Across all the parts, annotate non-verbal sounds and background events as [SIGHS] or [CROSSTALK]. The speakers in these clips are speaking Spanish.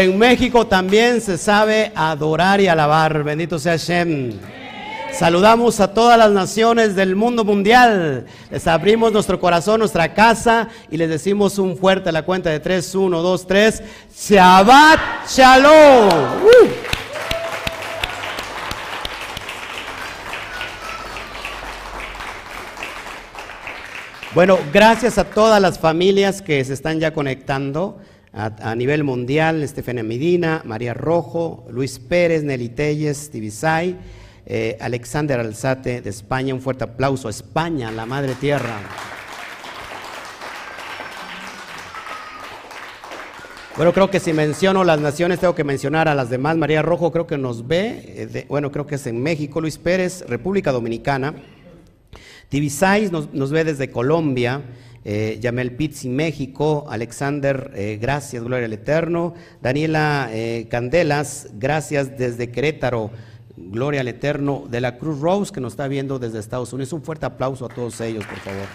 En México también se sabe adorar y alabar. Bendito sea Shem. Saludamos a todas las naciones del mundo mundial. Les abrimos nuestro corazón, nuestra casa y les decimos un fuerte a la cuenta de 3, 1, 2, 3. Shabbat Shalom. Uh. Bueno, gracias a todas las familias que se están ya conectando a, nivel mundial, Estefania Medina, María Rojo, Luis Pérez, Nelly Telles, Tibisay, eh, Alexander Alzate de España, un fuerte aplauso a España, la madre tierra. Bueno, creo que si menciono las naciones, tengo que mencionar a las demás. María Rojo creo que nos ve, eh, bueno, creo que es en México, Luis Pérez, República Dominicana. Tibisay nos, nos ve desde Colombia. Eh, Yamel Pizzi, México, Alexander, eh, gracias, gloria al Eterno, Daniela eh, Candelas, gracias desde Querétaro, gloria al Eterno, de la Cruz Rose que nos está viendo desde Estados Unidos, un fuerte aplauso a todos ellos, por favor.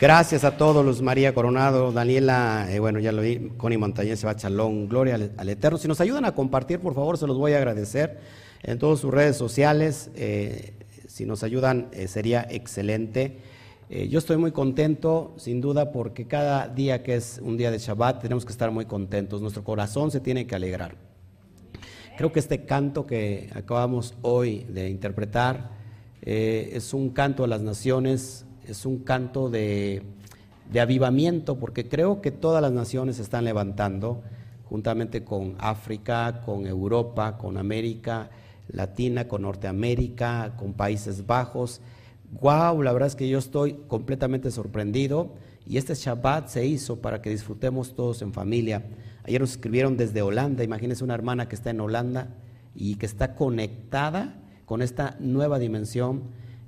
Gracias a todos los, María Coronado, Daniela, bueno, ya lo vi, Connie Montañez, Seba Chalón, gloria al Eterno. Si nos ayudan a compartir, por favor, se los voy a agradecer en todas sus redes sociales. Eh, si nos ayudan, eh, sería excelente. Eh, yo estoy muy contento, sin duda, porque cada día que es un día de Shabbat tenemos que estar muy contentos. Nuestro corazón se tiene que alegrar. Creo que este canto que acabamos hoy de interpretar es un canto a las naciones, es un canto de, de avivamiento, porque creo que todas las naciones se están levantando, juntamente con África, con Europa, con América Latina, con Norteamérica, con Países Bajos. Wow, la verdad es que yo estoy completamente sorprendido y este Shabbat se hizo para que disfrutemos todos en familia. Ayer nos escribieron desde Holanda, imagínense una hermana que está en Holanda y que está conectada con esta nueva dimensión.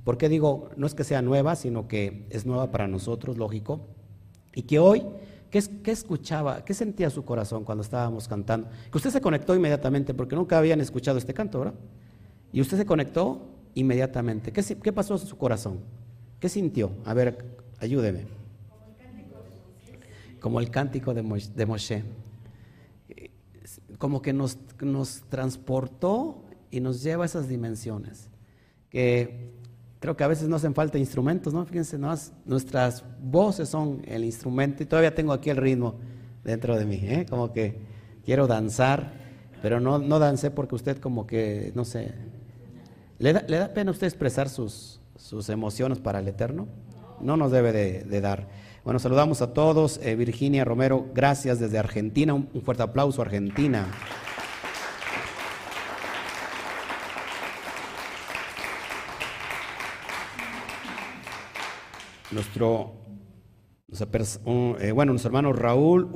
¿Por qué digo, no es que sea nueva, sino que es nueva para nosotros, lógico? Y que hoy, ¿qué, escuchaba, qué sentía su corazón cuando estábamos cantando? Que usted se conectó inmediatamente porque nunca habían escuchado este canto, ¿verdad? Y usted se conectó inmediatamente. ¿Qué, pasó en su corazón? ¿Qué sintió? A ver, ayúdeme. Como el cántico de, Moshe. Como que nos, nos transportó y nos lleva a esas dimensiones. Que creo que a veces no hacen falta instrumentos, ¿no? Fíjense, nuestras voces son el instrumento y todavía tengo aquí el ritmo dentro de mí, ¿eh? Como que quiero danzar, pero no, no dancé porque usted como que, no sé, ¿Le da, pena a usted expresar sus, sus, emociones para el Eterno? No nos debe de, dar. Bueno, saludamos a todos. Eh, Virginia Romero, gracias desde Argentina. Un, fuerte aplauso, Argentina. Nuestro, eh, bueno, nuestro hermano Raúl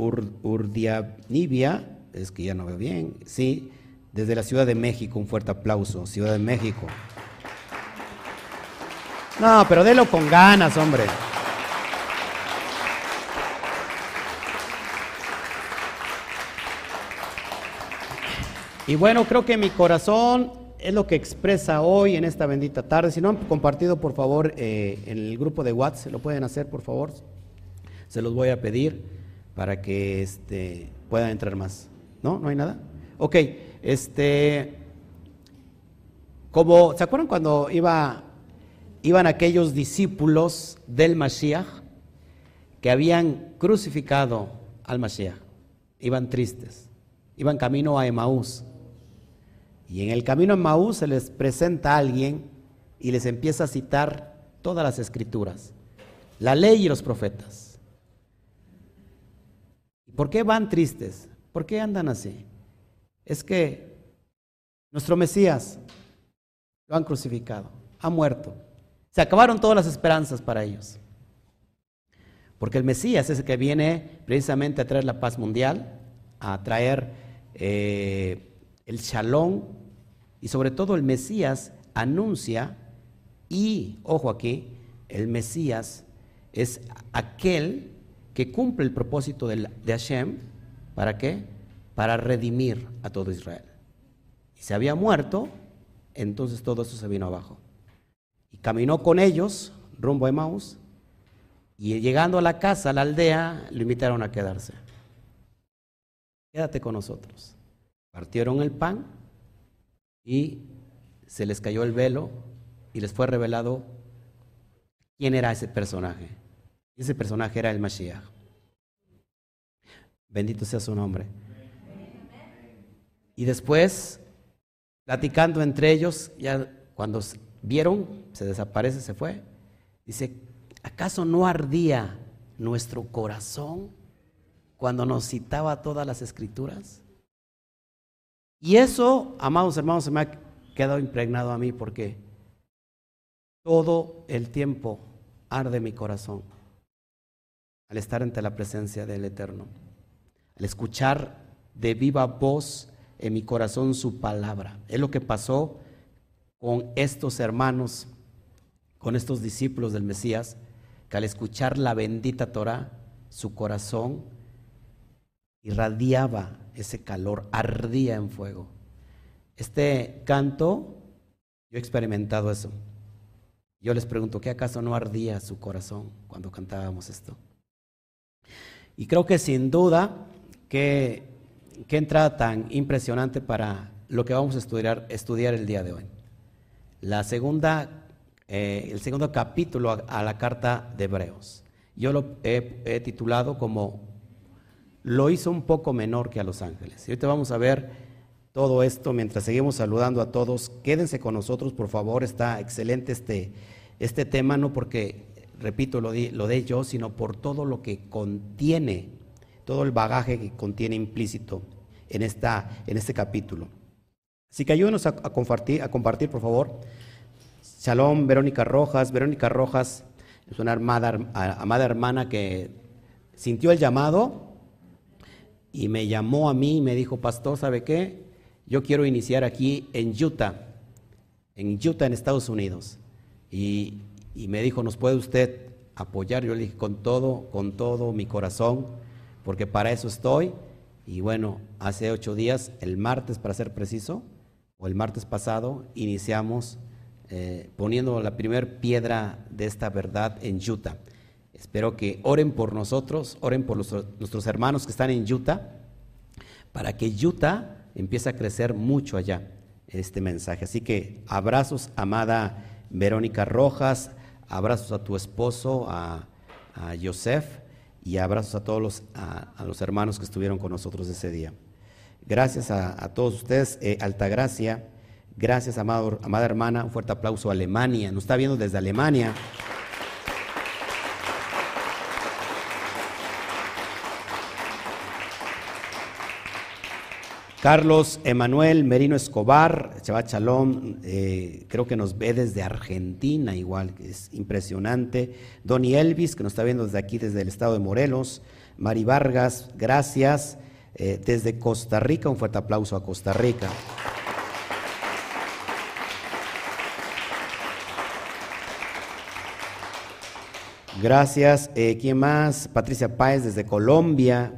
Urdianibia, es que ya no veo bien, sí, desde la Ciudad de México, un fuerte aplauso, Ciudad de México. No, pero délo con ganas, hombre. Y bueno, creo que mi corazón es lo que expresa hoy en esta bendita tarde. Si no han compartido, por favor, eh, en el grupo de WhatsApp, lo pueden hacer, por favor. Se los voy a pedir para que este, puedan entrar más. ¿No? ¿No hay nada? Ok. Este, como, ¿se acuerdan cuando iba, iban aquellos discípulos del Mashiach que habían crucificado al Mashiach? Iban tristes, iban camino a Emaús. Y en el camino a Emaús se les presenta alguien y les empieza a citar todas las escrituras, la ley y los profetas. ¿Por qué van tristes? ¿Por qué andan así? es que nuestro Mesías lo han crucificado, ha muerto. Se acabaron todas las esperanzas para ellos. Porque el Mesías es el que viene precisamente a traer la paz mundial, a traer eh, el shalom y sobre todo el Mesías anuncia y, ojo aquí, el Mesías es aquel que cumple el propósito de, Hashem, ¿para qué? para redimir a todo Israel. Y se había muerto, entonces todo eso se vino abajo. Y caminó con ellos rumbo a Emmaus y llegando a la casa, a la aldea, lo invitaron a quedarse. Quédate con nosotros. Partieron el pan y se les cayó el velo y les fue revelado quién era ese personaje. Ese personaje era el Mashiach. Bendito sea su nombre. Y después, platicando entre ellos, ya cuando vieron, se desaparece, se fue, dice, ¿acaso no ardía nuestro corazón cuando nos citaba todas las escrituras? Y eso, amados hermanos, se me ha quedado impregnado a mí porque todo el tiempo arde mi corazón al estar ante la presencia del Eterno, al escuchar de viva voz en mi corazón su palabra. Es lo que pasó con estos hermanos, con estos discípulos del Mesías, que al escuchar la bendita Torah, su corazón irradiaba ese calor, ardía en fuego. Este canto, yo he experimentado eso. Yo les pregunto, ¿qué acaso no ardía su corazón cuando cantábamos esto? Y creo que sin duda, qué, qué entrada tan impresionante para lo que vamos a estudiar, estudiar el día de hoy. La segunda, eh, el segundo capítulo a, la carta de Hebreos. Yo lo he, titulado como Lo hizo un poco menor que a los ángeles. Y ahorita vamos a ver todo esto mientras seguimos saludando a todos. Quédense con nosotros, por favor. Está excelente este, este tema, no porque repito, lo de, lo de yo, sino por todo lo que contiene, todo el bagaje que contiene implícito en, esta, en este capítulo. Así que ayúdenos a, compartir, a compartir, por favor. Shalom, Verónica Rojas. Verónica Rojas es una amada, hermana que sintió el llamado y me llamó a mí y me dijo, pastor, ¿sabe qué? Yo quiero iniciar aquí en Utah, en Utah, en Estados Unidos. Y y me dijo, ¿nos puede usted apoyar? Yo le dije, con todo, con todo mi corazón, porque para eso estoy. Y bueno, hace ocho días, el martes para ser preciso, o el martes pasado, iniciamos eh, poniendo la primera piedra de esta verdad en Utah. Espero que oren por nosotros, oren por nuestros hermanos que están en Utah, para que Utah empiece a crecer mucho allá este mensaje. Así que abrazos, amada Verónica Rojas, abrazos a tu esposo, a, a Joseph, y abrazos a todos los, a, los hermanos que estuvieron con nosotros ese día. Gracias a, todos ustedes, eh, Altagracia, gracias amado, amada hermana, un fuerte aplauso a Alemania, nos está viendo desde Alemania. Carlos Emanuel Merino Escobar, Chabat Chalón, eh, creo que nos ve desde Argentina igual, es impresionante. Donny Elvis, que nos está viendo desde aquí, desde el estado de Morelos. Mari Vargas, gracias. Eh, desde Costa Rica, un fuerte aplauso a Costa Rica. Gracias. Eh, ¿Quién más? Patricia Páez desde Colombia.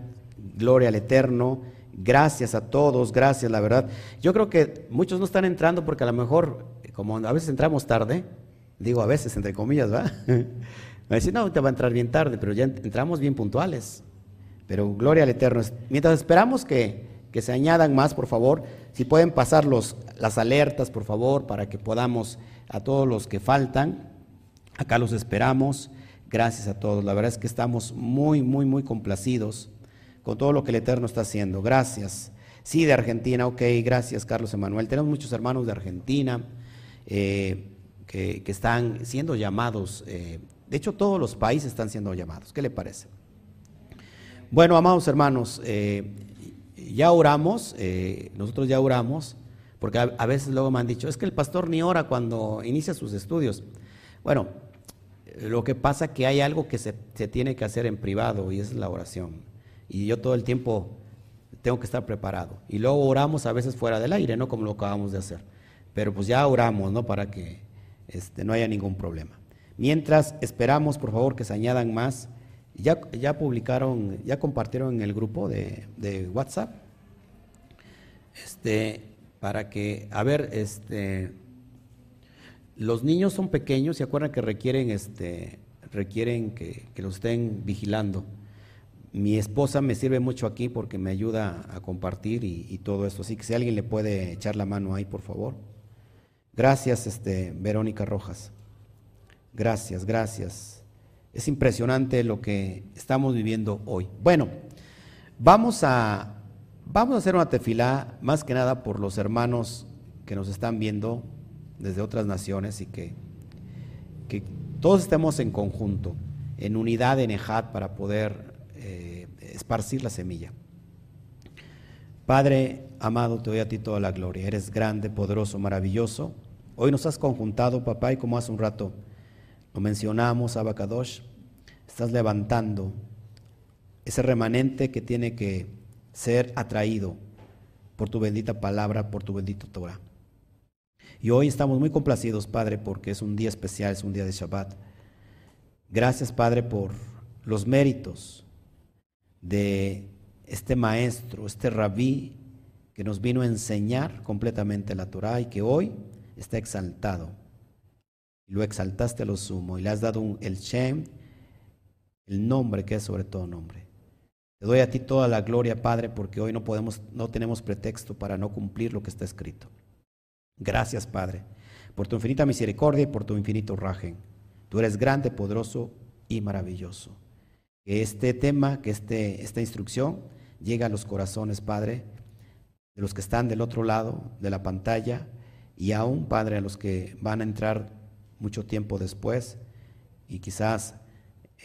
Gloria al Eterno. Gracias a todos, gracias, la verdad. Yo creo que muchos no están entrando porque a lo mejor, como a veces entramos tarde, digo a veces entre comillas, ¿va? [LAUGHS] Me no, te va a entrar bien tarde, pero ya entramos bien puntuales. Pero gloria al Eterno. Mientras esperamos que, que se añadan más, por favor, si pueden pasar los, las alertas, por favor, para que podamos, a todos los que faltan, acá los esperamos. Gracias a todos. La verdad es que estamos muy, muy, muy complacidos con todo lo que el Eterno está haciendo. Gracias. Sí, de Argentina, ok, gracias Carlos Emanuel. Tenemos muchos hermanos de Argentina eh, que, están siendo llamados. Eh, de hecho, todos los países están siendo llamados. ¿Qué le parece? Bueno, amados hermanos, eh, ya oramos, nosotros ya oramos, porque a, veces luego me han dicho, es que el pastor ni ora cuando inicia sus estudios. Bueno, lo que pasa es que hay algo que se, se tiene que hacer en privado y es la oración y yo todo el tiempo tengo que estar preparado. Y luego oramos a veces fuera del aire, ¿no? Como lo acabamos de hacer. Pero pues ya oramos, ¿no? Para que este, no haya ningún problema. Mientras esperamos, por favor, que se añadan más. Ya, ya publicaron, ya compartieron en el grupo de, de WhatsApp. Este, para que, a ver, este, los niños son pequeños, ¿se acuerdan que requieren, este, requieren que, que los estén vigilando? Mi esposa me sirve mucho aquí porque me ayuda a compartir y, todo esto. Así que si alguien le puede echar la mano ahí, por favor. Gracias, este, Verónica Rojas. Gracias, gracias. Es impresionante lo que estamos viviendo hoy. Bueno, vamos a, vamos a hacer una tefilá más que nada por los hermanos que nos están viendo desde otras naciones y que, que todos estemos en conjunto, en unidad en Ejad para poder esparcir la semilla. Padre amado, te doy a ti toda la gloria. Eres grande, poderoso, maravilloso. Hoy nos has conjuntado, papá, y como hace un rato lo mencionamos, Abacadosh, estás levantando ese remanente que tiene que ser atraído por tu bendita palabra, por tu bendito Torah. Y hoy estamos muy complacidos, Padre, porque es un día especial, es un día de Shabbat. Gracias, Padre, por los méritos de este maestro, este rabí que nos vino a enseñar completamente la Torah y que hoy está exaltado. Lo exaltaste lo sumo y le has dado el Shem, el nombre que es sobre todo nombre. Te doy a ti toda la gloria, Padre, porque hoy no podemos, no tenemos pretexto para no cumplir lo que está escrito. Gracias, Padre, por tu infinita misericordia y por tu infinito rajen. Tú eres grande, poderoso y maravilloso. Que este tema, que este, esta instrucción llegue a los corazones, Padre, de los que están del otro lado de la pantalla y aún, Padre, a los que van a entrar mucho tiempo después y quizás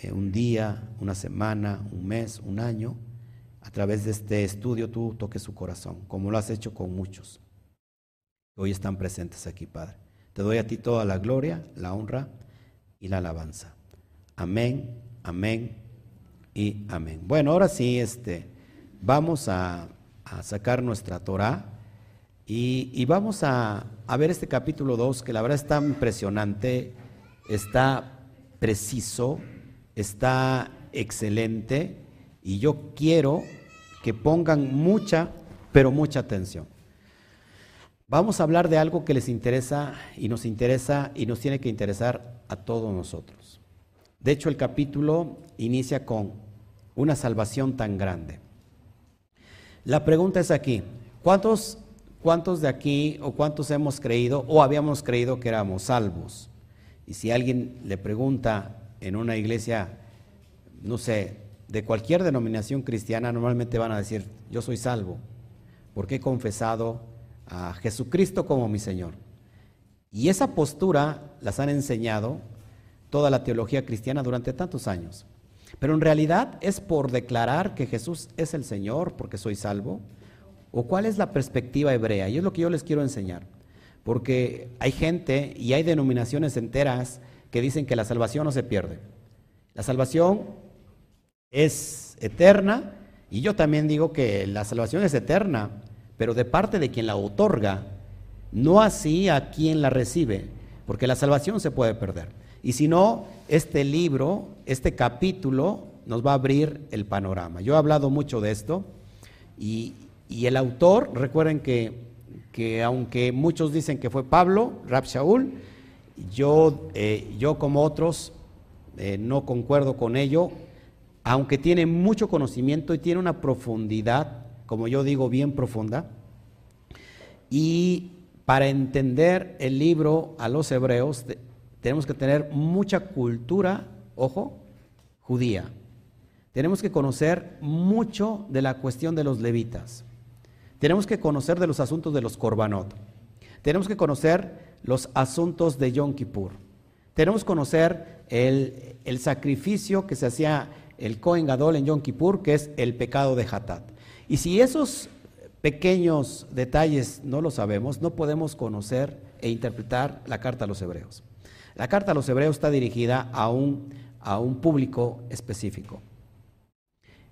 eh, un día, una semana, un mes, un año, a través de este estudio tú toques su corazón, como lo has hecho con muchos hoy están presentes aquí, Padre. Te doy a ti toda la gloria, la honra y la alabanza. Amén, amén y amén. Bueno, ahora sí, este, vamos a, sacar nuestra Torah y, vamos a, a, ver este capítulo 2, que la verdad está impresionante, está preciso, está excelente y yo quiero que pongan mucha, pero mucha atención. Vamos a hablar de algo que les interesa y nos interesa y nos tiene que interesar a todos nosotros. De hecho, el capítulo inicia con una salvación tan grande. La pregunta es aquí, ¿cuántos, cuántos de aquí o cuántos hemos creído o habíamos creído que éramos salvos? Y si alguien le pregunta en una iglesia, no sé, de cualquier denominación cristiana, normalmente van a decir, yo soy salvo, porque he confesado a Jesucristo como mi Señor. Y esa postura las han enseñado toda la teología cristiana durante tantos años. Pero en realidad es por declarar que Jesús es el Señor porque soy salvo. ¿O cuál es la perspectiva hebrea? Y es lo que yo les quiero enseñar. Porque hay gente y hay denominaciones enteras que dicen que la salvación no se pierde. La salvación es eterna y yo también digo que la salvación es eterna, pero de parte de quien la otorga, no así a quien la recibe, porque la salvación se puede perder. Y si no, este libro, este capítulo, nos va a abrir el panorama. Yo he hablado mucho de esto y, el autor, recuerden que, que, aunque muchos dicen que fue Pablo, Rab Shaul, yo, eh, yo como otros eh, no concuerdo con ello, aunque tiene mucho conocimiento y tiene una profundidad como yo digo, bien profunda. Y para entender el libro a los hebreos tenemos que tener mucha cultura, ojo, judía. Tenemos que conocer mucho de la cuestión de los levitas. Tenemos que conocer de los asuntos de los korbanot. Tenemos que conocer los asuntos de Yom Kippur. Tenemos que conocer el, sacrificio que se hacía el Kohen Gadol en Yom Kippur, que es el pecado de Hatat. Y si esos pequeños detalles no lo sabemos, no podemos conocer e interpretar la carta a los hebreos. La carta a los hebreos está dirigida a un, a un público específico.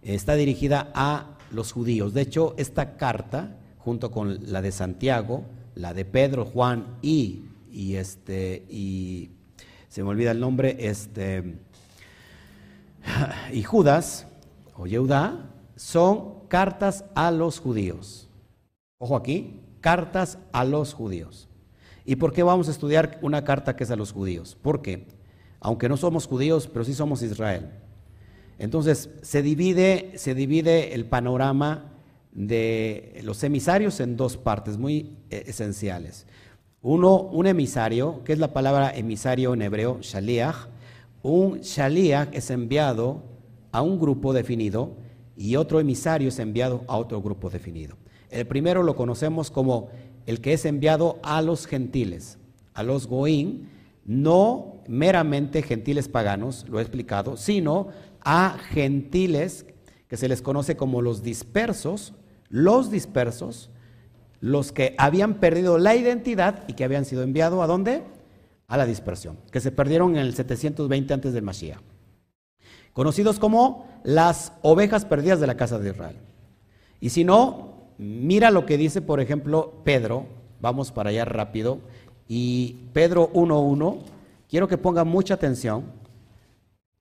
Está dirigida a los judíos. De hecho, esta carta, junto con la de Santiago, la de Pedro, Juan y, y este, y se me olvida el nombre, este, [SIGHS] y Judas, o Yehuda, son cartas a los judíos. Ojo aquí, cartas a los judíos. ¿Y por qué vamos a estudiar una carta que es a los judíos? Porque, aunque no somos judíos, pero sí somos Israel. Entonces, se divide, se divide el panorama de los emisarios en dos partes muy eh, esenciales. Uno, un emisario, que es la palabra emisario en hebreo, shaliach. Un shaliach es enviado a un grupo definido y otro emisario es enviado a otro grupo definido. El primero lo conocemos como el que es enviado a los gentiles, a los goín, no meramente gentiles paganos, lo he explicado, sino a gentiles que se les conoce como los dispersos, los dispersos, los que habían perdido la identidad y que habían sido enviados a dónde? A la dispersión, que se perdieron en el 720 antes del Mashiach. Conocidos como las ovejas perdidas de la casa de Israel. Y si no, mira lo que dice, por ejemplo, Pedro, vamos para allá rápido, y Pedro 1.1, quiero que ponga mucha atención,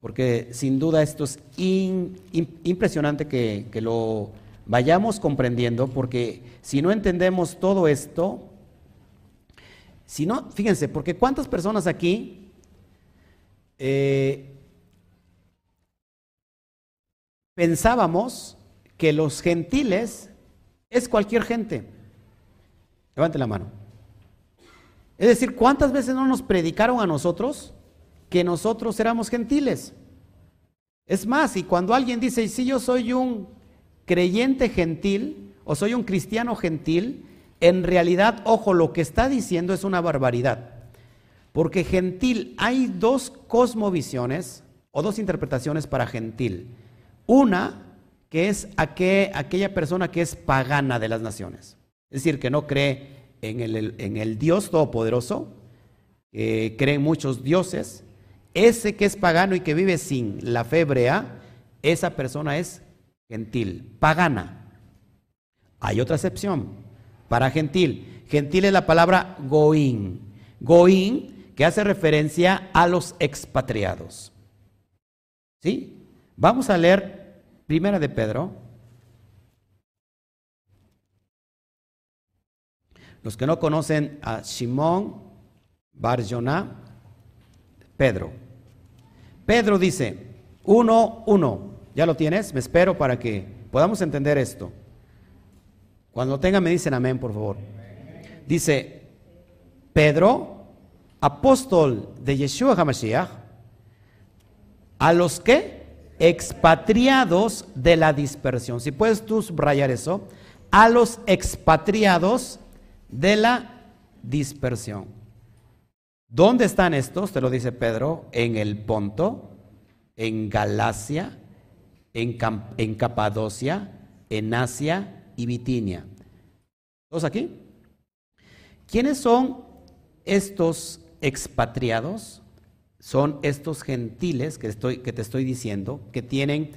porque sin duda esto es impresionante que, lo vayamos comprendiendo, porque si no entendemos todo esto, si no, fíjense, porque cuántas personas aquí eh, pensábamos que los gentiles es cualquier gente. Levante la mano. Es decir, ¿cuántas veces no nos predicaron a nosotros que nosotros éramos gentiles? Es más, y cuando alguien dice, si yo soy un creyente gentil o soy un cristiano gentil, en realidad, ojo, lo que está diciendo es una barbaridad. Porque gentil, hay dos cosmovisiones o dos interpretaciones para gentil. Una, que es aquella persona que es pagana de las naciones. Es decir, que no cree en el, en el Dios Todopoderoso, cree en muchos dioses. Ese que es pagano y que vive sin la fe hebrea, esa persona es gentil, pagana. Hay otra excepción para gentil. Gentil es la palabra goín. Goín que hace referencia a los expatriados. ¿Sí? Vamos a leer Primera de Pedro. Los que no conocen a Simón Bar Pedro. Pedro dice, uno, uno. ¿Ya lo tienes? Me espero para que podamos entender esto. Cuando lo tengan me dicen amén, por favor. Dice, Pedro, apóstol de Yeshua HaMashiach, a los que expatriados de la dispersión. Si puedes tú subrayar eso, a los expatriados de la dispersión. ¿Dónde están estos? Te lo dice Pedro, en el Ponto, en Galacia, en, Capadocia, en Asia y Bitinia. ¿Todos aquí? ¿Quiénes son estos expatriados? Son estos gentiles que, estoy, que te estoy diciendo, que tienen,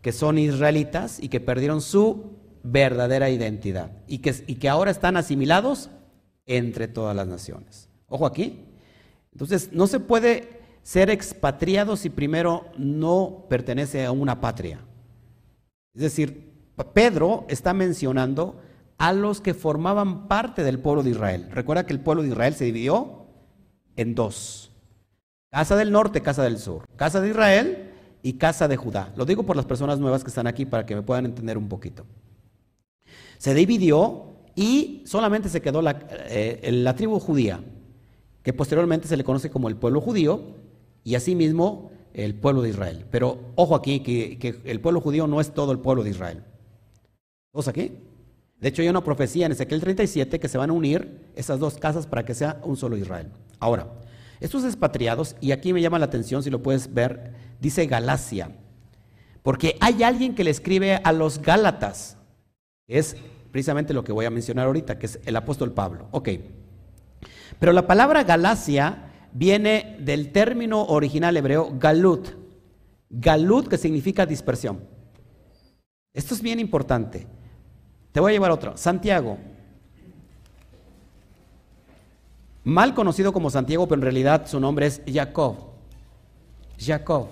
que son israelitas y que perdieron su verdadera identidad y que, y que ahora están asimilados entre todas las naciones. Ojo aquí. Entonces, no se puede ser expatriado si primero no pertenece a una patria. Es decir, Pedro está mencionando a los que formaban parte del pueblo de Israel. Recuerda que el pueblo de Israel se dividió en dos. Casa del norte, casa del sur. Casa de Israel y casa de Judá. Lo digo por las personas nuevas que están aquí para que me puedan entender un poquito. Se dividió y solamente se quedó la, eh, tribu judía, que posteriormente se le conoce como el pueblo judío, y asimismo el pueblo de Israel. Pero ojo aquí, que, el pueblo judío no es todo el pueblo de Israel. ¿Todos aquí? De hecho, hay una profecía en Ezequiel 37 que se van a unir esas dos casas para que sea un solo Israel. Ahora, estos expatriados, y aquí me llama la atención si lo puedes ver, dice Galacia, porque hay alguien que le escribe a los Gálatas, es precisamente lo que voy a mencionar ahorita, que es el apóstol Pablo. Ok, pero la palabra Galacia viene del término original hebreo galut. Galut que significa dispersión. Esto es bien importante. Te voy a llevar otro. Santiago. Mal conocido como Santiago, pero en realidad su nombre es Jacob. Jacob.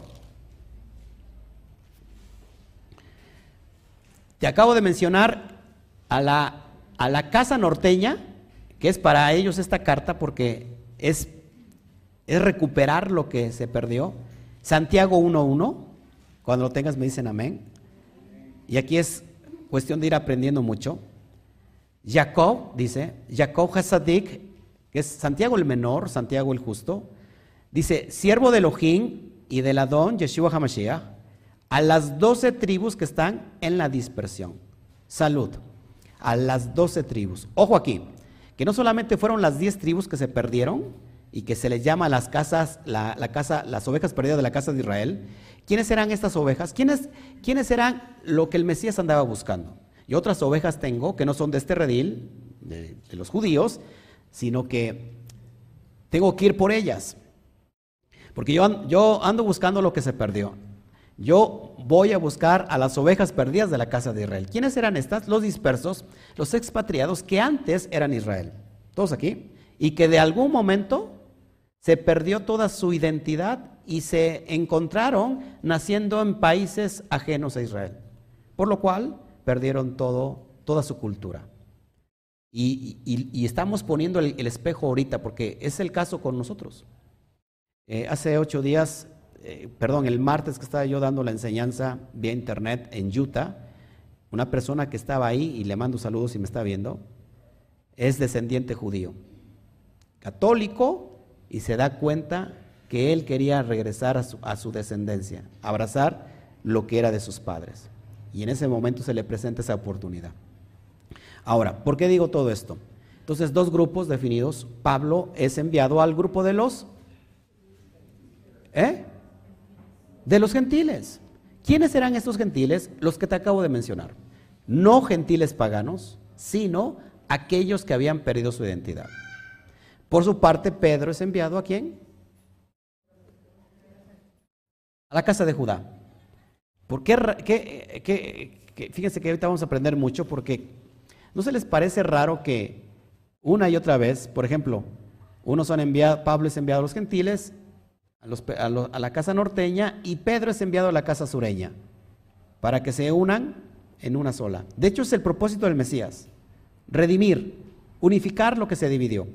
Te acabo de mencionar a la, a la casa norteña que es para ellos esta carta porque es, es recuperar lo que se perdió. Santiago 1.1, cuando lo tengas me dicen amén. Y aquí es cuestión de ir aprendiendo mucho. Jacob dice, Jacob Hasadik, que es Santiago el menor, Santiago el justo, dice, siervo de Elohim y del Adón, Yeshua HaMashiach, a las doce tribus que están en la dispersión. Salud. A las doce tribus. Ojo aquí, que no solamente fueron las diez tribus que se perdieron y que se les llama las casas, la, casa, las ovejas perdidas de la casa de Israel. ¿Quiénes eran estas ovejas? ¿Quiénes, ¿Quiénes eran lo que el Mesías andaba buscando? Y otras ovejas tengo que no son de este redil, de, los judíos, sino que tengo que ir por ellas. Porque yo, yo ando buscando lo que se perdió. Yo voy a buscar a las ovejas perdidas de la casa de Israel. ¿Quiénes eran estas? Los dispersos, los expatriados que antes eran Israel. Todos aquí. Y que de algún momento se perdió toda su identidad y se encontraron naciendo en países ajenos a Israel. Por lo cual perdieron todo, toda su cultura. Y, estamos poniendo el, espejo ahorita, porque es el caso con nosotros. Eh, hace ocho días, eh, perdón, el martes que estaba yo dando la enseñanza vía internet en Utah, una persona que estaba ahí, y le mando saludos si me está viendo, es descendiente judío, católico, y se da cuenta que él quería regresar a su descendencia, abrazar lo que era de sus padres. Y en ese momento se le presenta esa oportunidad. Ahora, ¿por qué digo todo esto? Entonces, dos grupos definidos. Pablo es enviado al grupo de los... ¿Eh? De los gentiles. ¿Quiénes serán estos gentiles? Los que te acabo de mencionar. No gentiles paganos, sino aquellos que habían perdido su identidad. Por su parte, Pedro es enviado a quién? A la casa de Judá. ¿Por qué, fíjense que ahorita vamos a aprender mucho porque ¿no se les parece raro que una y otra vez, por ejemplo, unos son enviados, Pablo es enviado a los gentiles, a, la casa norteña y Pedro es enviado a la casa sureña para que se unan en una sola. De hecho es el propósito del Mesías, redimir, unificar lo que se dividió.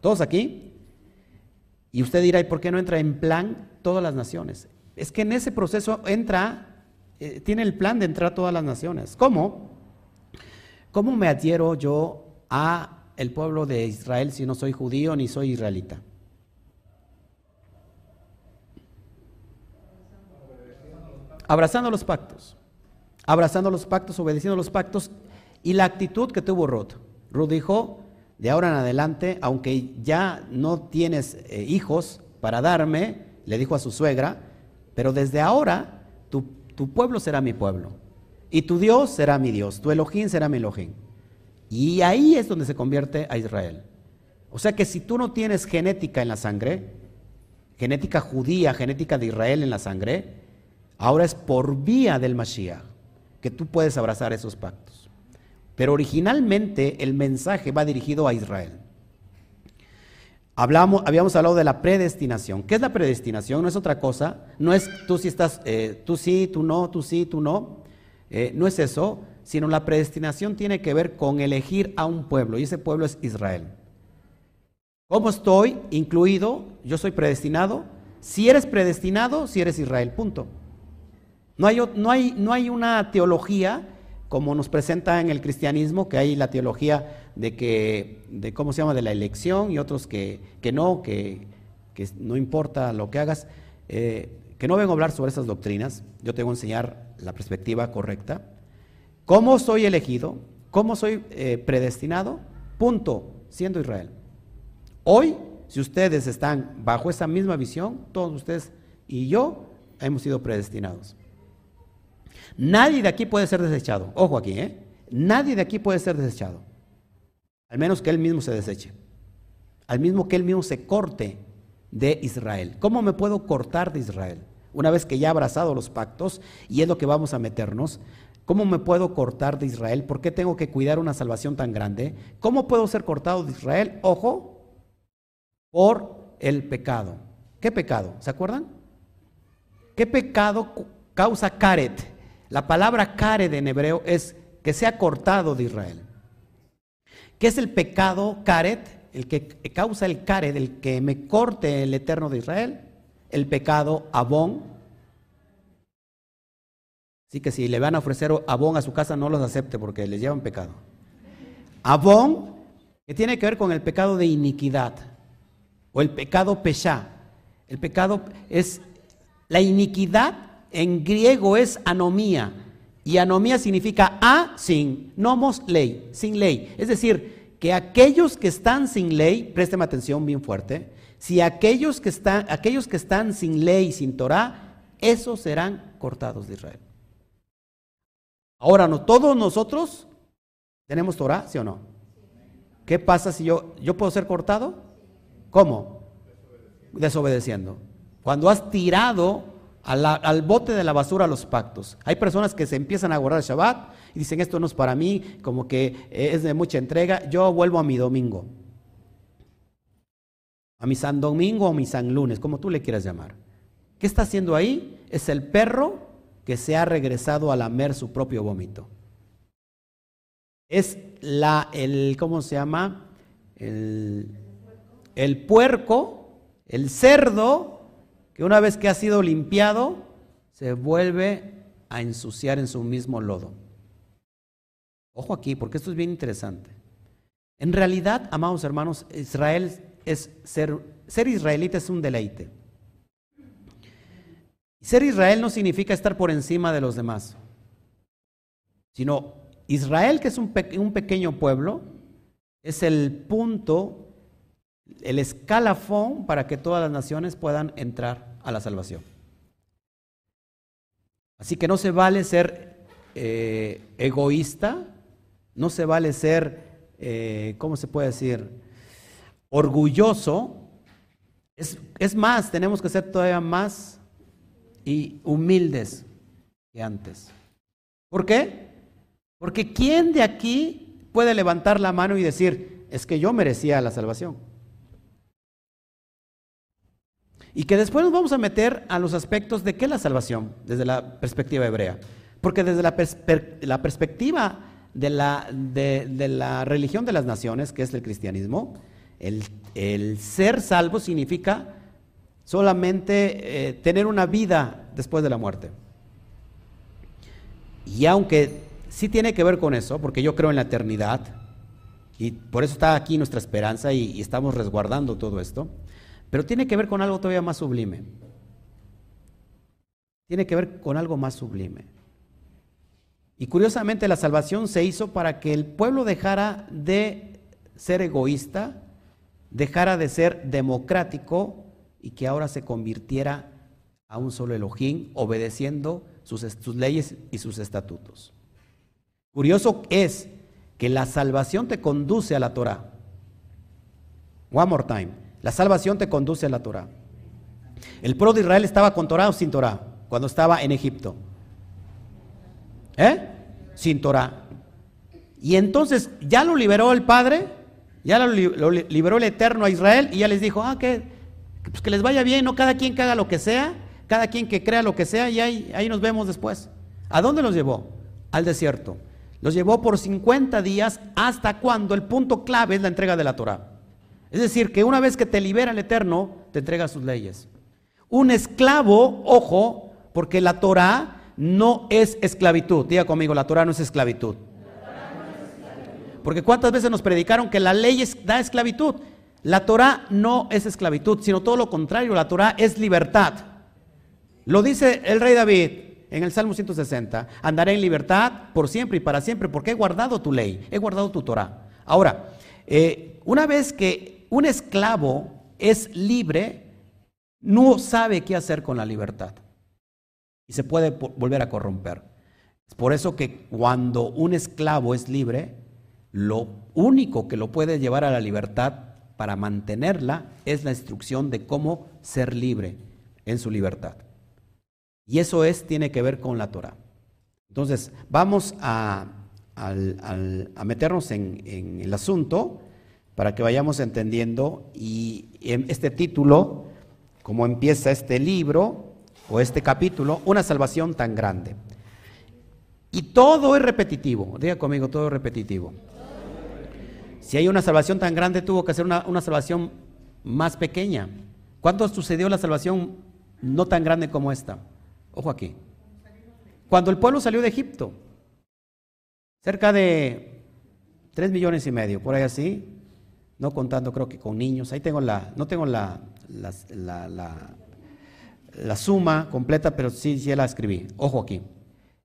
¿Todos aquí? Y usted dirá, ¿y por qué no entra en plan todas las naciones? es que en ese proceso entra, eh, tiene el plan de entrar todas las naciones. ¿Cómo? ¿Cómo me adhiero yo a el pueblo de Israel si no soy judío ni soy israelita? Abrazando los pactos, abrazando los pactos, obedeciendo los pactos y la actitud que tuvo Ruth. Ruth dijo, de ahora en adelante, aunque ya no tienes eh, hijos para darme, le dijo a su suegra, pero desde ahora tu, pueblo será mi pueblo. Y tu Dios será mi Dios. Tu Elohim será mi Elohim. Y ahí es donde se convierte a Israel. O sea que si tú no tienes genética en la sangre, genética judía, genética de Israel en la sangre, ahora es por vía del Mashiach que tú puedes abrazar esos pactos. Pero originalmente el mensaje va dirigido a Israel. Hablamos, habíamos hablado de la predestinación. ¿Qué es la predestinación? No es otra cosa. No es tú sí estás, eh, tú sí, tú no, tú sí, tú no. Eh, no es eso, sino la predestinación tiene que ver con elegir a un pueblo y ese pueblo es Israel. ¿Cómo estoy incluido? Yo soy predestinado. Si eres predestinado, si eres Israel, punto. No hay, no hay, no hay una teología como nos presenta en el cristianismo, que hay la teología de que, de cómo se llama, de la elección y otros que, no, que, no importa lo que hagas, eh, que no vengo a hablar sobre esas doctrinas, yo tengo que enseñar la perspectiva correcta. ¿Cómo soy elegido? ¿Cómo soy eh, predestinado? Punto, siendo Israel. Hoy, si ustedes están bajo esa misma visión, todos ustedes y yo hemos sido predestinados. Nadie de aquí puede ser desechado. Ojo aquí, ¿eh? Nadie de aquí puede ser desechado. Al menos que él mismo se deseche. Al mismo que él mismo se corte de Israel. ¿Cómo me puedo cortar de Israel? Una vez que ya he abrazado los pactos y es lo que vamos a meternos, ¿cómo me puedo cortar de Israel? ¿Por qué tengo que cuidar una salvación tan grande? ¿Cómo puedo ser cortado de Israel? Ojo, por el pecado. ¿Qué pecado? ¿Se acuerdan? ¿Qué pecado causa caret? La palabra care en hebreo es que se ha cortado de Israel. ¿Qué es el pecado caret? El que causa el caret, el que me corte el eterno de Israel. El pecado abón. Así que si le van a ofrecer abón a su casa, no los acepte porque les llevan pecado. Abón, que tiene que ver con el pecado de iniquidad o el pecado pesha. El pecado es la iniquidad en griego es anomía. Y anomía significa a sin, nomos ley, sin ley. Es decir, que aquellos que están sin ley, présteme atención bien fuerte, si aquellos que están, aquellos que están sin ley, sin Torah, esos serán cortados de Israel. Ahora, no todos nosotros tenemos Torah, ¿sí o no? ¿Qué pasa si yo, yo puedo ser cortado? ¿Cómo? Desobedeciendo. Cuando has tirado al, bote de la basura los pactos. Hay personas que se empiezan a guardar Shabbat y dicen esto no es para mí, como que eh, es de mucha entrega, yo vuelvo a mi domingo. A mi San Domingo o mi San Lunes, como tú le quieras llamar. ¿Qué está haciendo ahí? Es el perro que se ha regresado a lamer su propio vómito. Es la, el, ¿cómo se llama? El, el puerco, el cerdo que una vez que ha sido limpiado, se vuelve a ensuciar en su mismo lodo. Ojo aquí, porque esto es bien interesante. En realidad, amados hermanos, Israel es ser, israelita es un deleite. Ser Israel no significa estar por encima de los demás, sino Israel, que es un pequeño pueblo, es el punto el escalafón para que todas las naciones puedan entrar a la salvación. Así que no se vale ser eh, egoísta, no se vale ser, eh, ¿cómo se puede decir? Orgulloso. Es, es más, tenemos que ser todavía más y humildes que antes. ¿Por qué? Porque ¿quién de aquí puede levantar la mano y decir, es que yo merecía la salvación? Y que después nos vamos a meter a los aspectos de qué es la salvación desde la perspectiva hebrea. Porque desde la, perspectiva de la, religión de las naciones, que es el cristianismo, el, ser salvo significa solamente eh, tener una vida después de la muerte. Y aunque sí tiene que ver con eso, porque yo creo en la eternidad, y por eso está aquí nuestra esperanza y estamos resguardando todo esto, pero tiene que ver con algo todavía más sublime. Tiene que ver con algo más sublime. Y curiosamente la salvación se hizo para que el pueblo dejara de ser egoísta, dejara de ser democrático y que ahora se convirtiera a un solo Elohim, obedeciendo sus, leyes y sus estatutos. Curioso es que la salvación te conduce a la Torah. One more time. La salvación te conduce a la Torah. El pueblo de Israel estaba con Torah o sin Torah cuando estaba en Egipto. ¿Eh? Sin Torah. Y entonces ya lo liberó el Padre, ya lo, liberó el Eterno a Israel y ya les dijo, ah, que, pues que les vaya bien, no cada quien que haga lo que sea, cada quien que crea lo que sea y ahí, ahí nos vemos después. ¿A dónde los llevó? Al desierto. Los llevó por 50 días hasta cuando el punto clave es la entrega de la Torah. Es decir, que una vez que te libera el Eterno, te entrega sus leyes. Un esclavo, ojo, porque la Torah no es esclavitud. Diga conmigo, la Torah no es esclavitud. Porque cuántas veces nos predicaron que la ley da esclavitud. La Torah no es esclavitud, sino todo lo contrario, la Torah es libertad. Lo dice el rey David en el Salmo 160, andaré en libertad por siempre y para siempre, porque he guardado tu ley, he guardado tu Torah. Ahora, eh, una vez que un esclavo es libre, no sabe qué hacer con la libertad y se puede volver a corromper. Es por eso que cuando un esclavo es libre, lo único que lo puede llevar a la libertad para mantenerla es la instrucción de cómo ser libre en su libertad. Y eso es, tiene que ver con la Torah. Entonces, vamos a, meternos en el asunto para que vayamos entendiendo y este título, como empieza este libro o este capítulo, una salvación tan grande. Y todo es repetitivo, diga conmigo, todo es repetitivo. Si hay una salvación tan grande, tuvo que hacer una, una salvación más pequeña. ¿Cuándo sucedió la salvación no tan grande como esta? Ojo aquí. Cuando el pueblo salió de Egipto, cerca de tres millones y medio, por ahí así, no contando creo que con niños, ahí tengo la, no tengo la, la, la, suma completa, pero sí, sí la escribí. Ojo aquí.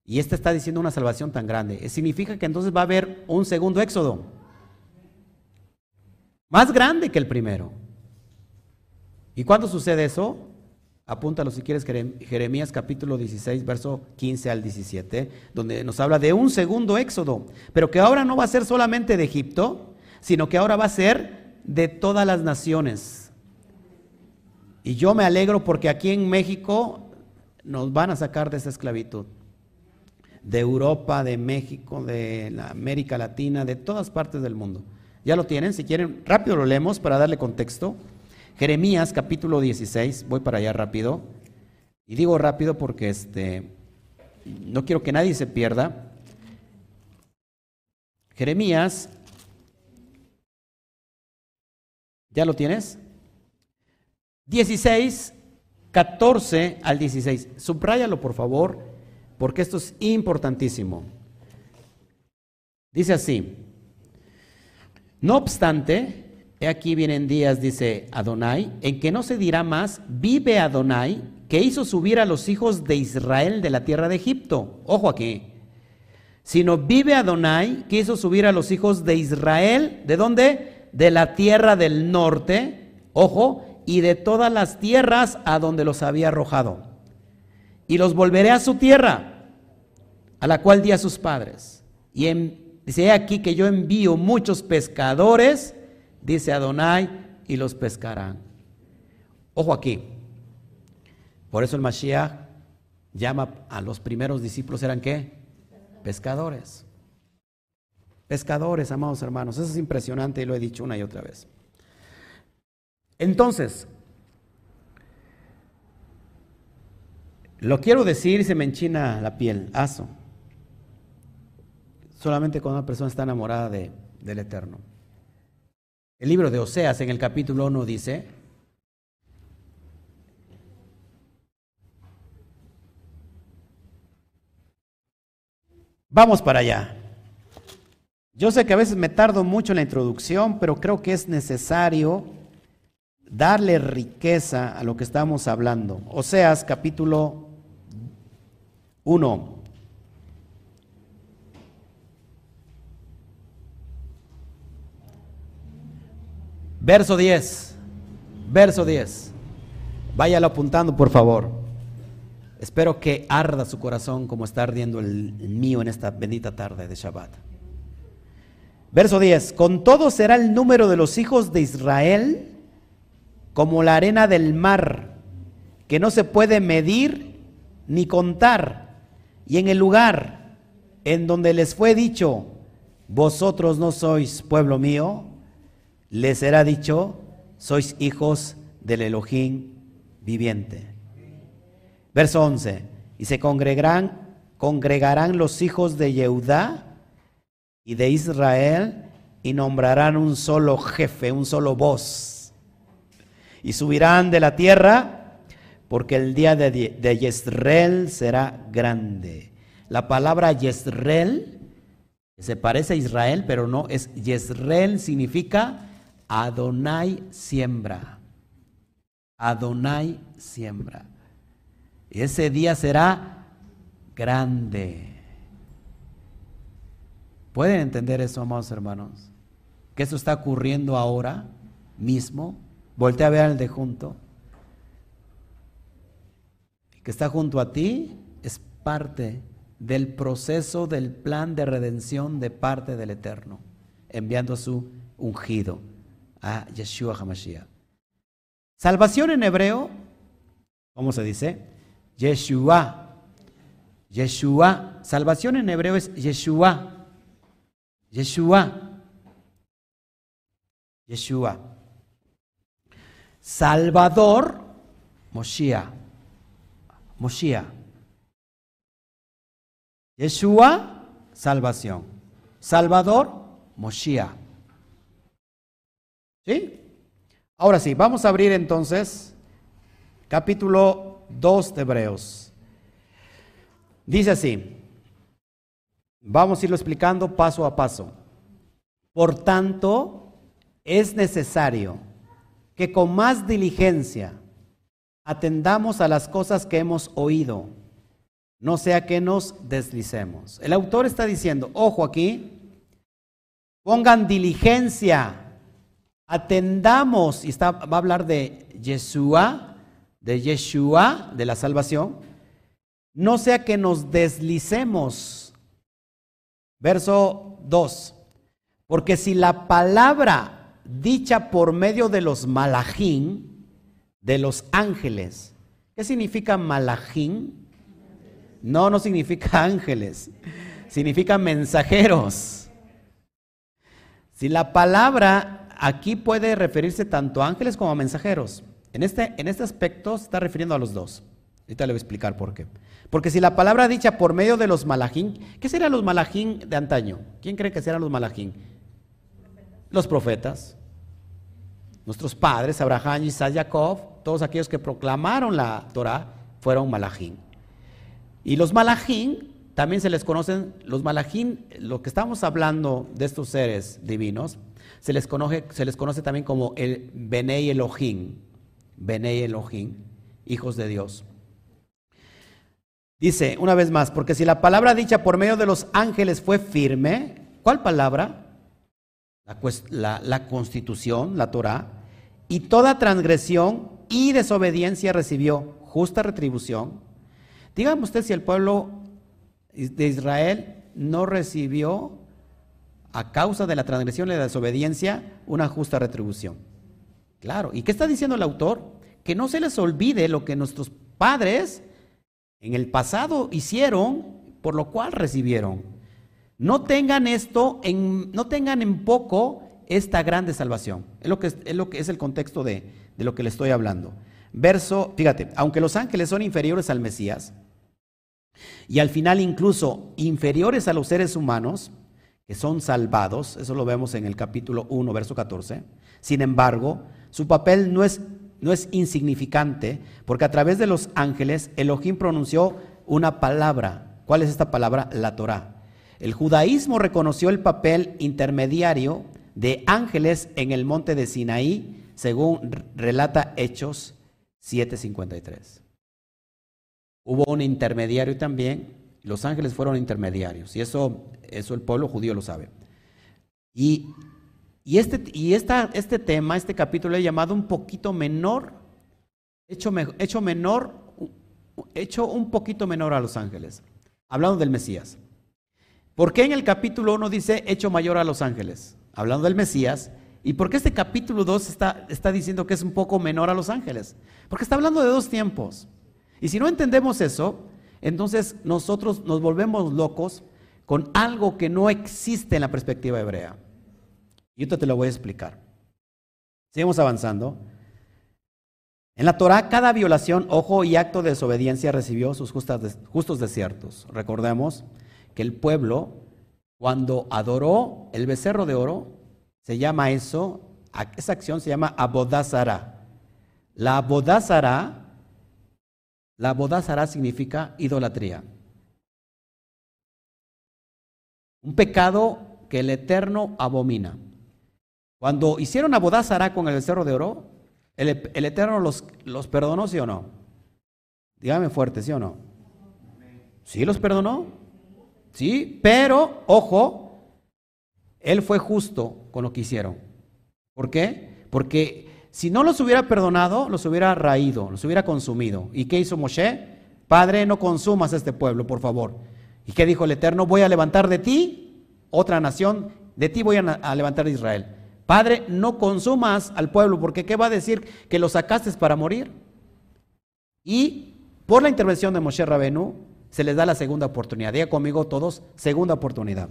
Y esta está diciendo una salvación tan grande. Significa que entonces va a haber un segundo éxodo. Más grande que el primero. ¿Y cuándo sucede eso? Apúntalo si quieres, Jeremías capítulo 16, verso 15 al 17, donde nos habla de un segundo éxodo, pero que ahora no va a ser solamente de Egipto, sino que ahora va a ser de todas las naciones. Y yo me alegro porque aquí en México nos van a sacar de esa esclavitud. De Europa, de México, de la América Latina, de todas partes del mundo. Ya lo tienen, si quieren, rápido lo leemos para darle contexto. Jeremías capítulo 16, voy para allá rápido. Y digo rápido porque este, no quiero que nadie se pierda. Jeremías ¿Ya lo tienes? 16, 14 al 16. Subráyalo, por favor, porque esto es importantísimo. Dice así. No obstante, he aquí vienen días, dice Adonai, en que no se dirá más, vive Adonai, que hizo subir a los hijos de Israel de la tierra de Egipto. Ojo aquí. Sino vive Adonai, que hizo subir a los hijos de Israel, ¿de dónde? De la tierra del norte, ojo, y de todas las tierras a donde los había arrojado. Y los volveré a su tierra, a la cual di a sus padres. Y en, dice aquí que yo envío muchos pescadores, dice Adonai, y los pescarán. Ojo aquí. Por eso el Mashiach llama a los primeros discípulos, ¿eran qué? Pescadores. Pescadores, amados hermanos, eso es impresionante y lo he dicho una y otra vez. Entonces, lo quiero decir y se me enchina la piel, aso. Solamente cuando una persona está enamorada de, del Eterno. El libro de Oseas en el capítulo 1 dice, vamos para allá. Yo sé que a veces me tardo mucho en la introducción, pero creo que es necesario darle riqueza a lo que estamos hablando. Oseas capítulo 1. Verso 10. Verso 10. Váyalo apuntando, por favor. Espero que arda su corazón como está ardiendo el mío en esta bendita tarde de Shabbat. Verso 10, con todo será el número de los hijos de Israel como la arena del mar, que no se puede medir ni contar. Y en el lugar en donde les fue dicho, vosotros no sois pueblo mío, les será dicho, sois hijos del Elohim viviente. Verso 11, y se congregarán, congregarán los hijos de Yehudá y de Israel y nombrarán un solo jefe, un solo voz. Y subirán de la tierra porque el día de, de Yisrael será grande. La palabra Yisrael se parece a Israel, pero no es Yisrael significa Adonai siembra. Adonai siembra. Ese día será grande. ¿Pueden entender eso, amados hermanos? Que eso está ocurriendo ahora mismo. Voltea a ver al de junto. que está junto a ti es parte del proceso del plan de redención de parte del Eterno, enviando su ungido, a Yeshua HaMashiach. Salvación en hebreo, ¿cómo se dice? Yeshua. Yeshua. Salvación en hebreo es Yeshua. Yeshua. Yeshua. Salvador, Moshiach. Moshiach. Yeshua, salvación. Salvador, Moshiach. ¿Sí? Ahora sí, vamos a abrir entonces capítulo 2 de Hebreos. Dice así, vamos a irlo explicando paso a paso. Por tanto, es necesario que con más diligencia atendamos a las cosas que hemos oído, no sea que nos deslicemos. El autor está diciendo, ojo aquí, pongan diligencia, atendamos, y está, va a hablar de Yeshua, de Yeshua, de la salvación, no sea que nos deslicemos. Verso 2. Porque si la palabra dicha por medio de los malajín, de los ángeles, ¿qué significa malajín? No, no significa [LAUGHS] ángeles, significa mensajeros. Si la palabra aquí puede referirse tanto a ángeles como a mensajeros. En este, en este aspecto se está refiriendo a los dos. Ahorita le voy a explicar por qué. Porque si la palabra dicha por medio de los malajín, ¿qué serían los malajín de antaño? ¿Quién cree que serán los malajín? Los profetas. Nuestros padres, Abraham, Isaac, Jacob, todos aquellos que proclamaron la Torah, fueron malajín. Y los malajín también se les conocen, los malajín, lo que estamos hablando de estos seres divinos, se les conoce, se les conoce también como el Benei Elohim, Benei Elohim, hijos de Dios. Dice una vez más, porque si la palabra dicha por medio de los ángeles fue firme, ¿cuál palabra? La, la constitución, la Torah, y toda transgresión y desobediencia recibió justa retribución. Dígame usted si el pueblo de Israel no recibió a causa de la transgresión y la desobediencia una justa retribución. Claro, ¿y qué está diciendo el autor? Que no se les olvide lo que nuestros padres en el pasado hicieron, por lo cual recibieron. No tengan esto en, no tengan en poco esta grande salvación. Es lo que es, lo que es el contexto de, de lo que le estoy hablando. Verso, fíjate, aunque los ángeles son inferiores al Mesías, y al final incluso inferiores a los seres humanos, que son salvados, eso lo vemos en el capítulo 1, verso 14, sin embargo, su papel no es no es insignificante, porque a través de los ángeles Elohim pronunció una palabra. ¿Cuál es esta palabra? La Torah. El judaísmo reconoció el papel intermediario de ángeles en el monte de Sinaí, según relata Hechos 7:53. Hubo un intermediario también, los ángeles fueron intermediarios, y eso, eso el pueblo judío lo sabe. Y y este, y este tema, este capítulo he llamado un poquito menor, hecho, hecho menor, hecho un poquito menor a los ángeles, hablando del Mesías. ¿Por qué en el capítulo 1 dice hecho mayor a los ángeles? Hablando del Mesías. ¿Y por qué este capítulo 2 está, está diciendo que es un poco menor a los ángeles? Porque está hablando de dos tiempos. Y si no entendemos eso, entonces nosotros nos volvemos locos con algo que no existe en la perspectiva hebrea. Y ahorita te lo voy a explicar. Seguimos avanzando. En la Torah, cada violación, ojo y acto de desobediencia recibió sus justos desiertos. Recordemos que el pueblo, cuando adoró el becerro de oro, se llama eso, esa acción se llama abodazara. La abodazara, la abodazara significa idolatría. Un pecado que el Eterno abomina. Cuando hicieron a Bodazara con el becerro de oro, el, Eterno los, los, perdonó, ¿sí o no? Dígame fuerte, ¿sí o no? ¿Sí los perdonó? Sí, pero, ojo, Él fue justo con lo que hicieron. ¿Por qué? Porque si no los hubiera perdonado, los hubiera raído, los hubiera consumido. ¿Y qué hizo Moshe? Padre, no consumas a este pueblo, por favor. ¿Y qué dijo el Eterno? Voy a levantar de ti otra nación, de ti voy a, a levantar de Israel. Padre, no consumas al pueblo, porque ¿qué va a decir? Que lo sacaste para morir. Y por la intervención de Moshe Rabenu, se les da la segunda oportunidad. Diga conmigo todos, segunda oportunidad.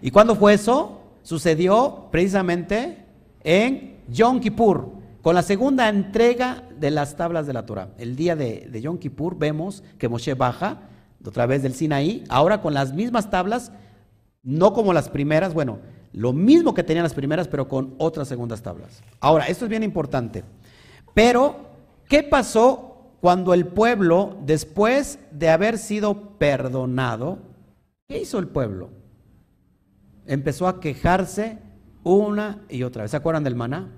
¿Y cuándo fue eso? Sucedió precisamente en Yom Kippur, con la segunda entrega de las tablas de la Torah. El día de, Yom Kippur vemos que Moshe baja otra vez del Sinaí, ahora con las mismas tablas, no como las primeras, bueno, Lo mismo que tenían las primeras, pero con otras segundas tablas. Ahora, esto es bien importante. Pero, ¿qué pasó cuando el pueblo, después de haber sido perdonado, ¿qué hizo el pueblo? Empezó a quejarse una y otra vez. ¿Se acuerdan del maná?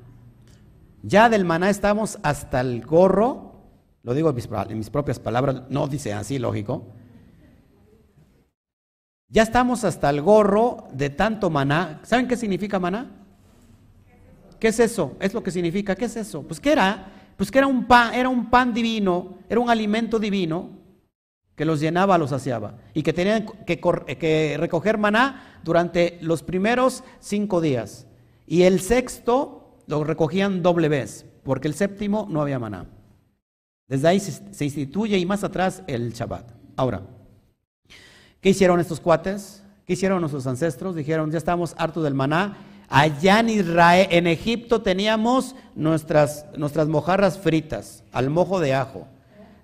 Ya del maná estamos hasta el gorro, lo digo en mis, propias palabras, no dice así, lógico. Ya estamos hasta el gorro de tanto maná. ¿Saben qué significa maná? ¿Qué es eso? Es lo que significa. ¿Qué es eso? Pues que era, pues que era un pan, era un pan divino, era un alimento divino que los llenaba, los saciaba y que tenían que, recoger maná durante los primeros cinco días y el sexto lo recogían doble vez, porque el séptimo no había maná. Desde ahí se, instituye y más atrás el Shabbat. Ahora, ¿qué hicieron estos cuates? ¿Qué hicieron nuestros ancestros? Dijeron, ya estamos hartos del maná. Allá en Israel, en Egipto teníamos nuestras, nuestras mojarras fritas, al mojo de ajo.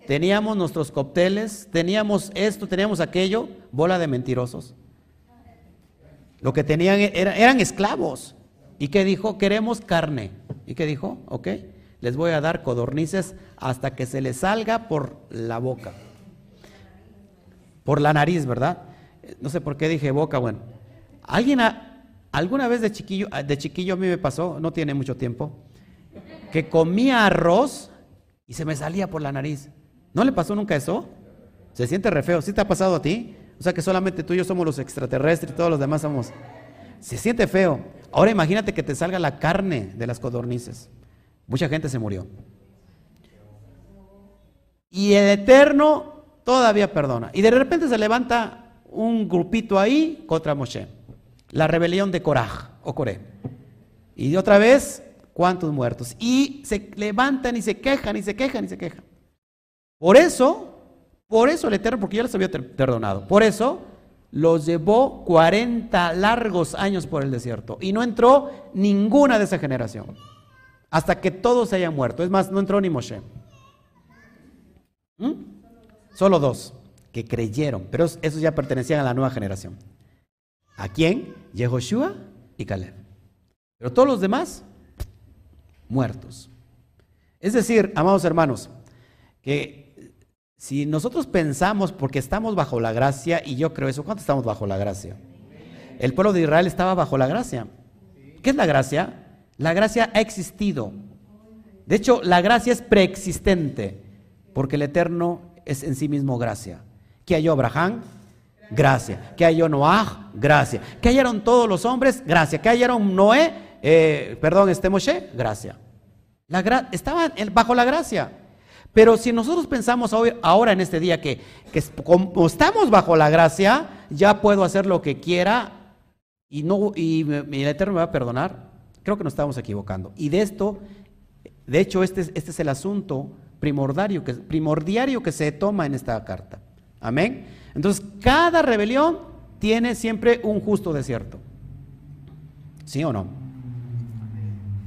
Teníamos nuestros cócteles, teníamos esto, teníamos aquello, bola de mentirosos. Lo que tenían eran esclavos. ¿Y qué dijo? Queremos carne. ¿Y qué dijo? Ok, les voy a dar codornices hasta que se les salga por la boca. Por la nariz, ¿verdad? No sé por qué dije boca, bueno. ¿Alguien alguna vez de chiquillo, de chiquillo a mí me pasó, no tiene mucho tiempo, que comía arroz y se me salía por la nariz? ¿No le pasó nunca eso? Se siente re feo. ¿Sí te ha pasado a ti? O sea que solamente tú y yo somos los extraterrestres y todos los demás somos... Se siente feo. Ahora imagínate que te salga la carne de las codornices. Mucha gente se murió. Y el Eterno todavía perdona. Y de repente se levanta un grupito ahí contra Moshe. La rebelión de Korah o Coré. Y de otra vez, ¿cuántos muertos? Y se levantan y se quejan y se quejan y se quejan. Por eso, por eso el Eterno, porque ya les había perdonado. Por eso los llevó 40 largos años por el desierto y no entró ninguna de esa generación hasta que todos se hayan muerto. Es más, no entró ni Moshe. ¿Mm? Solo dos que creyeron, pero esos ya pertenecían a la nueva generación. ¿A quién? Yehoshua y Caleb. Pero todos los demás, muertos. Es decir, amados hermanos, que si nosotros pensamos, porque estamos bajo la gracia, y yo creo eso, ¿cuánto estamos bajo la gracia? El pueblo de Israel estaba bajo la gracia. ¿Qué es la gracia? La gracia ha existido. De hecho, la gracia es preexistente, porque el Eterno es en sí mismo gracia. ¿Qué halló Abraham? Gracia. ¿Qué halló Noah? Gracia. ¿Qué hallaron todos los hombres? Gracia. ¿Qué hallaron Noé? Eh, perdón, este Moshe? Gracia. La estaban bajo la gracia. Pero si nosotros pensamos ahora en este día que, como estamos bajo la gracia, ya puedo hacer lo que quiera y, no, y, el Eterno me va a perdonar, creo que nos estamos equivocando. Y de esto, de hecho, este, este es el asunto primordiario que, que se toma en esta carta. Amén. Entonces, cada rebelión tiene siempre un justo desierto. ¿Sí o no?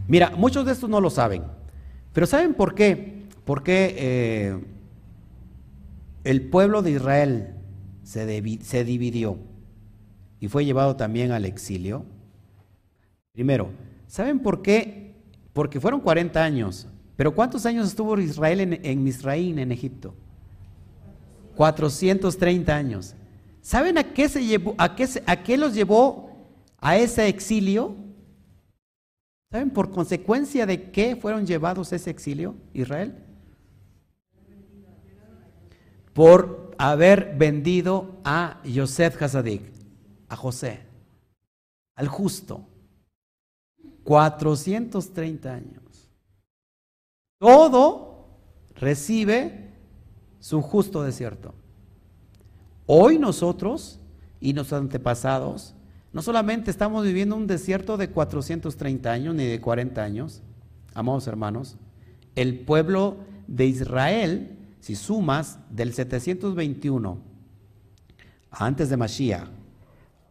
Mira, muchos de estos no lo saben, pero ¿saben por qué? Porque eh, el pueblo de Israel se, se dividió y fue llevado también al exilio. Primero, ¿saben por qué? Porque fueron 40 años. Pero ¿cuántos años estuvo Israel en, Misraín, en Egipto? 430 años. ¿Saben a qué, se llevó, a, qué a qué los llevó a ese exilio? ¿Saben por consecuencia de qué fueron llevados a ese exilio, Israel? por haber vendido a Yosef Hasadik, a José, al justo. 430 años. Todo recibe su justo desierto. Hoy nosotros y nuestros antepasados no solamente estamos viviendo un desierto de 430 años ni de 40 años, amados hermanos, el pueblo de Israel si sumas del 721 antes de Mashiach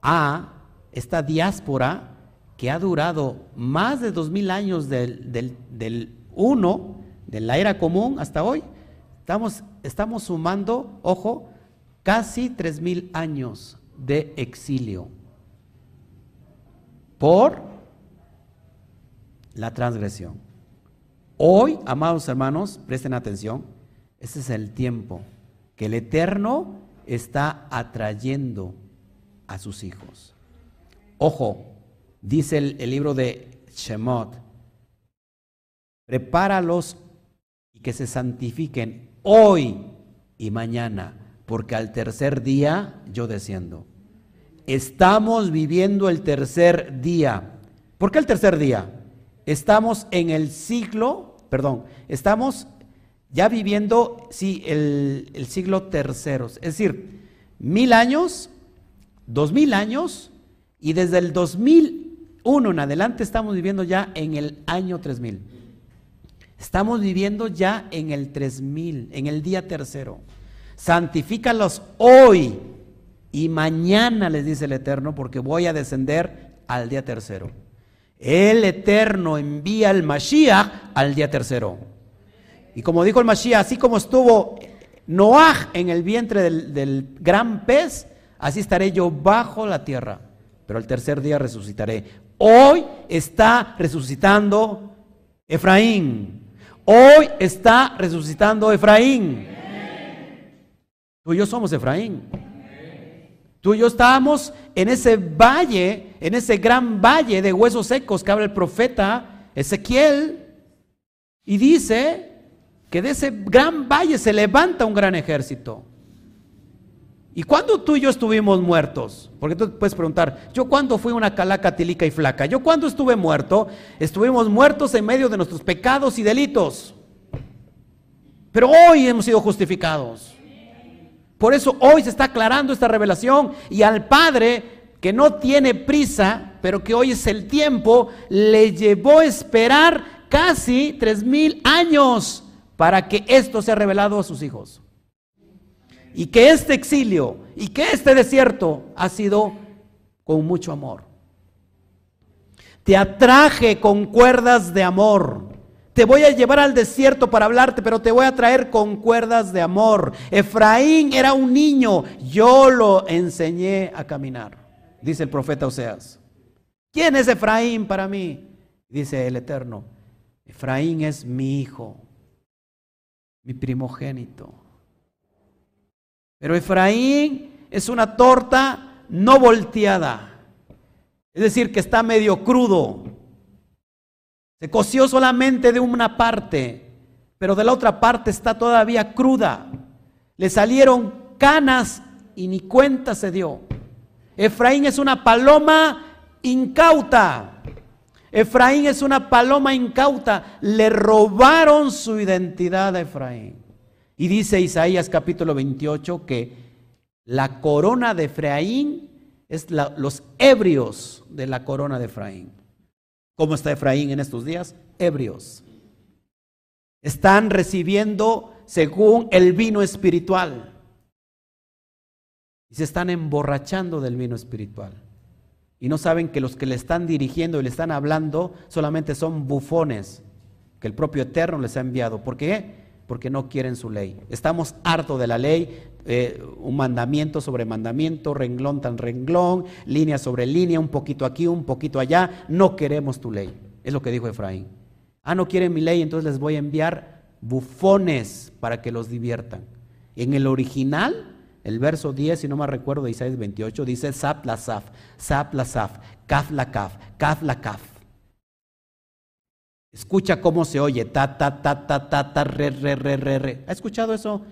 a esta diáspora que ha durado más de dos mil años del, del, uno, de la era común hasta hoy, estamos, estamos sumando, ojo, casi tres mil años de exilio. por la transgresión. Hoy, amados hermanos, presten atención, este es el tiempo que el Eterno está atrayendo a sus hijos. Ojo, dice el, el libro de Shemot, prepáralos que se santifiquen hoy y mañana, porque al tercer día yo desciendo. Estamos viviendo el tercer día. ¿Por qué el tercer día? Estamos en el siglo, perdón, estamos ya viviendo, sí, el, el siglo tercero. Es decir, mil años, dos mil años, y desde el 2001 en adelante estamos viviendo ya en el año 3000. Estamos viviendo ya en el 3000, en el día tercero. Santifícalos hoy y mañana, les dice el Eterno, porque voy a descender al día tercero. El Eterno envía el Mashiach al día tercero. Y como dijo el Mashiach, así como estuvo Noah en el vientre del, del gran pez, así estaré yo bajo la tierra. Pero el tercer día resucitaré. Hoy está resucitando Efraín. Hoy está resucitando Efraín. Tú y yo somos Efraín. Tú y yo estábamos en ese valle, en ese gran valle de huesos secos que habla el profeta Ezequiel. Y dice que de ese gran valle se levanta un gran ejército. ¿Y cuándo tú y yo estuvimos muertos? Porque tú puedes preguntar, ¿yo cuándo fui una calaca tilica y flaca? ¿Yo cuándo estuve muerto? Estuvimos muertos en medio de nuestros pecados y delitos. Pero hoy hemos sido justificados. Por eso hoy se está aclarando esta revelación y al Padre que no tiene prisa, pero que hoy es el tiempo, le llevó a esperar casi tres mil años para que esto sea revelado a sus hijos y que este exilio y que este desierto ha sido con mucho amor. Te atraje con cuerdas de amor. Te voy a llevar al desierto para hablarte, pero te voy a traer con cuerdas de amor. Efraín era un niño, yo lo enseñé a caminar, dice el profeta Oseas. ¿Quién es Efraín para mí? Dice el Eterno. Efraín es mi hijo, mi primogénito. Pero Efraín es una torta no volteada. Es decir, que está medio crudo. Se coció solamente de una parte, pero de la otra parte está todavía cruda. Le salieron canas y ni cuenta se dio. Efraín es una paloma incauta. Efraín es una paloma incauta. Le robaron su identidad a Efraín. Y dice Isaías capítulo 28 que la corona de Efraín es los ebrios de la corona de Efraín. ¿Cómo está Efraín en estos días? Ebrios. Están recibiendo según el vino espiritual. Y se están emborrachando del vino espiritual. Y no saben que los que le están dirigiendo y le están hablando solamente son bufones que el propio Eterno les ha enviado. ¿Por qué? Porque no quieren su ley. Estamos hartos de la ley, eh, un mandamiento sobre mandamiento, renglón tan renglón, línea sobre línea, un poquito aquí, un poquito allá. No queremos tu ley. Es lo que dijo Efraín. Ah, no quieren mi ley, entonces les voy a enviar bufones para que los diviertan. En el original, el verso 10, si no me recuerdo de Isaías 28, dice sap la saf, sap la saf, kaf la kaf, kaf la kaf. Escucha cómo se oye, ta, ta, ta, ta, ta, ta, re, re, re, re, re. ¿Ha escuchado eso?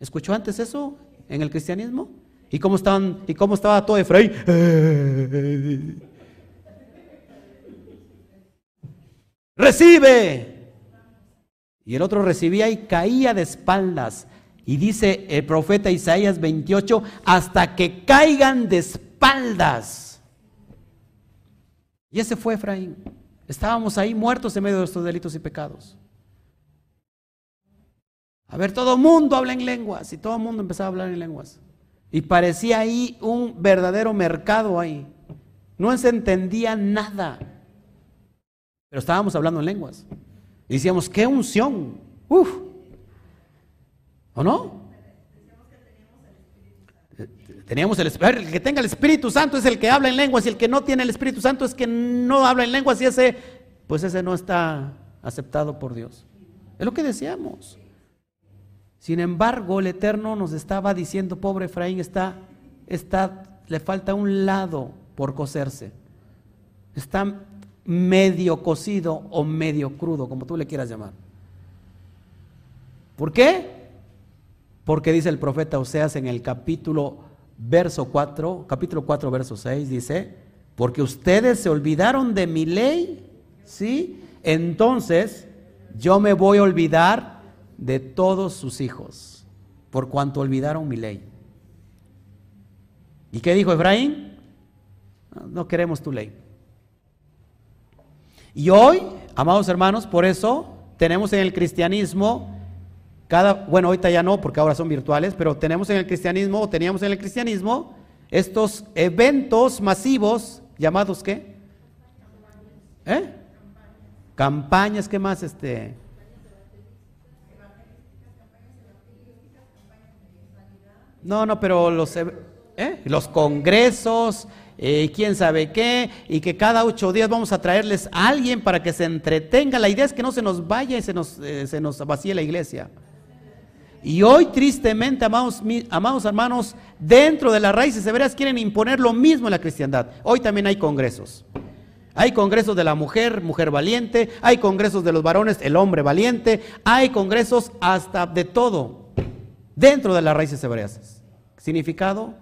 ¿Escuchó antes eso en el cristianismo? ¿Y cómo, estaban, y cómo estaba todo Efraín? [LAUGHS] Recibe. Y el otro recibía y caía de espaldas. Y dice el profeta Isaías 28, hasta que caigan de espaldas. Y ese fue Efraín. Estábamos ahí muertos en medio de estos delitos y pecados. A ver, todo mundo habla en lenguas y todo el mundo empezaba a hablar en lenguas. Y parecía ahí un verdadero mercado ahí. No se entendía nada. Pero estábamos hablando en lenguas. Y decíamos, qué unción. Uf. ¿O no? Teníamos el, que tenga el Espíritu Santo es el que habla en lenguas y el que no tiene el Espíritu Santo es que no habla en lenguas y ese, pues ese no está aceptado por Dios. Es lo que decíamos. Sin embargo, el Eterno nos estaba diciendo, pobre Efraín, está, está, le falta un lado por coserse. Está medio cocido o medio crudo, como tú le quieras llamar. ¿Por qué? Porque dice el profeta Oseas en el capítulo verso 4, capítulo 4, verso 6, dice, porque ustedes se olvidaron de mi ley, ¿sí? Entonces yo me voy a olvidar de todos sus hijos, por cuanto olvidaron mi ley. ¿Y qué dijo Efraín? No queremos tu ley. Y hoy, amados hermanos, por eso tenemos en el cristianismo cada, bueno, ahorita ya no, porque ahora son virtuales, pero tenemos en el cristianismo, o teníamos en el cristianismo, estos eventos masivos llamados ¿qué? ¿Eh? Campañas, ¿qué más? Este, No, no, pero los, ¿eh? los congresos, eh, quién sabe qué, y que cada ocho días vamos a traerles a alguien para que se entretenga. La idea es que no se nos vaya y se nos, eh, se nos vacíe la iglesia. Y hoy, tristemente, amados, amados hermanos, dentro de las raíces severas quieren imponer lo mismo en la cristiandad. Hoy también hay congresos. Hay congresos de la mujer, mujer valiente. Hay congresos de los varones, el hombre valiente. Hay congresos hasta de todo dentro de las raíces hebreas. Significado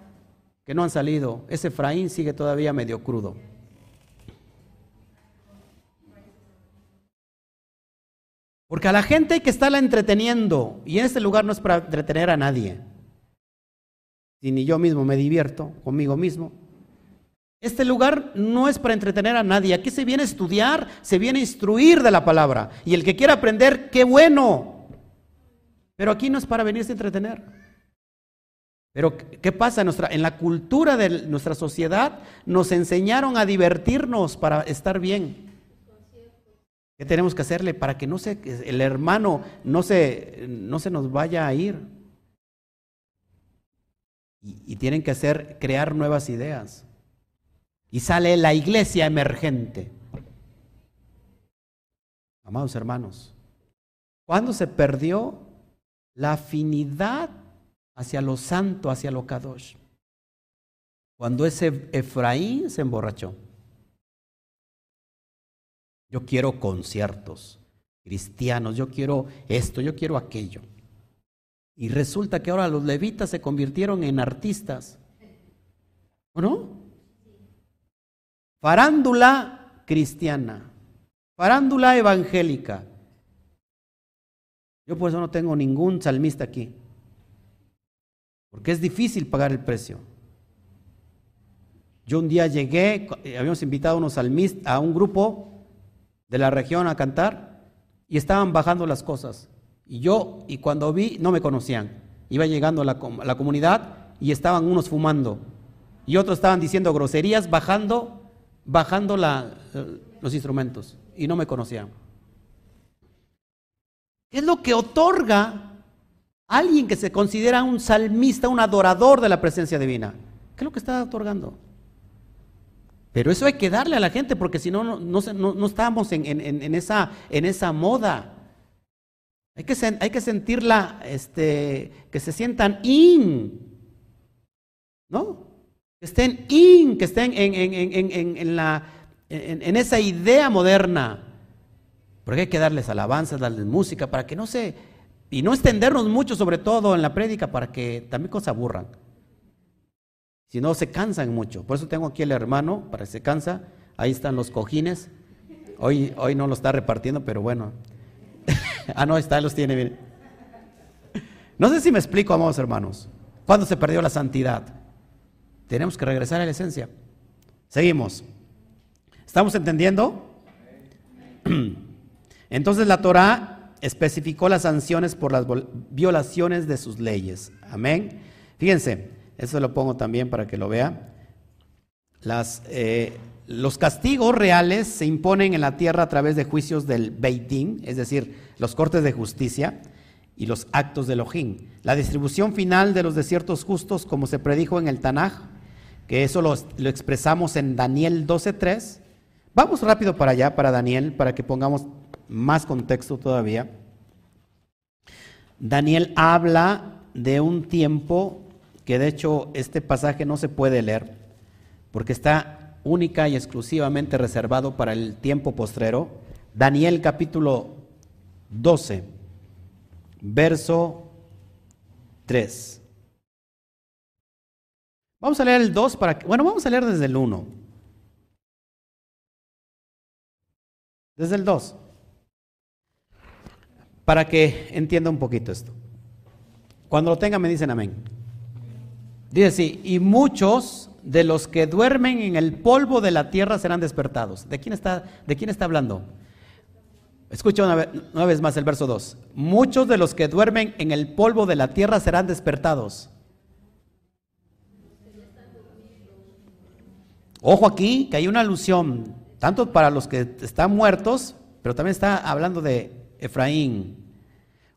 que no han salido. Ese Efraín sigue todavía medio crudo. Porque a la gente hay que estarla entreteniendo. Y en este lugar no es para entretener a nadie. Ni yo mismo me divierto conmigo mismo. Este lugar no es para entretener a nadie. Aquí se viene a estudiar, se viene a instruir de la palabra. Y el que quiera aprender, qué bueno. Pero aquí no es para venirse a entretener. Pero ¿qué pasa? En, nuestra, en la cultura de nuestra sociedad nos enseñaron a divertirnos para estar bien. ¿Qué tenemos que hacerle para que no se, el hermano no se, no se nos vaya a ir? Y, tienen que hacer, crear nuevas ideas. Y sale la iglesia emergente. Amados hermanos, ¿cuándo se perdió la afinidad hacia lo santo, hacia lo kadosh? Cuando ese Efraín se emborrachó. Yo quiero conciertos cristianos, yo quiero esto, yo quiero aquello. Y resulta que ahora los levitas se convirtieron en artistas. ¿O no? Farándula cristiana, farándula evangélica. Yo por eso no tengo ningún salmista aquí, porque es difícil pagar el precio. Yo un día llegué, habíamos invitado a unos salmistas, a un grupo de la región a cantar y estaban bajando las cosas. Y yo, y cuando vi, no me conocían. Iba llegando a la, la comunidad y estaban unos fumando y otros estaban diciendo groserías bajando, bajando la, los instrumentos y no me conocían. ¿Qué es lo que otorga a alguien que se considera un salmista, un adorador de la presencia divina? ¿Qué es lo que está otorgando? Pero eso hay que darle a la gente porque si no, no, estamos en, esa, en esa moda. Hay que, hay que sentirla, este, que se sientan in, ¿no? Que estén in, que estén en, la, en, esa idea moderna. Porque hay que darles alabanzas, darles música para que no se... Y no extendernos mucho, sobre todo en la prédica, para que también se aburran. Si no, se cansan mucho. Por eso tengo aquí el hermano, para que se cansa. Ahí están los cojines. Hoy, hoy no lo está repartiendo, pero bueno. [LAUGHS] ah, no, está, los tiene bien. No sé si me explico, amados hermanos. ¿Cuándo se perdió la santidad? Tenemos que regresar a la esencia. Seguimos. ¿Estamos entendiendo? [CLEARS THROAT] Entonces la Torah especificó las sanciones por las violaciones de sus leyes. Amén. Fíjense, eso lo pongo también para que lo vea. Eh, los castigos reales se imponen en la tierra a través de juicios del Beitín, es decir, los cortes de justicia. y los actos de Elohim. La distribución final de los desiertos justos, como se predijo en el Tanaj, que eso lo, lo expresamos en Daniel 12.3. Vamos rápido para allá, para Daniel, para que pongamos más contexto todavía. Daniel habla de un tiempo que de hecho este pasaje no se puede leer, porque está única y exclusivamente reservado para el tiempo postrero. Daniel capítulo 12, verso 3. Vamos a leer el 2 para que, bueno, vamos a leer desde el 1. Desde el 2. Para que entienda un poquito esto. Cuando lo tengan me dicen amén. Dice así, y muchos de los que duermen en el polvo de la tierra serán despertados. ¿De quién está, de quién está hablando? Escucha una vez, una vez más el verso 2. Muchos de los que duermen en el polvo de la tierra serán despertados. Ojo aquí, que hay una alusión, tanto para los que están muertos, pero también está hablando de Efraín.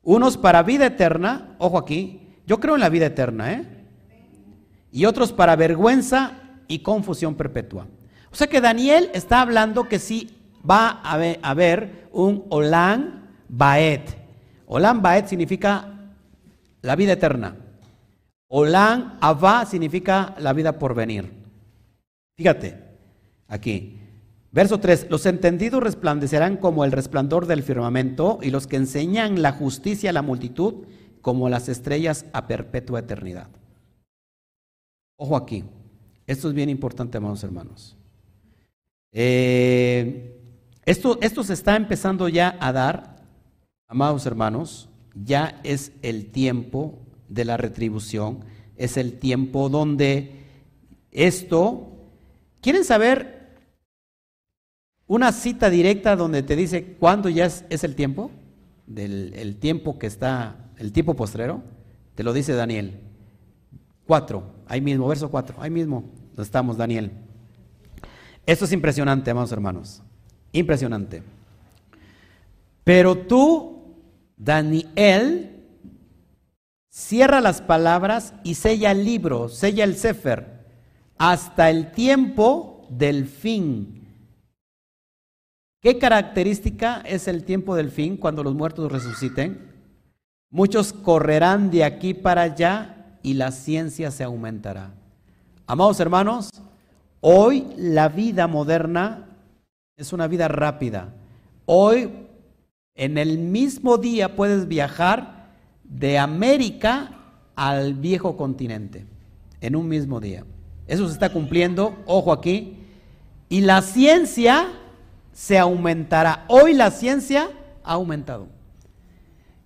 Unos para vida eterna, ojo aquí, yo creo en la vida eterna, ¿eh? Y otros para vergüenza y confusión perpetua. O sea que Daniel está hablando que sí va a haber, un Olam Baet. Olam Baet significa la vida eterna. Olam Abba significa la vida por venir. Fíjate, aquí. Verso 3, los entendidos resplandecerán como el resplandor del firmamento y los que enseñan la justicia a la multitud como las estrellas a perpetua eternidad. Ojo aquí, esto es bien importante, amados hermanos. Eh, esto, esto se está empezando ya a dar, amados hermanos, ya es el tiempo de la retribución, es el tiempo donde esto, ¿quieren saber una cita directa donde te dice cuándo ya es, el tiempo? Del el tiempo que está, el tiempo postrero, te lo dice Daniel. 4, ahí mismo, verso 4, ahí mismo estamos, Daniel. Esto es impresionante, amados hermanos. Impresionante. Pero tú, Daniel, cierra las palabras y sella el libro, sella el Sefer, hasta el tiempo del fin. ¿Qué característica es el tiempo del fin cuando los muertos resuciten? Muchos correrán de aquí para allá y la ciencia se aumentará. Amados hermanos, hoy la vida moderna es una vida rápida. Hoy, en el mismo día, puedes viajar de América al viejo continente, en un mismo día. Eso se está cumpliendo, ojo aquí. Y la ciencia se aumentará. Hoy la ciencia ha aumentado.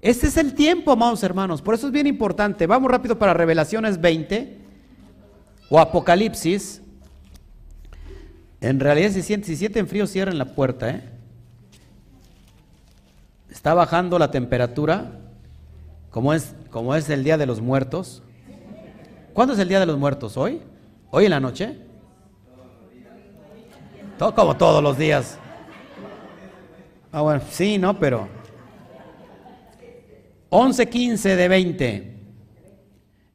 Este es el tiempo, amados hermanos. Por eso es bien importante. Vamos rápido para Revelaciones 20 o Apocalipsis. En realidad, si sienten, si frío, cierren la puerta. ¿eh? Está bajando la temperatura, como es, como es el Día de los Muertos. ¿Cuándo es el Día de los Muertos? ¿Hoy? ¿Hoy en la noche? Todo, como todos los días. Ah, bueno, sí, no, pero 11, 15 de 20.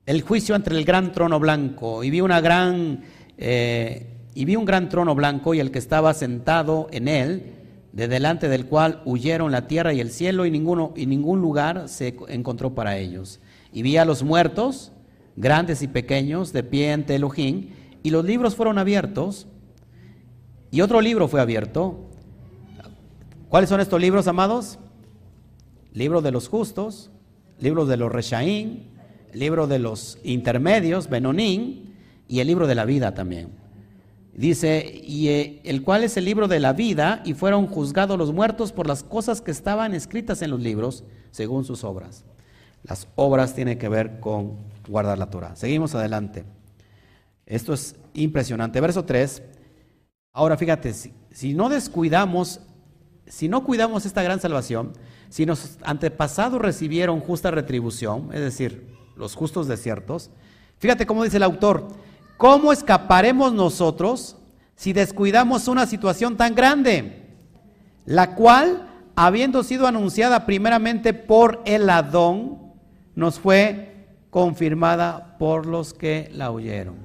El juicio entre el gran trono blanco. Y vi una gran eh, y vi un gran trono blanco y el que estaba sentado en él, de delante del cual huyeron la tierra y el cielo y, ninguno, y ningún lugar se encontró para ellos. Y vi a los muertos, grandes y pequeños, de pie ante Elohim, y los libros fueron abiertos, y otro libro fue abierto. ¿Cuáles son estos libros, amados? Libro de los justos, libro de los reshaín, libro de los intermedios, Benonín, y el libro de la vida también. Dice, y eh, el cual es el libro de la vida, y fueron juzgados los muertos por las cosas que estaban escritas en los libros, según sus obras. Las obras tienen que ver con guardar la Torah. Seguimos adelante. Esto es impresionante. Verso 3. Ahora fíjate, si, si no descuidamos, si no cuidamos esta gran salvación, si nuestros antepasados recibieron justa retribución, es decir, los justos desiertos, fíjate cómo dice el autor, ¿Cómo escaparemos nosotros si descuidamos una situación tan grande, la cual habiendo sido anunciada primeramente por el Adón, nos fue confirmada por los que la oyeron.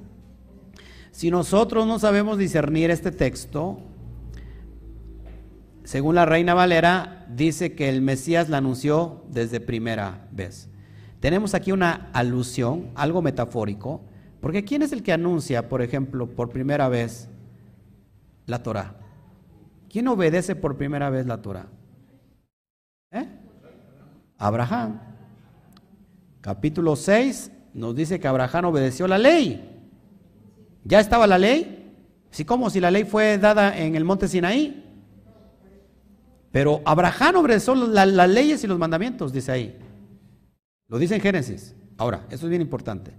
Si nosotros no sabemos discernir este texto, según la Reina Valera, dice que el Mesías la anunció desde primera vez. Tenemos aquí una alusión, algo metafórico, porque ¿quién es el que anuncia, por ejemplo, por primera vez la Torah? ¿Quién obedece por primera vez la Torah? ¿Eh? Abraham. Capítulo 6 nos dice que Abraham obedeció la ley. ¿Ya estaba la ley? Sí, como si la ley fue dada en el monte Sinaí. Pero Abraham obedeció las leyes y los mandamientos, dice ahí. Lo dice en Génesis. Ahora, eso es bien importante.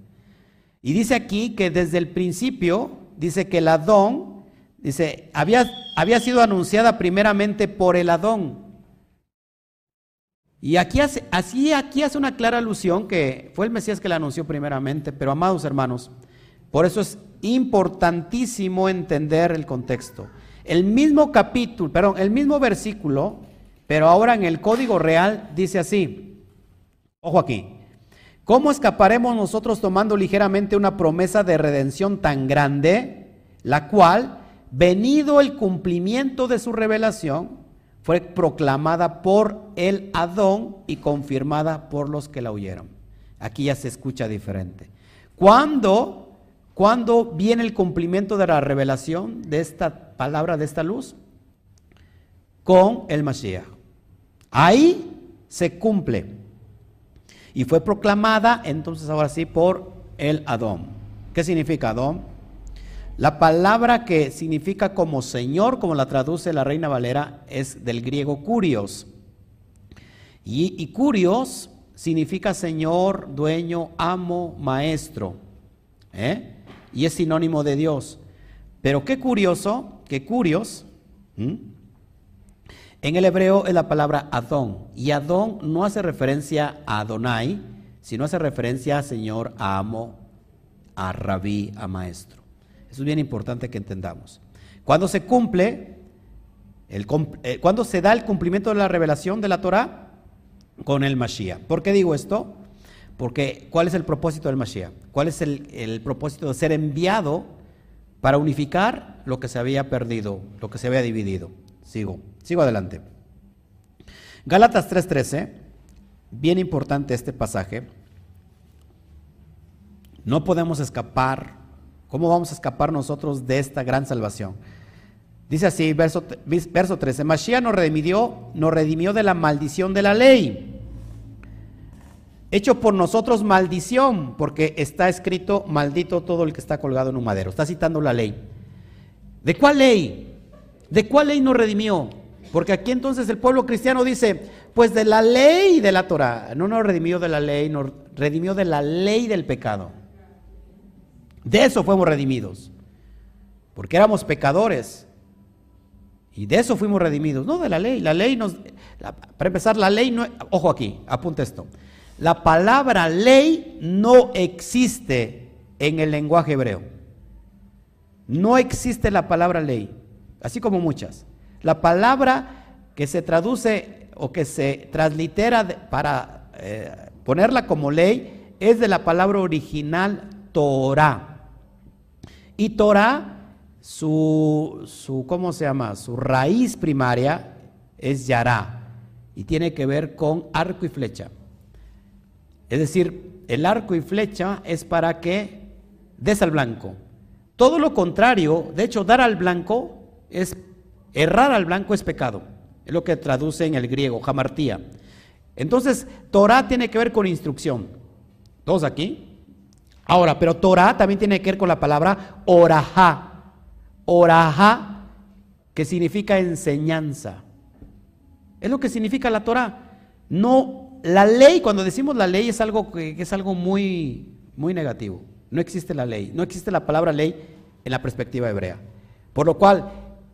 Y dice aquí que desde el principio, dice que el Adón, dice, había, había sido anunciada primeramente por el Adón. Y aquí hace, así aquí hace una clara alusión que fue el Mesías que la anunció primeramente, pero amados hermanos, por eso es importantísimo entender el contexto. El mismo capítulo, perdón, el mismo versículo, pero ahora en el código real dice así, ojo aquí, ¿cómo escaparemos nosotros tomando ligeramente una promesa de redención tan grande, la cual, venido el cumplimiento de su revelación, fue proclamada por el Adón y confirmada por los que la oyeron. Aquí ya se escucha diferente. ¿Cuándo, ¿Cuándo viene el cumplimiento de la revelación de esta palabra, de esta luz? Con el Mashiach. Ahí se cumple. Y fue proclamada entonces ahora sí por el Adón. ¿Qué significa Adón? La palabra que significa como Señor, como la traduce la Reina Valera, es del griego curios. Y, curios significa Señor, dueño, amo, maestro. ¿eh? Y es sinónimo de Dios. Pero qué curioso, que curios, en el hebreo es la palabra Adón. Y Adón no hace referencia a Adonai, sino hace referencia a Señor, a amo, a rabí, a maestro. Eso es bien importante que entendamos. Cuando se cumple, el, eh, cuando se da el cumplimiento de la revelación de la Torah con el Mashiach. ¿Por qué digo esto? Porque ¿cuál es el propósito del Mashiach? ¿Cuál es el, el propósito de ser enviado para unificar lo que se había perdido, lo que se había dividido? Sigo, sigo adelante. Gálatas 3:13, bien importante este pasaje. No podemos escapar ¿Cómo vamos a escapar nosotros de esta gran salvación? Dice así, verso, verso 13, Mashiach nos redimió, nos redimió de la maldición de la ley, hecho por nosotros maldición, porque está escrito, maldito todo el que está colgado en un madero. Está citando la ley. ¿De cuál ley? ¿De cuál ley nos redimió? Porque aquí entonces el pueblo cristiano dice, pues de la ley de la Torah. No nos redimió de la ley, nos redimió de la ley del pecado. De eso fuimos redimidos. Porque éramos pecadores. Y de eso fuimos redimidos. No de la ley. La ley nos... para empezar, la ley no... Ojo aquí, apunta esto. La palabra ley no existe en el lenguaje hebreo. No existe la palabra ley. Así como muchas. La palabra que se traduce o que se translitera para eh, ponerla como ley es de la palabra original Torah. Y Torah, su, su, ¿cómo se llama? Su raíz primaria es Yará y tiene que ver con arco y flecha. Es decir, el arco y flecha es para que des al blanco. Todo lo contrario, de hecho, dar al blanco es, errar al blanco es pecado. Es lo que traduce en el griego, jamartía. Entonces, Torah tiene que ver con instrucción. ¿Todos aquí? Ahora, pero Torah también tiene que ver con la palabra orajá. Orajá, que significa enseñanza. Es lo que significa la Torah. No, la ley, cuando decimos la ley es algo que, es algo muy, muy negativo. No existe la ley, no existe la palabra ley en la perspectiva hebrea. Por lo cual,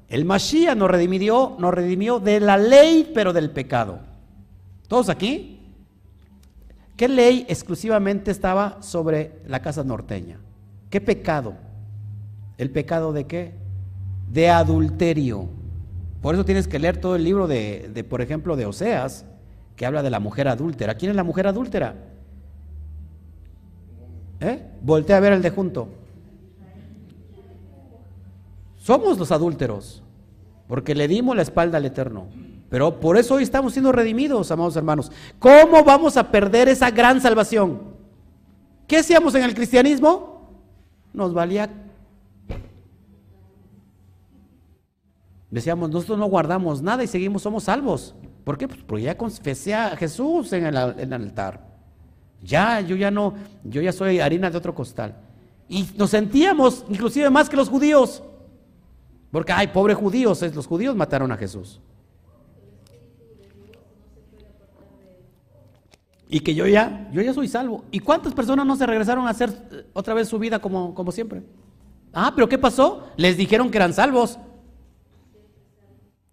el Mashiach nos redimió, nos redimió de la ley, pero del pecado. ¿Todos aquí? ¿Qué ley exclusivamente estaba sobre la casa norteña? ¿Qué pecado? ¿El pecado de qué? De adulterio. Por eso tienes que leer todo el libro de, de, por ejemplo, de Oseas, que habla de la mujer adúltera. ¿Quién es la mujer adúltera? ¿Eh? Voltea a ver el de junto. Somos los adúlteros, porque le dimos la espalda al Eterno. Pero por eso hoy estamos siendo redimidos, amados hermanos. ¿Cómo vamos a perder esa gran salvación? ¿Qué hacíamos en el cristianismo? Nos valía. Decíamos, nosotros no guardamos nada y seguimos, somos salvos. ¿Por qué? Pues porque ya confesé a Jesús en el, altar. Ya, yo ya no, yo ya soy harina de otro costal. Y nos sentíamos inclusive más que los judíos. Porque, ay, pobres judíos, los judíos mataron a Jesús. Y que yo ya, yo ya soy salvo. ¿Y cuántas personas no se regresaron a hacer eh, otra vez su vida como, como siempre? Ah, pero ¿qué pasó? Les dijeron que eran salvos.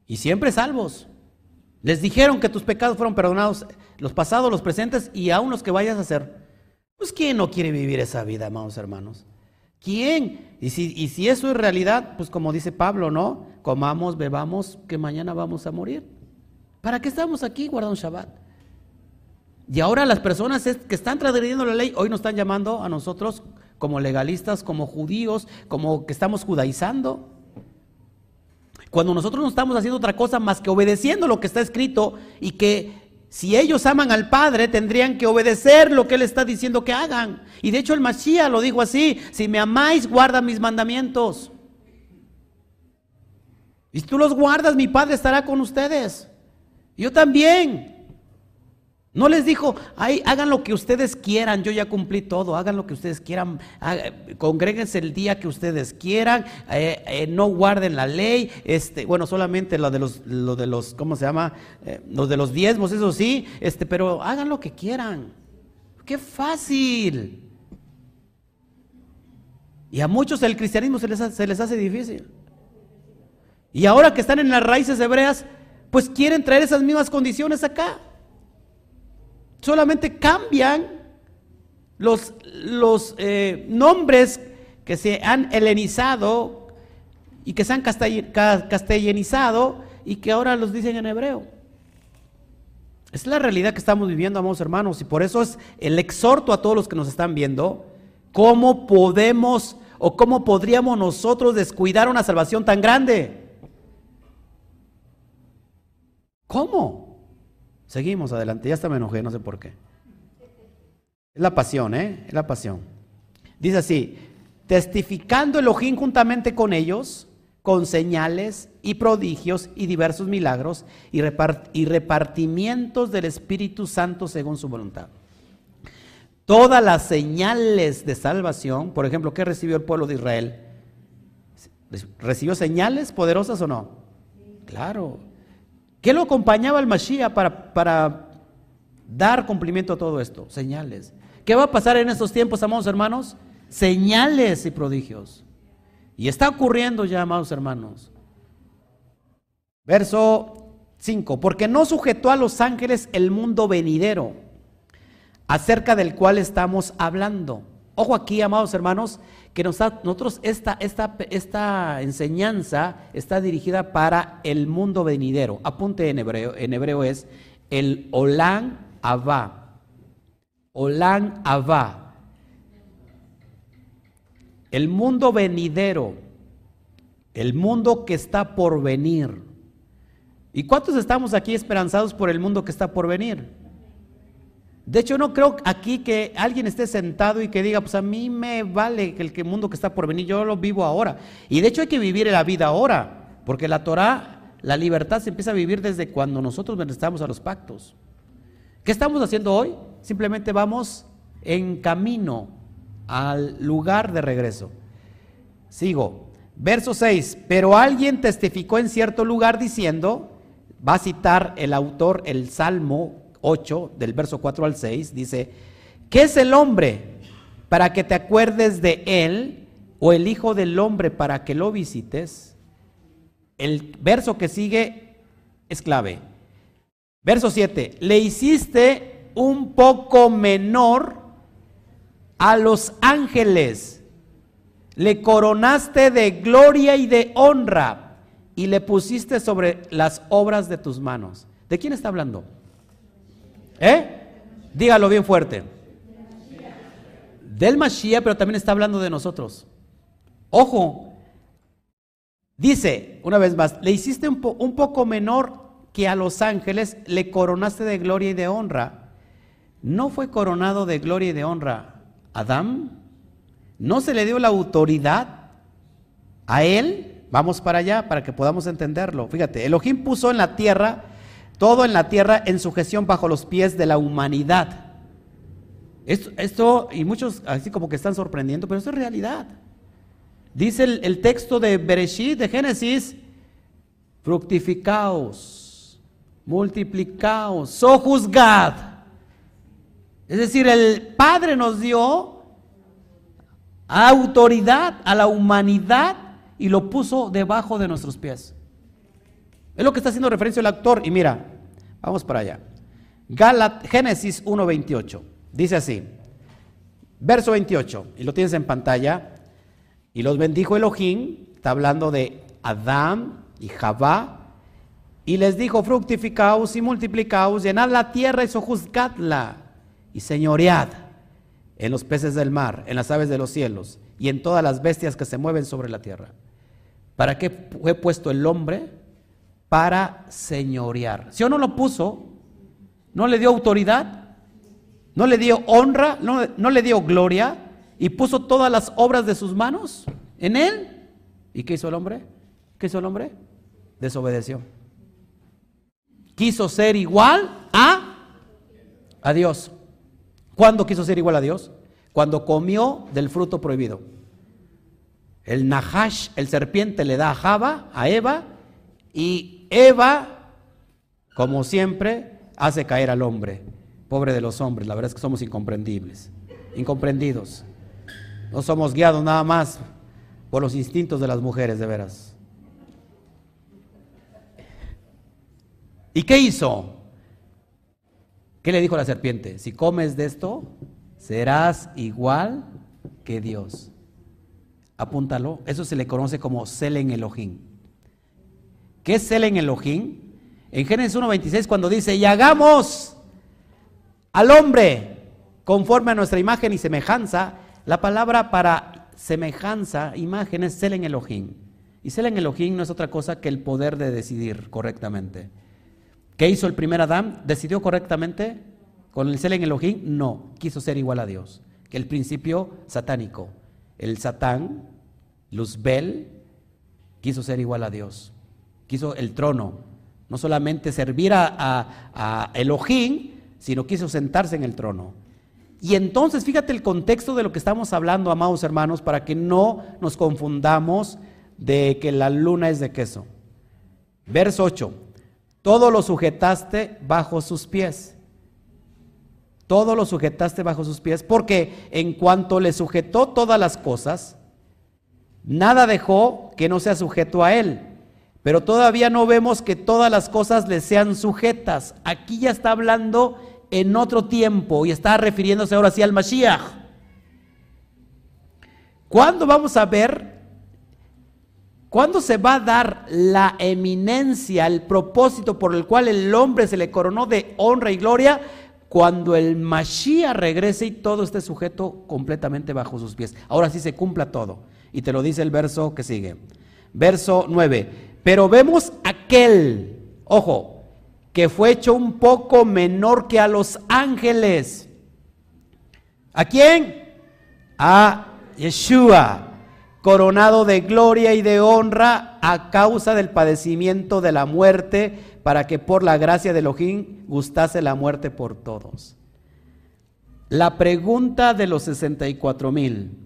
Y siempre salvos. Les dijeron que tus pecados fueron perdonados, los pasados, los presentes y aún los que vayas a hacer. Pues ¿quién no quiere vivir esa vida, amados hermanos? ¿Quién? Y si, y si eso es realidad, pues como dice Pablo, ¿no? Comamos, bebamos, que mañana vamos a morir. ¿Para qué estamos aquí guardando Shabbat? Y ahora las personas que están transgrediendo la ley hoy nos están llamando a nosotros como legalistas, como judíos, como que estamos judaizando. Cuando nosotros no estamos haciendo otra cosa más que obedeciendo lo que está escrito y que si ellos aman al Padre, tendrían que obedecer lo que Él está diciendo que hagan. Y de hecho el Mashiach lo dijo así, si me amáis, guarda mis mandamientos. Y si tú los guardas, mi Padre estará con ustedes. Yo también. No les dijo, Ay, hagan lo que ustedes quieran, yo ya cumplí todo, hagan lo que ustedes quieran, congréguense el día que ustedes quieran, eh, eh, no guarden la ley, este, bueno, solamente lo de los, lo de los, ¿cómo se llama? Eh, los de los diezmos, eso sí, este, pero hagan lo que quieran. Qué fácil. Y a muchos el cristianismo se les, se les hace difícil. Y ahora que están en las raíces hebreas, pues quieren traer esas mismas condiciones acá. Solamente cambian los, los eh, nombres que se han helenizado y que se han castellanizado y que ahora los dicen en hebreo. Es la realidad que estamos viviendo, amados hermanos, y por eso es el exhorto a todos los que nos están viendo, cómo podemos o cómo podríamos nosotros descuidar una salvación tan grande. ¿Cómo? Seguimos adelante, ya hasta me enojé, no sé por qué. Es la pasión, ¿eh? Es la pasión. Dice así, testificando Elohim juntamente con ellos, con señales y prodigios y diversos milagros y, y repartimientos del Espíritu Santo según su voluntad. Todas las señales de salvación, por ejemplo, ¿qué recibió el pueblo de Israel? ¿Recibió señales poderosas o no? Claro, ¿Qué lo acompañaba al Mashiach para, para dar cumplimiento a todo esto? Señales. ¿Qué va a pasar en estos tiempos, amados hermanos? Señales y prodigios. Y está ocurriendo ya, amados hermanos. Verso 5. Porque no sujetó a los ángeles el mundo venidero, acerca del cual estamos hablando. Ojo aquí, amados hermanos, que nosotros esta, esta, esta enseñanza está dirigida para el mundo venidero. Apunte en hebreo, en hebreo es el Olán Abba. Olán Abba. El mundo venidero. El mundo que está por venir. ¿Y cuántos estamos aquí esperanzados por el mundo que está por venir? De hecho, no creo aquí que alguien esté sentado y que diga, pues a mí me vale el mundo que está por venir, yo lo vivo ahora. Y de hecho hay que vivir la vida ahora, porque la Torah, la libertad se empieza a vivir desde cuando nosotros estamos a los pactos. ¿Qué estamos haciendo hoy? Simplemente vamos en camino al lugar de regreso. Sigo. Verso 6. Pero alguien testificó en cierto lugar diciendo, va a citar el autor el Salmo 8, del verso 4 al 6, dice, ¿qué es el hombre para que te acuerdes de él o el hijo del hombre para que lo visites? El verso que sigue es clave. Verso 7, le hiciste un poco menor a los ángeles, le coronaste de gloria y de honra y le pusiste sobre las obras de tus manos. ¿De quién está hablando? ¿Eh? Dígalo bien fuerte. Del Mashiach, pero también está hablando de nosotros. Ojo, dice una vez más, le hiciste un, un poco menor que a los ángeles, le coronaste de gloria y de honra. ¿No fue coronado de gloria y de honra Adán? ¿No se le dio la autoridad a él? Vamos para allá para que podamos entenderlo. Fíjate, Elohim puso en la tierra, todo en la tierra en sujeción bajo los pies de la humanidad. Esto, esto y muchos así como que están sorprendiendo, pero esto es realidad. Dice el, texto de Bereshit, de Génesis, fructificaos, multiplicaos, sojuzgad. Es decir, el Padre nos dio autoridad a la humanidad y lo puso debajo de nuestros pies. Es lo que está haciendo referencia el actor. Y mira, vamos para allá. Galat, Génesis 1.28. Dice así. Verso 28. Y lo tienes en pantalla. Y los bendijo Elohim. Está hablando de Adán y Javá. Y les dijo, fructificaos y multiplicaos, llenad la tierra y sojuzgadla y señoread en los peces del mar, en las aves de los cielos y en todas las bestias que se mueven sobre la tierra. ¿Para qué fue puesto el hombre? Para señorear. Si o no lo puso, no le dio autoridad, no le dio honra, no, no le dio gloria y puso todas las obras de sus manos en él. ¿Y qué hizo el hombre? ¿Qué hizo el hombre? Desobedeció. Quiso ser igual a, a Dios. ¿Cuándo quiso ser igual a Dios? Cuando comió del fruto prohibido. El Nahash, el serpiente, le da a Java, a Eva, y Eva, como siempre, hace caer al hombre. Pobre de los hombres, la verdad es que somos incomprendibles, incomprendidos. No somos guiados nada más por los instintos de las mujeres, de veras. ¿Y qué hizo? ¿Qué le dijo la serpiente? Si comes de esto, serás igual que Dios. Apúntalo. Eso se le conoce como Selen Elohim. ¿Qué es Selen Elohim? En Génesis 1.26 cuando dice, y hagamos al hombre conforme a nuestra imagen y semejanza, la palabra para semejanza, imagen es Selen Elohim. Y Selen Elohim no es otra cosa que el poder de decidir correctamente. ¿Qué hizo el primer Adán? ¿Decidió correctamente con el Selen Elohim? No, quiso ser igual a Dios. Que el principio satánico. El Satán, Luzbel, quiso ser igual a Dios. Quiso el trono. No solamente servir a, a Elohim, sino quiso sentarse en el trono. Y entonces, fíjate el contexto de lo que estamos hablando, amados hermanos, para que no nos confundamos de que la luna es de queso. Verso 8. Todo lo sujetaste bajo sus pies. Todo lo sujetaste bajo sus pies, porque en cuanto le sujetó todas las cosas, nada dejó que no sea sujeto a él. Pero todavía no vemos que todas las cosas le sean sujetas. Aquí ya está hablando en otro tiempo y está refiriéndose ahora sí al Mashiach. ¿Cuándo vamos a ver ¿Cuándo se va a dar la eminencia, el propósito por el cual el hombre se le coronó de honra y gloria? Cuando el Mashiach regrese y todo esté sujeto completamente bajo sus pies. Ahora sí se cumpla todo. Y te lo dice el verso que sigue. Verso 9. Pero vemos aquel, ojo, que fue hecho un poco menor que a los ángeles. ¿A quién? A Yeshua coronado de gloria y de honra a causa del padecimiento de la muerte, para que por la gracia de Elohim gustase la muerte por todos. La pregunta de los 64 mil.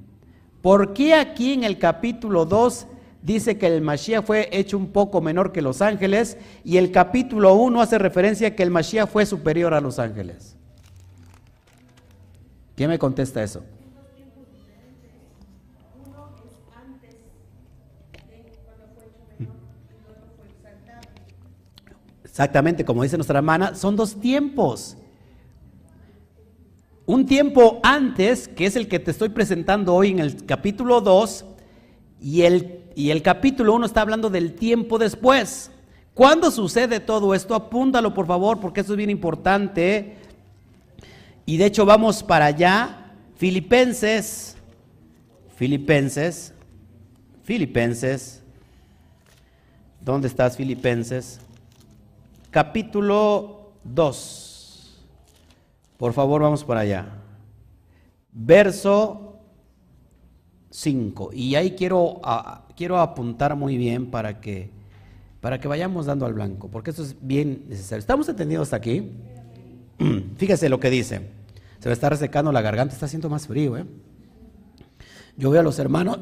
¿Por qué aquí en el capítulo 2 dice que el Mashiach fue hecho un poco menor que los ángeles y el capítulo 1 hace referencia a que el Mashiach fue superior a los ángeles? ¿Quién me contesta eso? Exactamente, como dice nuestra hermana, son dos tiempos. Un tiempo antes, que es el que te estoy presentando hoy en el capítulo 2, y el, y el capítulo 1 está hablando del tiempo después. ¿Cuándo sucede todo esto? Apúntalo por favor, porque esto es bien importante. Y de hecho vamos para allá. Filipenses, Filipenses, Filipenses. ¿Dónde estás, Filipenses? Capítulo 2. Por favor, vamos para allá. Verso 5. Y ahí quiero, quiero apuntar muy bien para que para que vayamos dando al blanco, porque esto es bien necesario. ¿Estamos entendidos hasta aquí? [CLEARS THROAT] Fíjese lo que dice. Se me está resecando la garganta, está haciendo más frío. ¿eh? [CLEARS THROAT] Yo veo a los hermanos.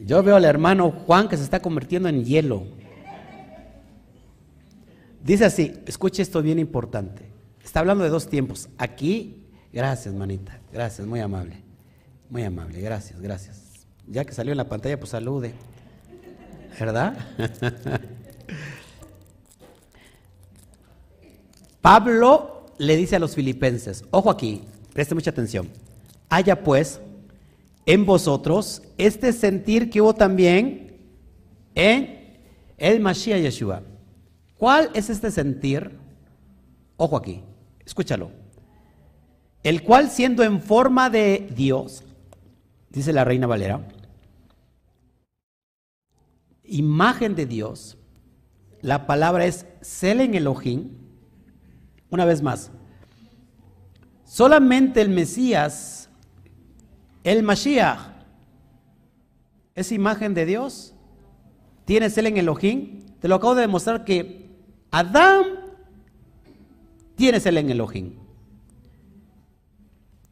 Yo veo al hermano Juan que se está convirtiendo en hielo. Dice así, escuche esto bien importante. Está hablando de dos tiempos. Aquí, gracias, manita. Gracias, muy amable. Muy amable, gracias, gracias. Ya que salió en la pantalla, pues salude. ¿Verdad? [LAUGHS] Pablo le dice a los filipenses, ojo aquí, preste mucha atención. Haya pues en vosotros este sentir que hubo también en el Mashiach Yeshua. ¿Cuál es este sentir? Ojo aquí, escúchalo. El cual siendo en forma de Dios, dice la reina Valera, imagen de Dios, la palabra es Selen Elohim. Una vez más, solamente el Mesías, el Mashiach, es imagen de Dios, tiene Selen Elohim. Te lo acabo de demostrar que Adán tiene Selen Elohim.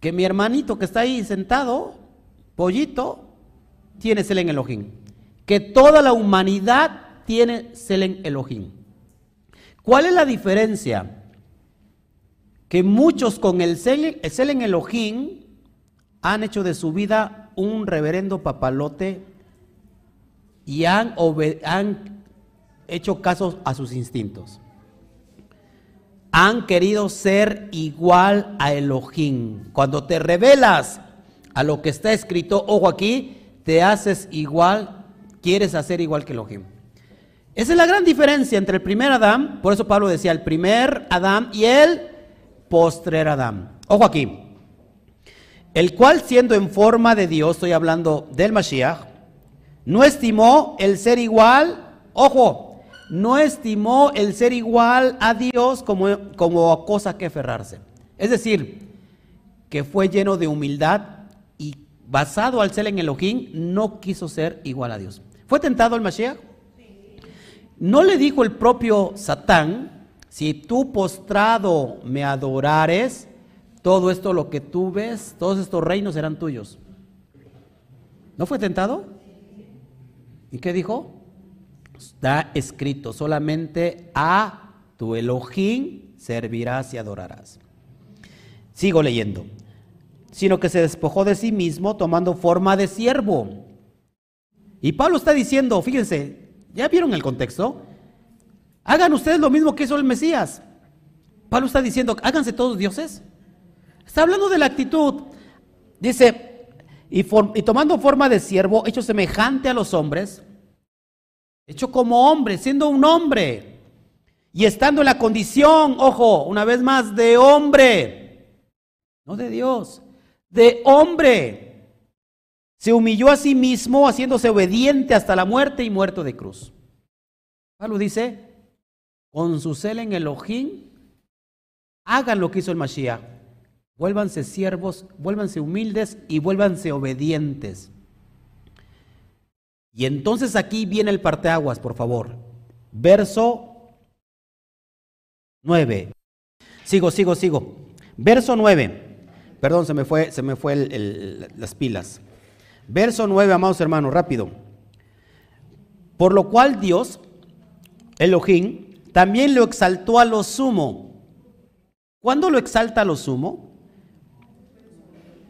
Que mi hermanito que está ahí sentado, pollito, tiene Selen Elohim que toda la humanidad tiene Selen Elohim. ¿Cuál es la diferencia? Que muchos con el Selen, Elohim han hecho de su vida un reverendo papalote y han, han hecho caso a sus instintos. Han querido ser igual a Elohim. Cuando te revelas a lo que está escrito, ojo aquí, te haces igual quieres hacer igual que Elohim. Esa es la gran diferencia entre el primer Adán, por eso Pablo decía el primer Adán y el postrer Adán. Ojo aquí, el cual siendo en forma de Dios, estoy hablando del Mashiach, no estimó el ser igual, ojo, no estimó el ser igual a Dios como, como cosa que aferrarse. Es decir, que fue lleno de humildad y basado al ser en Elohim, no quiso ser igual a Dios. ¿Fue tentado el Mashiach? ¿No le dijo el propio Satán, si tú postrado me adorares, todo esto lo que tú ves, todos estos reinos serán tuyos? ¿No fue tentado? ¿Y qué dijo? Está escrito, solamente a tu Elohim servirás y adorarás. Sigo leyendo. Sino que se despojó de sí mismo tomando forma de siervo y Pablo está diciendo, fíjense, ¿ya vieron el contexto? Hagan ustedes lo mismo que hizo el Mesías. Pablo está diciendo, háganse todos dioses. Está hablando de la actitud. Dice, y, y tomando forma de siervo, hecho semejante a los hombres, hecho como hombre, siendo un hombre, y estando en la condición, ojo, una vez más, de hombre, no de Dios, de hombre se humilló a sí mismo haciéndose obediente hasta la muerte y muerto de cruz. Pablo dice, con su cel en Elohim, hagan lo que hizo el Mashiach. Vuélvanse siervos, vuélvanse humildes y vuélvanse obedientes. Y entonces aquí viene el parteaguas, por favor. Verso 9. Sigo, sigo, sigo. Verso 9. Perdón, se me fue, se me fue las pilas. Verso 9, amados hermanos, rápido. Por lo cual Dios, Elohim, también lo exaltó a lo sumo. ¿Cuándo lo exalta a lo sumo?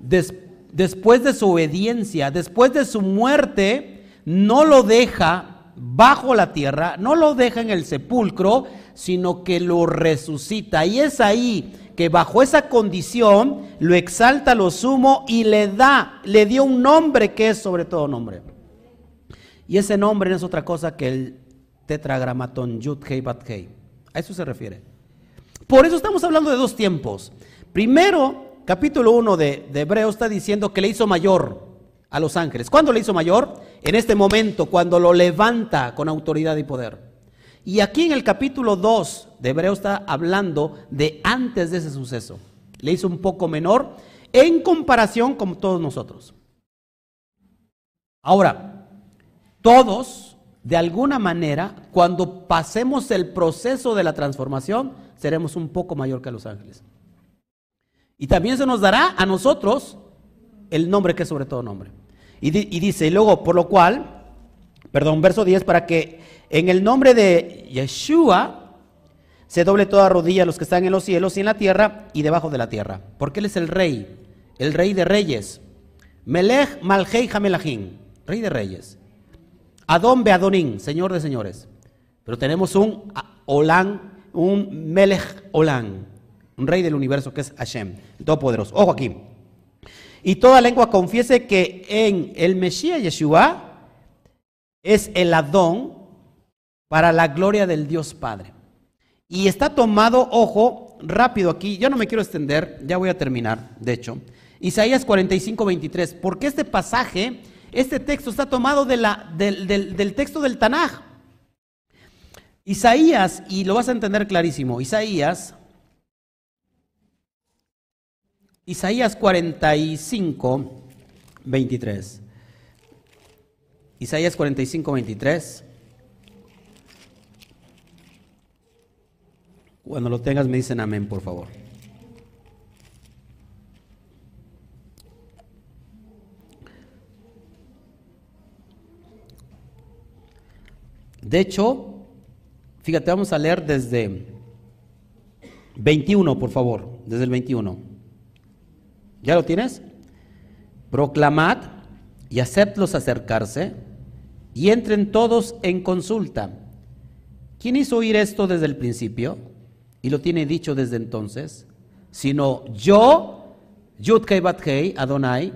después de su obediencia, después de su muerte, no lo deja bajo la tierra, no lo deja en el sepulcro, sino que lo resucita. Y es ahí que bajo esa condición lo exalta lo sumo y le da, le dio un nombre que es sobre todo nombre. Y ese nombre no es otra cosa que el tetragramatón Yud Hei Bat Hei. A eso se refiere. Por eso estamos hablando de dos tiempos. Primero, capítulo 1 de, de Hebreo está diciendo que le hizo mayor a los ángeles. ¿Cuándo le hizo mayor? En este momento, cuando lo levanta con autoridad y poder. Y aquí en el capítulo 2 de Hebreo está hablando de antes de ese suceso. Le hizo un poco menor en comparación con todos nosotros. Ahora, todos, de alguna manera, cuando pasemos el proceso de la transformación, seremos un poco mayor que los ángeles. Y también se nos dará a nosotros el nombre que es sobre todo nombre. Y, dice, y luego, por lo cual, perdón, verso 10, para que en el nombre de Yeshua se doble toda rodilla a los que están en los cielos y en la tierra y debajo de la tierra. Porque Él es el rey, el rey de reyes. Melech Malhei Hamelachim, rey de reyes. Adón Beadonín, señor de señores. Pero tenemos un Olán, un Melech Olán, un rey del universo que es Hashem, Todopoderoso. Ojo aquí. Y toda lengua confiese que en el Mesías Yeshua es el Adón para la gloria del Dios Padre. Y está tomado, ojo, rápido aquí, yo no me quiero extender, ya voy a terminar, de hecho. Isaías 45, 23, porque este pasaje, este texto está tomado de la, del, del texto del Tanaj. Isaías, y lo vas a entender clarísimo, Isaías, Isaías 45, 23. Isaías 45, 23. Cuando lo tengas me dicen amén, por favor. De hecho, fíjate, vamos a leer desde 21, por favor, desde el 21. ¿Ya lo tienes? Proclamad y aceptlos acercarse y entren todos en consulta. ¿Quién hizo oír esto desde el principio? y lo tiene dicho desde entonces, sino yo, Yudkei Adonai,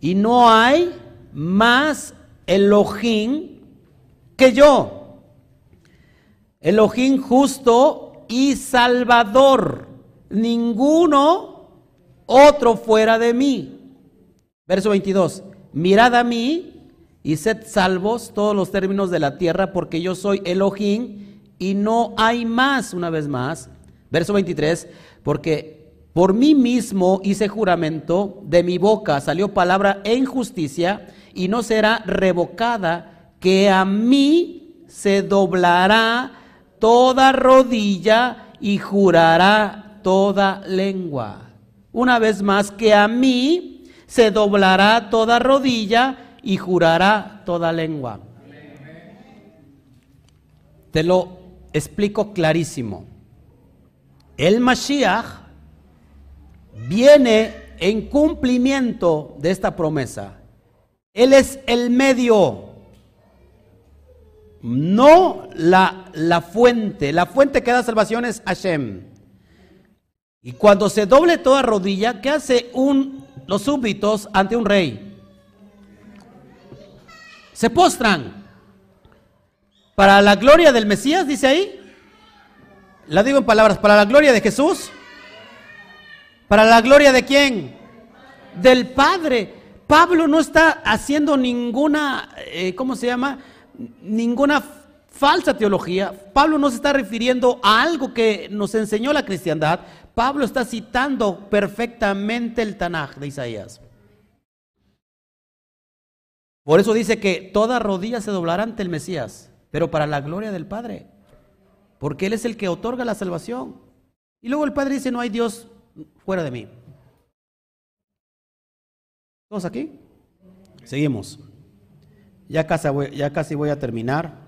y no hay más Elohim que yo. Elohim justo y salvador, ninguno otro fuera de mí. Verso 22, mirad a mí y sed salvos todos los términos de la tierra, porque yo soy Elohim y no hay más, una vez más. Verso 23, porque por mí mismo hice juramento, de mi boca salió palabra en justicia y no será revocada, que a mí se doblará toda rodilla y jurará toda lengua. Una vez más, que a mí se doblará toda rodilla y jurará toda lengua. Te lo explico clarísimo. El Mashiach viene en cumplimiento de esta promesa. Él es el medio, no la, la fuente. La fuente que da salvación es Hashem. Y cuando se doble toda rodilla, ¿qué hace un, los súbditos ante un rey? Se postran. Para la gloria del Mesías, dice ahí. La digo en palabras, para la gloria de Jesús. ¿Para la gloria de quién? Del Padre. Pablo no está haciendo ninguna, eh, ¿cómo se llama? Ninguna falsa teología. Pablo no se está refiriendo a algo que nos enseñó la cristiandad. Pablo está citando perfectamente el Tanaj de Isaías. Por eso dice que toda rodilla se doblará ante el Mesías pero para la gloria del Padre, porque Él es el que otorga la salvación. Y luego el Padre dice, no hay Dios fuera de mí. ¿Todos aquí? Seguimos. Ya casi voy, ya casi voy a terminar.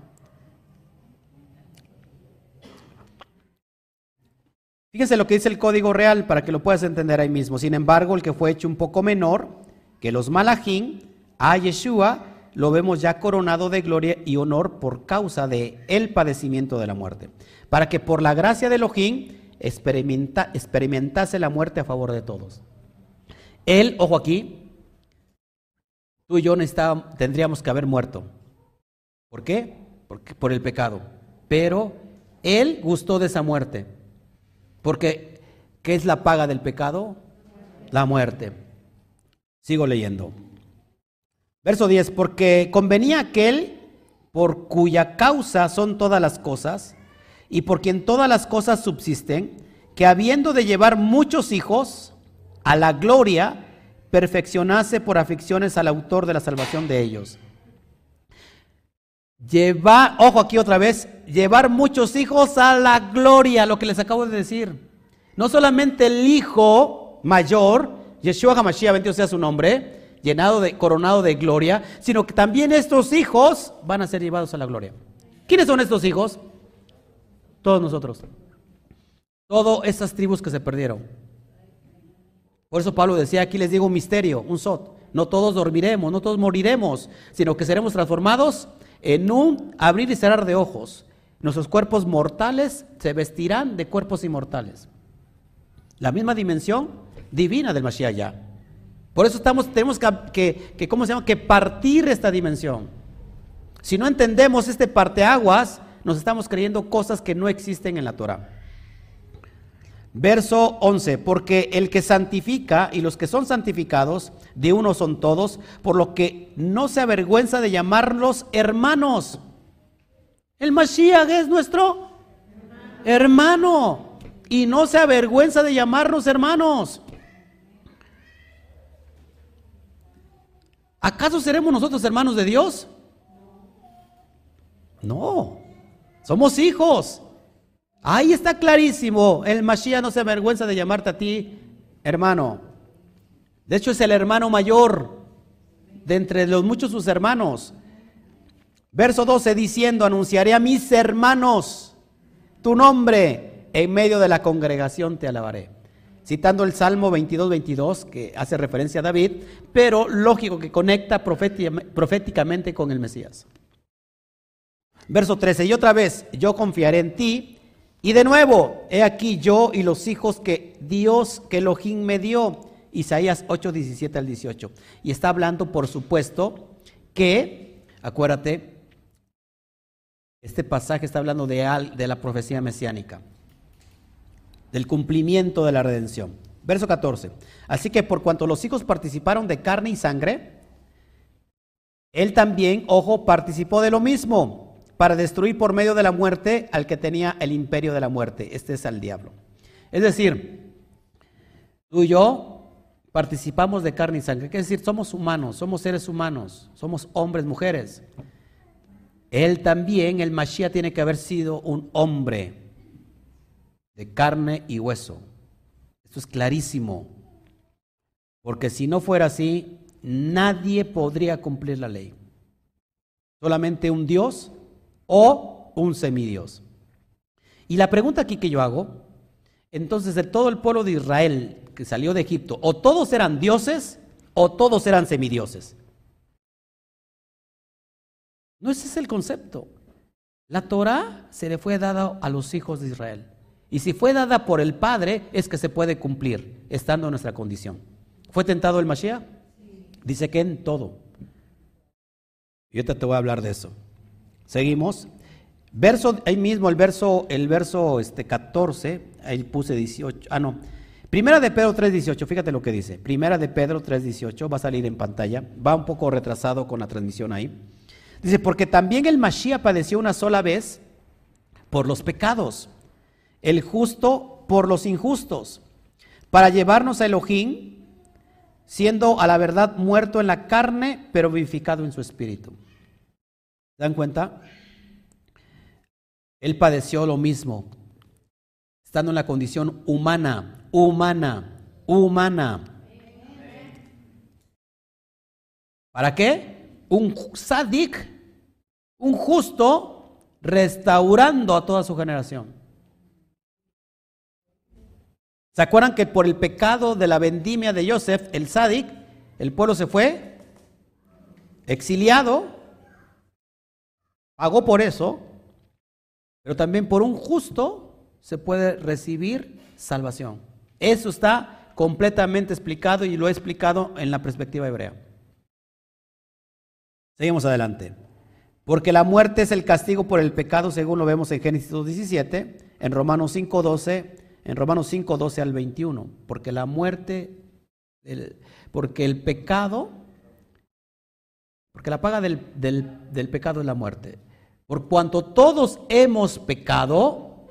Fíjense lo que dice el código real para que lo puedas entender ahí mismo. Sin embargo, el que fue hecho un poco menor que los malajín, a Yeshua, lo vemos ya coronado de gloria y honor por causa de el padecimiento de la muerte, para que por la gracia de Elohim experimentase la muerte a favor de todos. Él, ojo aquí, tú y yo tendríamos que haber muerto. ¿Por qué? Por el pecado. Pero Él gustó de esa muerte. Porque, ¿qué es la paga del pecado? La muerte. Sigo leyendo. Verso 10, porque convenía aquel por cuya causa son todas las cosas, y por quien todas las cosas subsisten, que habiendo de llevar muchos hijos a la gloria, perfeccionase por aflicciones al autor de la salvación de ellos. Llevar, ojo aquí otra vez, llevar muchos hijos a la gloria, lo que les acabo de decir. No solamente el hijo mayor, Yeshua HaMashiach, bendito sea su nombre, llenado de, coronado de gloria, sino que también estos hijos van a ser llevados a la gloria. ¿Quiénes son estos hijos? Todos nosotros. Todas esas tribus que se perdieron. Por eso Pablo decía, aquí les digo un misterio, un sot. No todos dormiremos, no todos moriremos, sino que seremos transformados en un abrir y cerrar de ojos. Nuestros cuerpos mortales se vestirán de cuerpos inmortales. La misma dimensión divina del Mashiach. Por eso tenemos que, que, ¿cómo se llama? que partir esta dimensión. Si no entendemos este parteaguas, nos estamos creyendo cosas que no existen en la Torah. Verso 11, porque el que santifica y los que son santificados, de uno son todos, por lo que no se avergüenza de llamarlos hermanos. El Mashiach es nuestro hermano y no se avergüenza de llamarnos hermanos. ¿Acaso seremos nosotros hermanos de Dios? No, somos hijos. Ahí está clarísimo. El Mashiach no se avergüenza de llamarte a ti hermano. De hecho, es el hermano mayor de entre los muchos sus hermanos. Verso 12 diciendo, anunciaré a mis hermanos tu nombre en medio de la congregación te alabaré. Citando el Salmo 22, 22, que hace referencia a David, pero lógico que conecta proféticamente con el Mesías. Verso 13, y otra vez, yo confiaré en ti y de nuevo, he aquí yo y los hijos que Dios, que Elohim me dio. Isaías 8, 17 al 18. Y está hablando, por supuesto, que, acuérdate, este pasaje está hablando de, de la profecía mesiánica, del cumplimiento de la redención. Verso 14. Así que por cuanto los hijos participaron de carne y sangre, él también, ojo, participó de lo mismo para destruir por medio de la muerte al que tenía el imperio de la muerte. Este es al diablo. Es decir, tú y yo participamos de carne y sangre. Es decir, somos humanos, somos seres humanos, somos hombres, mujeres. Él también, el Mashiach, tiene que haber sido un hombre de carne y hueso. Esto es clarísimo. Porque si no fuera así, nadie podría cumplir la ley. Solamente un Dios o un semidios. Y la pregunta aquí que yo hago, entonces de todo el pueblo de Israel que salió de Egipto, o todos eran dioses o todos eran semidioses. No ese es el concepto. La Torah se le fue dada a los hijos de Israel. Y si fue dada por el Padre, es que se puede cumplir, estando en nuestra condición. ¿Fue tentado el Mashiach? Dice que en todo. Y ahorita te voy a hablar de eso. Seguimos. Verso, ahí mismo el verso, el verso este, 14, ahí puse 18, ah no, Primera de Pedro 3.18, fíjate lo que dice. Primera de Pedro 3.18, va a salir en pantalla, va un poco retrasado con la transmisión ahí. Dice, porque también el Mashiach padeció una sola vez por los pecados, el justo por los injustos, para llevarnos a Elohim, siendo a la verdad muerto en la carne, pero vivificado en su espíritu. ¿Se dan cuenta? Él padeció lo mismo, estando en la condición humana, humana, humana. ¿Para qué? Un sadik, un justo, restaurando a toda su generación. ¿Se acuerdan que por el pecado de la vendimia de Joseph, el sadik, el pueblo se fue exiliado pagó por eso, pero también por un justo se puede recibir salvación. Eso está completamente explicado y lo he explicado en la perspectiva hebrea. Seguimos adelante. Porque la muerte es el castigo por el pecado, según lo vemos en Génesis 17, en Romanos 5.12, en Romanos 5, al 21. Porque la muerte, porque el pecado, porque la paga del, del pecado es la muerte. Por cuanto todos hemos pecado,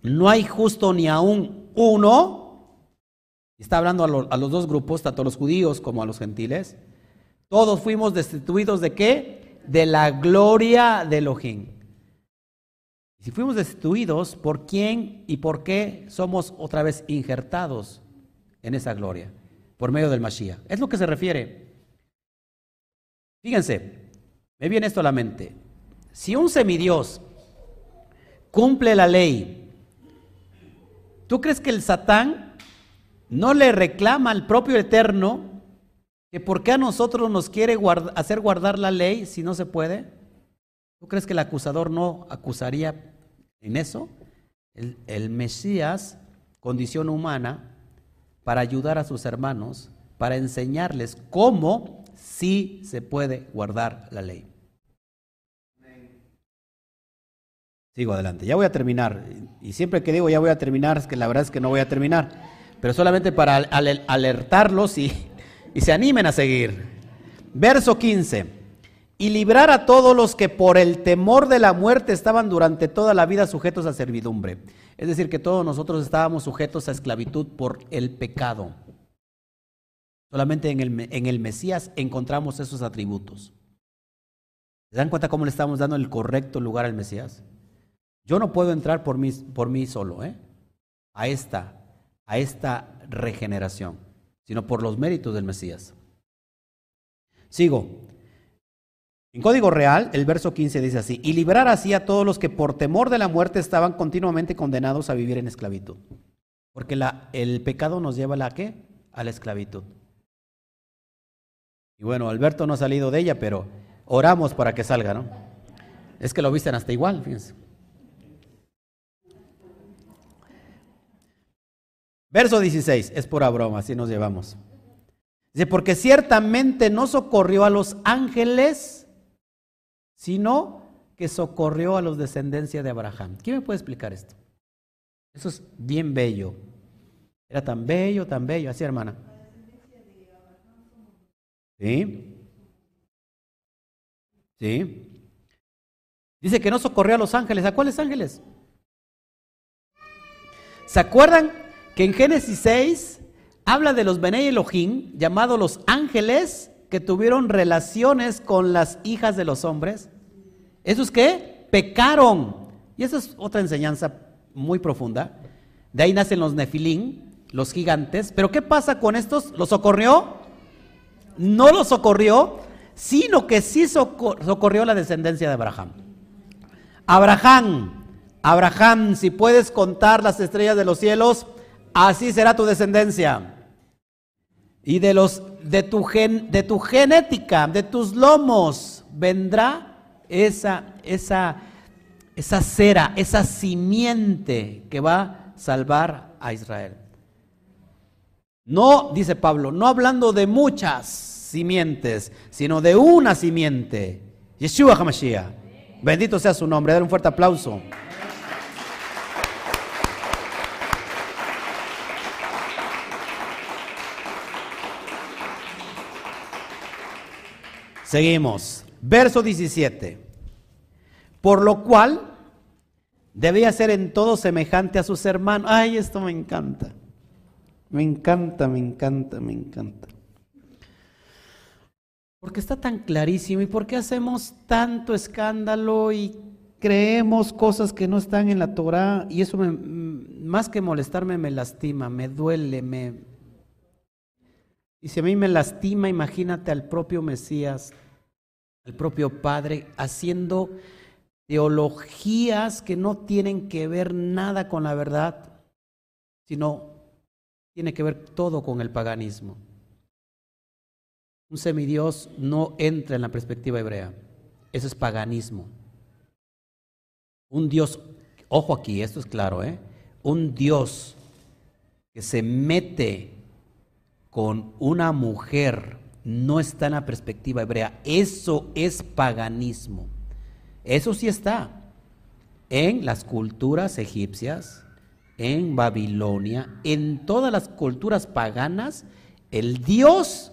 no hay justo ni aún uno. Está hablando a, los dos grupos, tanto a los judíos como a los gentiles. Todos fuimos destituidos de qué? De la gloria de Elohim. Si fuimos destituidos, ¿por quién y por qué somos otra vez injertados en esa gloria? Por medio del Mashiach. Es lo que se refiere. Fíjense, me viene esto a la mente. Si un semidios cumple la ley, ¿tú crees que el Satán no le reclama al propio Eterno que por qué a nosotros nos quiere hacer guardar la ley si no se puede? ¿Tú crees que el acusador no acusaría en eso? El, el Mesías, condición humana, para ayudar a sus hermanos, para enseñarles cómo sí se puede guardar la ley. Sigo adelante. Ya voy a terminar. Y siempre que digo ya voy a terminar, es que la verdad es que no voy a terminar. Pero solamente para alertarlos y, y se animen a seguir. Verso 15. Y librar a todos los que por el temor de la muerte estaban durante toda la vida sujetos a servidumbre. Es decir, que todos nosotros estábamos sujetos a esclavitud por el pecado. Solamente en el, en el Mesías encontramos esos atributos. ¿Se dan cuenta cómo le estamos dando el correcto lugar al Mesías? Yo no puedo entrar por mí, solo, ¿eh? A esta, a esta regeneración, sino por los méritos del Mesías. Sigo. En código real, el verso 15 dice así, y librar así a todos los que por temor de la muerte estaban continuamente condenados a vivir en esclavitud. Porque el pecado nos lleva a la qué? A la esclavitud. Y bueno, Alberto no ha salido de ella, pero oramos para que salga, ¿no? Es que lo visten hasta igual, fíjense. Verso 16, es pura broma, así nos llevamos. Dice, porque ciertamente no socorrió a los ángeles, sino que socorrió a los descendencia de Abraham. ¿Quién me puede explicar esto? Eso es bien bello. Era tan bello, tan bello. Así, hermana. ¿Sí? ¿Sí? Dice que no socorrió a los ángeles. ¿A cuáles ángeles? ¿Se acuerdan que en Génesis 6 habla de los Bene Elohim, llamados los ángeles, que tuvieron relaciones con las hijas de los hombres. ¿Esos qué? Pecaron. Y esa es otra enseñanza muy profunda. De ahí nacen los Nefilín, los gigantes. Pero ¿qué pasa con estos? ¿Los socorrió? No los socorrió, sino que sí socorrió la descendencia de Abraham. Abraham, Abraham, si puedes contar las estrellas de los cielos, así será tu descendencia. Y de los de tu gen, de tu genética, de tus lomos vendrá esa esa esa cera, esa simiente que va a salvar a Israel. No, dice Pablo, no hablando de muchas simientes, sino de una simiente. Yeshua HaMashiach. Bendito sea su nombre. Dar un fuerte aplauso. Seguimos. Verso 17. Por lo cual debía ser en todo semejante a sus hermanos. Ay, esto me encanta. Me encanta, me encanta, me encanta. Porque está tan clarísimo y por qué hacemos tanto escándalo y creemos cosas que no están en la Torah y eso más que molestarme me lastima, me duele, me... Y si a mí me lastima, imagínate al propio Mesías el propio Padre, haciendo teologías que no tienen que ver nada con la verdad, sino tiene que ver todo con el paganismo. Un semidios no entra en la perspectiva hebrea. Eso es paganismo. Un Dios, ojo aquí, esto es claro, ¿eh? un Dios que se mete con una mujer no está en la perspectiva hebrea. Eso es paganismo. Eso sí está en las culturas egipcias, en Babilonia, en todas las culturas paganas, el Dios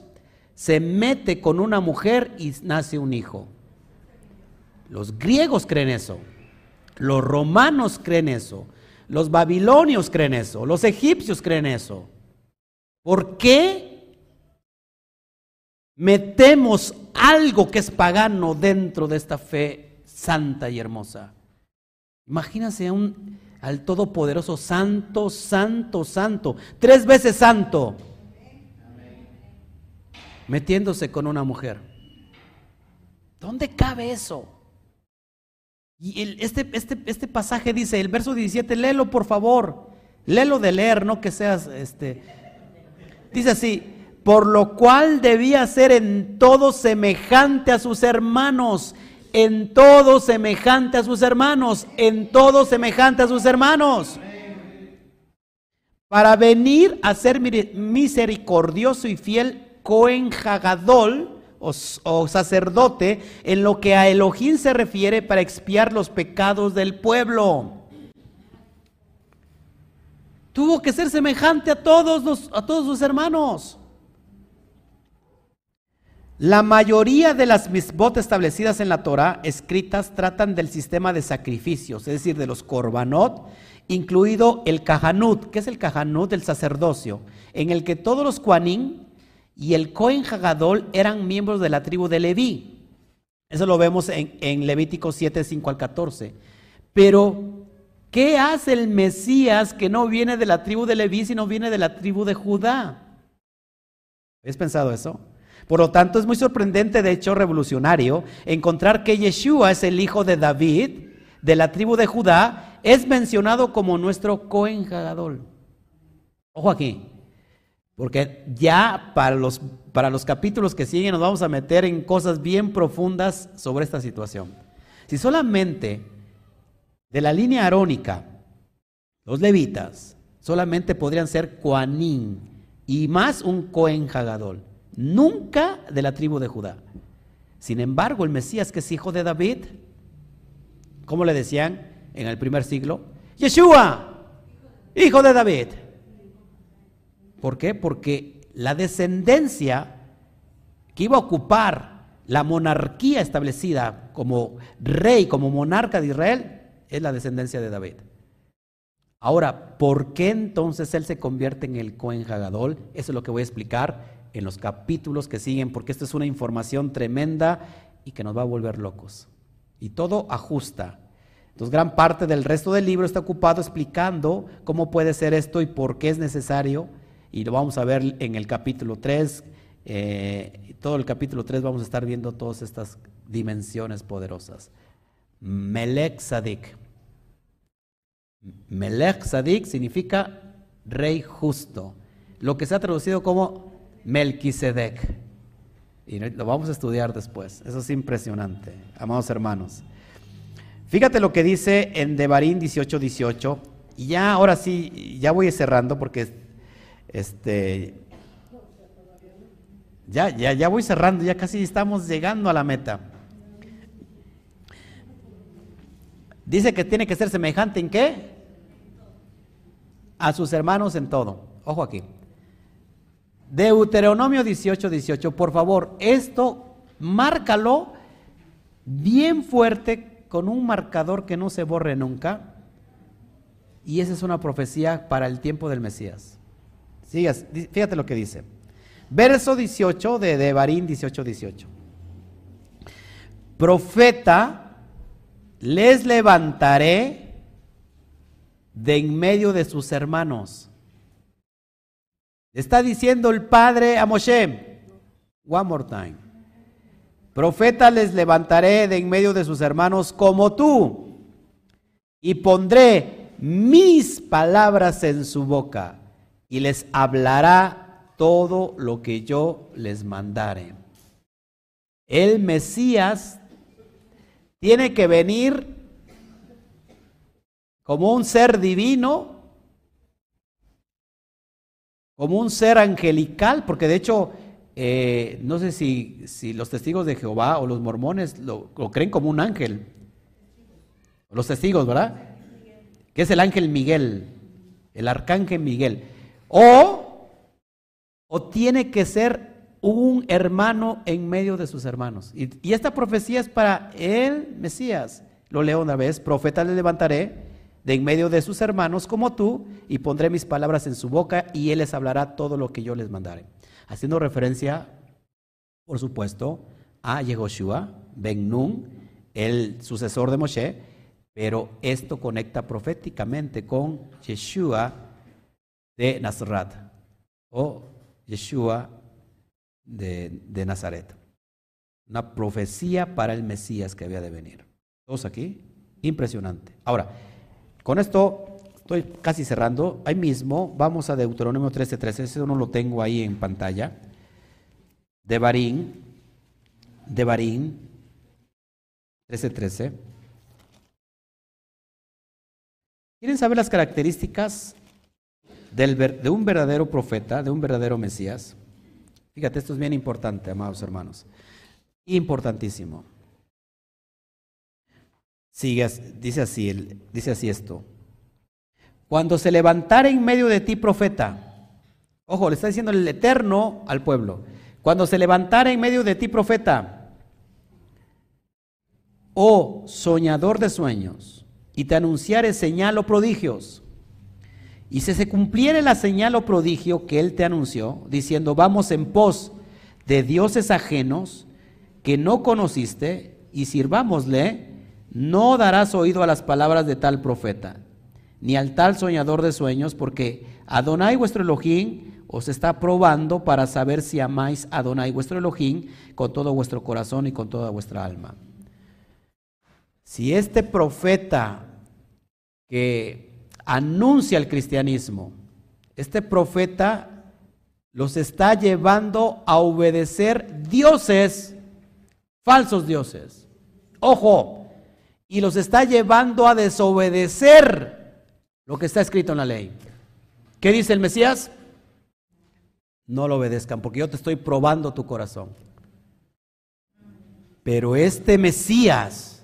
se mete con una mujer y nace un hijo. Los griegos creen eso, los romanos creen eso, los babilonios creen eso, los egipcios creen eso. ¿Por qué metemos algo que es pagano dentro de esta fe santa y hermosa? Imagínense un, al Todopoderoso, santo, santo, santo, tres veces santo, metiéndose con una mujer. ¿Dónde cabe eso? Y este, este, este pasaje dice, el verso 17, léelo por favor, léelo de leer, no que seas, este, dice así, por lo cual debía ser en todo semejante a sus hermanos en todo semejante a sus hermanos, en todo semejante a sus hermanos. Para venir a ser misericordioso y fiel Cohen Hagadol, o, sacerdote, en lo que a Elohim se refiere para expiar los pecados del pueblo. Tuvo que ser semejante a todos, a todos sus hermanos. La mayoría de las misbot establecidas en la Torah escritas tratan del sistema de sacrificios, es decir, de los korbanot, incluido el kahanut. ¿Qué es el kahanut? El sacerdocio, en el que todos los kuanim y el Kohen Hagadol eran miembros de la tribu de Leví. Eso lo vemos en, Levítico 7, 5 al 14. Pero, ¿qué hace el Mesías que no viene de la tribu de Leví, sino viene de la tribu de Judá? ¿Has pensado eso? Por lo tanto, es muy sorprendente, de hecho revolucionario, encontrar que Yeshua es el hijo de David, de la tribu de Judá, es mencionado como nuestro Cohen Ojo aquí, porque ya para los, para los capítulos que siguen nos vamos a meter en cosas bien profundas sobre esta situación. Si solamente de la línea arónica, los levitas, solamente podrían ser Coanín y más un Cohen nunca de la tribu de Judá. Sin embargo, el Mesías que es hijo de David, ¿cómo le decían en el primer siglo? Yeshua, hijo de David. ¿Por qué? Porque la descendencia que iba a ocupar la monarquía establecida como rey, como monarca de Israel, es la descendencia de David. Ahora, ¿por qué entonces él se convierte en el Cohen Hagadol? Eso es lo que voy a explicar en los capítulos que siguen, porque esto es una información tremenda y que nos va a volver locos. Y todo ajusta. Entonces, gran parte del resto del libro está ocupado explicando cómo puede ser esto y por qué es necesario. Y lo vamos a ver en el capítulo 3. Eh, todo el capítulo 3 vamos a estar viendo todas estas dimensiones poderosas. Melech Sadik. Melech Sadik significa rey justo. Lo que se ha traducido como Melquisedec. Y lo vamos a estudiar después. Eso es impresionante, amados hermanos. Fíjate lo que dice en Devarín 18, 18. Y ya, ahora sí, ya voy cerrando porque este, ya, ya, ya voy cerrando, ya casi estamos llegando a la meta. Dice que tiene que ser semejante en qué? A sus hermanos en todo. Ojo aquí. Deuteronomio 18, 18. Por favor, esto márcalo bien fuerte con un marcador que no se borre nunca. Y esa es una profecía para el tiempo del Mesías. Sigas, fíjate lo que dice. Verso 18 de Devarín 18, 18. Profeta, les levantaré de en medio de sus hermanos Está diciendo el Padre a Moshe, one more time. Profeta les levantaré de en medio de sus hermanos como tú, y pondré mis palabras en su boca, y les hablará todo lo que yo les mandare. El Mesías tiene que venir como un ser divino como un ser angelical, porque de hecho, eh, no sé si, los testigos de Jehová o los mormones lo, creen como un ángel. Los testigos, ¿verdad? Que es el ángel Miguel, el arcángel Miguel. O, o tiene que ser un hermano en medio de sus hermanos. Y, y esta profecía es para el Mesías. Lo leo una vez, profeta le levantaré de en medio de sus hermanos como tú, y pondré mis palabras en su boca, y él les hablará todo lo que yo les mandaré. Haciendo referencia, por supuesto, a Yehoshua, Ben Nun, el sucesor de Moshe, pero esto conecta proféticamente con Yeshua de Nazaret, o Yeshua de, de Nazaret. Una profecía para el Mesías que había de venir. ¿Todos aquí? Impresionante. Ahora, con esto estoy casi cerrando. Ahí mismo vamos a Deuteronomio 13:13. Eso no lo tengo ahí en pantalla. De Barín. De Barín. 13:13. ¿Quieren saber las características de un verdadero profeta, de un verdadero Mesías? Fíjate, esto es bien importante, amados hermanos. Importantísimo. Sigue, dice así, dice así esto. Cuando se levantara en medio de ti profeta, ojo, le está diciendo el Eterno al pueblo, cuando se levantara en medio de ti profeta, oh soñador de sueños, y te anunciare señal o prodigios, y si se cumpliere la señal o prodigio que él te anunció, diciendo, vamos en pos de dioses ajenos que no conociste, y sirvámosle, no darás oído a las palabras de tal profeta, ni al tal soñador de sueños, porque Adonai vuestro Elohim os está probando para saber si amáis a Adonai vuestro Elohim con todo vuestro corazón y con toda vuestra alma. Si este profeta que anuncia el cristianismo, este profeta los está llevando a obedecer dioses, falsos dioses. Ojo, y los está llevando a desobedecer lo que está escrito en la ley. ¿Qué dice el Mesías? No lo obedezcan porque yo te estoy probando tu corazón. Pero este Mesías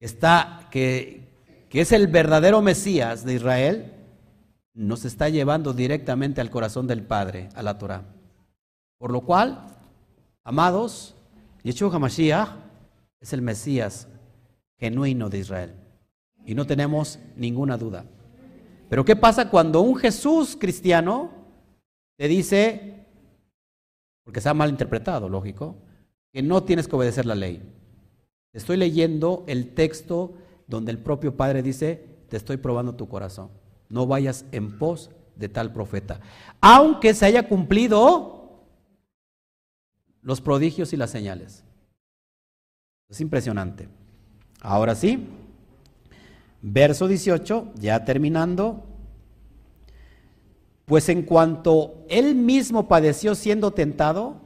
está que, que es el verdadero Mesías de Israel nos está llevando directamente al corazón del Padre, a la Torah. Por lo cual, amados, Yeshua HaMashiach es el Mesías genuino de Israel. Y no tenemos ninguna duda. Pero ¿qué pasa cuando un Jesús cristiano te dice, porque se ha malinterpretado, lógico, que no tienes que obedecer la ley? Estoy leyendo el texto donde el propio Padre dice, te estoy probando tu corazón. No vayas en pos de tal profeta. Aunque se haya cumplido los prodigios y las señales. Es impresionante. Ahora sí, verso 18, ya terminando. Pues en cuanto él mismo padeció siendo tentado,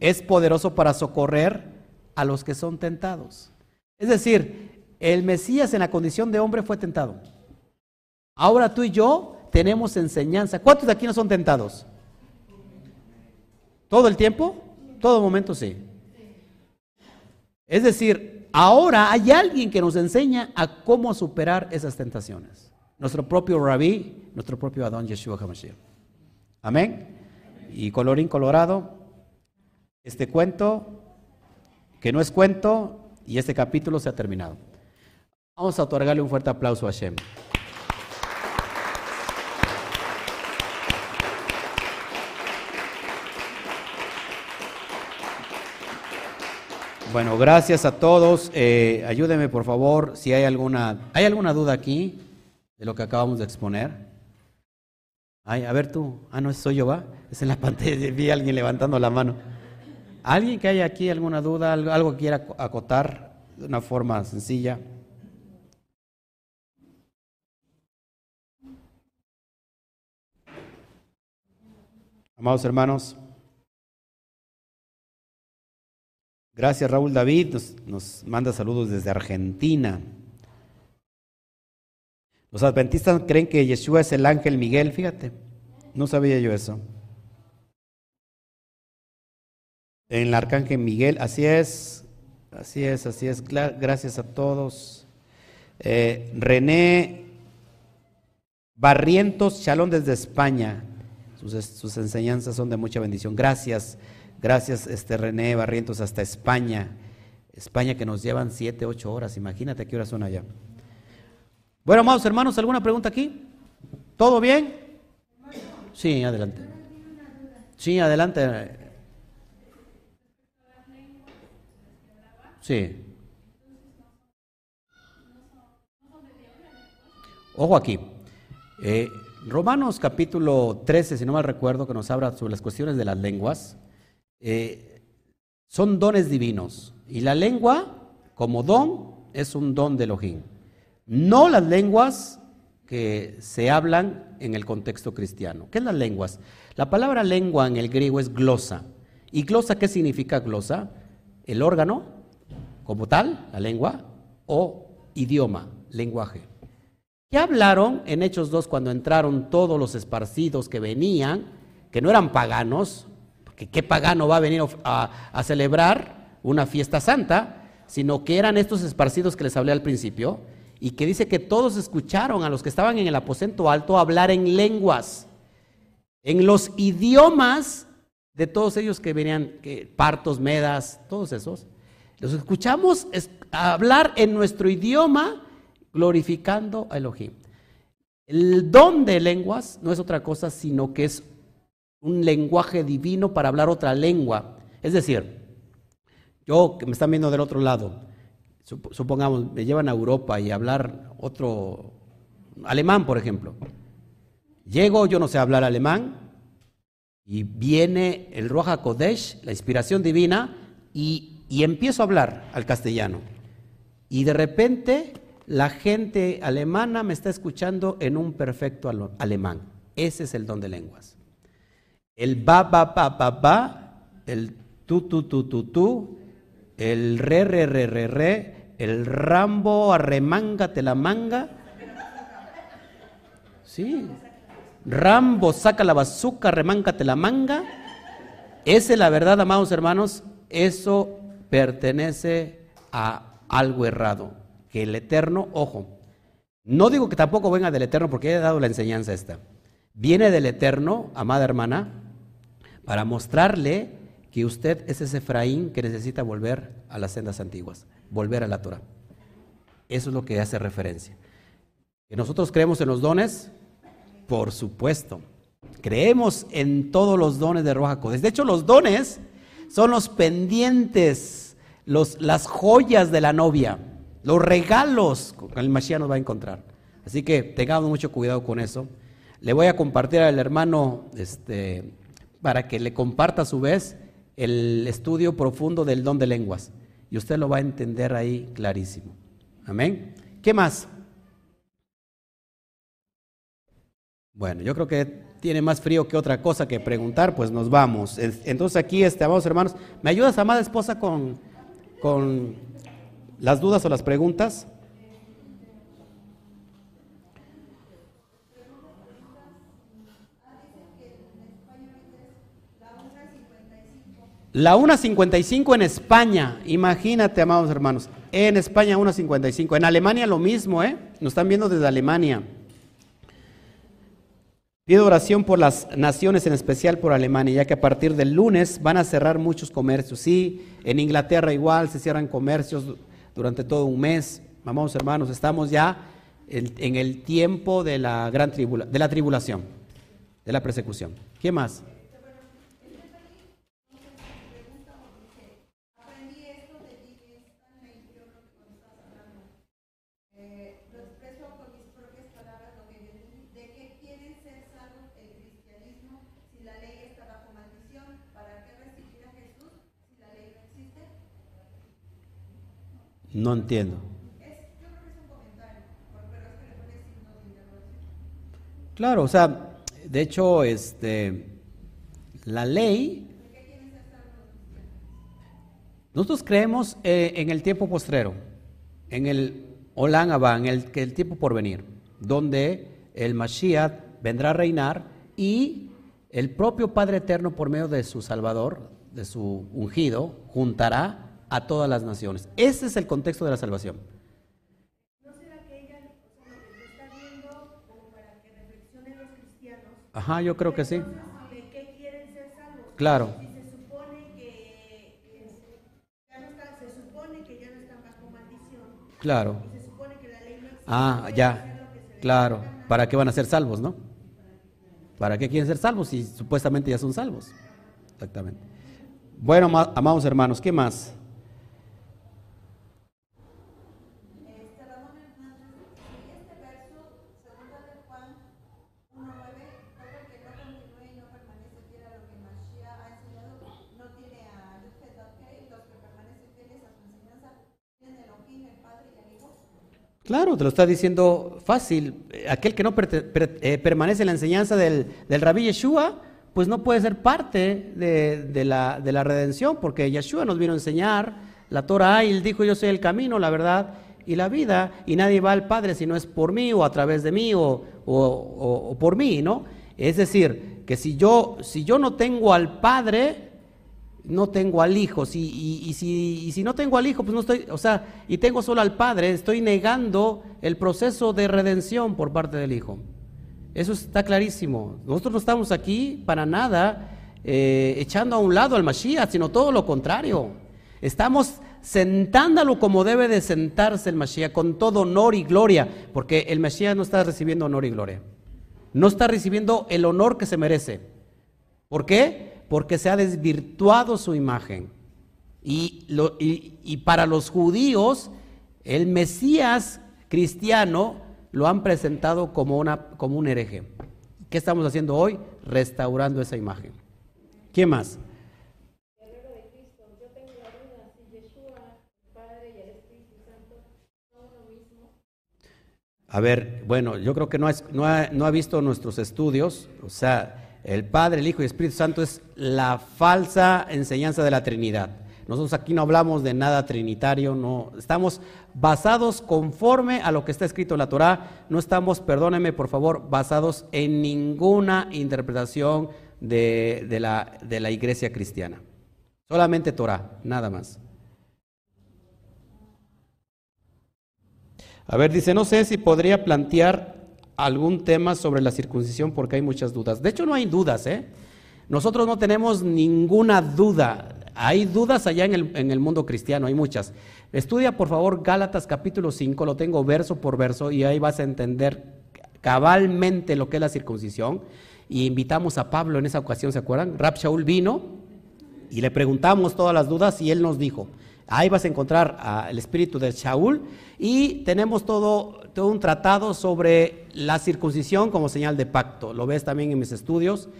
es poderoso para socorrer a los que son tentados. Es decir, el Mesías en la condición de hombre fue tentado. Ahora tú y yo tenemos enseñanza. ¿Cuántos de aquí no son tentados? ¿Todo el tiempo? Todo momento sí. Es decir, Ahora hay alguien que nos enseña a cómo superar esas tentaciones. Nuestro propio rabí, nuestro propio Adón Yeshua HaMashiach. Amén. Y colorín colorado, este cuento, que no es cuento, y este capítulo se ha terminado. Vamos a otorgarle un fuerte aplauso a Hashem. Bueno, gracias a todos. Eh, ayúdeme, por favor, si hay alguna, ¿hay alguna duda aquí de lo que acabamos de exponer? Ay, a ver tú. Ah, no, soy yo, ¿va? Es en la [LAUGHS] pantalla, vi a alguien levantando la mano. ¿Alguien que haya aquí alguna duda, algo que quiera acotar de una forma sencilla? Amados hermanos, Gracias Raúl David, nos, manda saludos desde Argentina. Los adventistas creen que Yeshua es el ángel Miguel, fíjate. No sabía yo eso. En el Arcángel Miguel, así es, así es, así es. Gracias a todos. Eh, René Barrientos Chalón desde España. Sus, enseñanzas son de mucha bendición. Gracias, gracias este René Barrientos hasta España. España que nos llevan siete, ocho horas. Imagínate qué horas son allá. Bueno, amados hermanos, ¿alguna pregunta aquí? ¿Todo bien? Sí, adelante. Sí, adelante. Sí. Ojo aquí. Eh, Romanos capítulo 13, si no mal recuerdo, que nos habla sobre las cuestiones de las lenguas, eh, son dones divinos. Y la lengua, como don, es un don de Elohim. No las lenguas que se hablan en el contexto cristiano. ¿Qué es las lenguas? La palabra lengua en el griego es glosa. ¿Y glosa qué significa glosa? El órgano como tal, la lengua, o idioma, lenguaje. ¿Qué hablaron en Hechos 2 cuando entraron todos los esparcidos que venían, que no eran paganos, porque qué pagano va a venir a, celebrar una fiesta santa, sino que eran estos esparcidos que les hablé al principio, y que dice que todos escucharon a los que estaban en el aposento alto hablar en lenguas, en los idiomas de todos ellos que venían, que, partos, medas, todos esos. Los escuchamos hablar en nuestro idioma glorificando a Elohim. El don de lenguas no es otra cosa sino que es un lenguaje divino para hablar otra lengua. Es decir, yo que me están viendo del otro lado, supongamos, me llevan a Europa y hablar otro, alemán, por ejemplo. Llego, yo no sé hablar alemán, y viene el Roja Kodesh, la inspiración divina, y y empiezo a hablar al castellano. Y de repente la gente alemana me está escuchando en un perfecto alemán. Ese es el don de lenguas. El ba, ba, ba, ba, ba, el tu, tu, tu, tu, tu, el re, re, re, re, re, el rambo, arremángate la manga. Sí. Rambo, saca la bazuca, arremángate la manga. Esa es la verdad, amados hermanos. Eso pertenece a algo errado, que el Eterno, ojo, no digo que tampoco venga del Eterno porque he dado la enseñanza esta, viene del Eterno, amada hermana, para mostrarle que usted es ese Efraín que necesita volver a las sendas antiguas, volver a la Torah. Eso es lo que hace referencia. ¿Que nosotros creemos en los dones? Por supuesto. Creemos en todos los dones de Roja De hecho, los dones son los pendientes las joyas de la novia, los regalos que el Mashiach nos va a encontrar. Así que tengamos mucho cuidado con eso. Le voy a compartir al hermano este, para que le comparta a su vez el estudio profundo del don de lenguas. Y usted lo va a entender ahí clarísimo. Amén. ¿Qué más? Bueno, yo creo que tiene más frío que otra cosa que preguntar, pues nos vamos. Entonces aquí, este, amados hermanos, ¿me ayudas, amada esposa, con con las dudas o las preguntas. La 1.55 en España, imagínate, amados hermanos, en España 1.55, en Alemania lo mismo, ¿eh? Nos están viendo desde Alemania. Pido oración por las naciones, en especial por Alemania, ya que a partir del lunes van a cerrar muchos comercios. Sí, en Inglaterra igual se cierran comercios durante todo un mes. Vamos, hermanos, estamos ya en, el tiempo de la gran tribula, de la tribulación, de la persecución. ¿Qué más? No entiendo. Claro, o sea, de hecho, este, la ley, nosotros creemos eh, en el tiempo postrero, en el Olán en el, el tiempo por venir, donde el Mashiach vendrá a reinar y el propio Padre Eterno por medio de su Salvador, de su ungido, juntará a todas las naciones. Ese es el contexto de la salvación. ¿No será que ella o sea, lo está viendo como para que reflexionen los cristianos? Ajá, yo creo que sí. ¿De qué quieren ser salvos? Claro. Si se supone que ya no está, se supone que ya no están bajo maldición. Claro. Y se supone que la ley no existe, Ah, ya. Claro. ¿Para qué van a ser salvos, no? ¿Para qué quieren ser salvos si supuestamente ya son salvos? Exactamente. Bueno, amados hermanos, ¿qué más? Claro, te lo está diciendo fácil. Aquel que no eh, permanece en la enseñanza del, del rabí Yeshua, pues no puede ser parte de, la, de, la, redención, porque Yeshua nos vino a enseñar la Torah y él dijo, yo soy el camino, la verdad y la vida, y nadie va al Padre si no es por mí o a través de mí o, o por mí, ¿no? Es decir, que si yo, si yo no tengo al Padre, no tengo al Hijo. Si, y, si, si, no tengo al Hijo, pues no estoy, o sea, y tengo solo al Padre, estoy negando el proceso de redención por parte del Hijo. Eso está clarísimo. Nosotros no estamos aquí para nada eh, echando a un lado al Mashiach, sino todo lo contrario. Estamos sentándolo como debe de sentarse el Mashiach, con todo honor y gloria, porque el Mashiach no está recibiendo honor y gloria. No está recibiendo el honor que se merece. ¿Por qué? Porque se ha desvirtuado su imagen. Y, para los judíos, el Mesías cristiano lo han presentado como, una, como un hereje. ¿Qué estamos haciendo hoy? Restaurando esa imagen. ¿Quién más? A ver, bueno, yo creo que no, no, ha, no ha visto nuestros estudios, o sea, el Padre, el Hijo y el Espíritu Santo es la falsa enseñanza de la Trinidad. Nosotros aquí no hablamos de nada trinitario, no estamos basados conforme a lo que está escrito en la Torá, no estamos, perdónenme por favor, basados en ninguna interpretación de, la, de la iglesia cristiana. Solamente Torah, nada más. A ver, dice, no sé si podría plantear algún tema sobre la circuncisión porque hay muchas dudas. De hecho, no hay dudas, ¿eh? Nosotros no tenemos ninguna duda. Hay dudas allá en el, en el, mundo cristiano, hay muchas. Estudia, por favor, Gálatas capítulo 5, lo tengo verso por verso y ahí vas a entender cabalmente lo que es la circuncisión. Y invitamos a Pablo en esa ocasión, ¿se acuerdan? Rab Shaul vino y le preguntamos todas las dudas y él nos dijo, Ahí vas a encontrar al espíritu de Shaul y tenemos todo, todo un tratado sobre la circuncisión como señal de pacto. Lo ves también en mis estudios.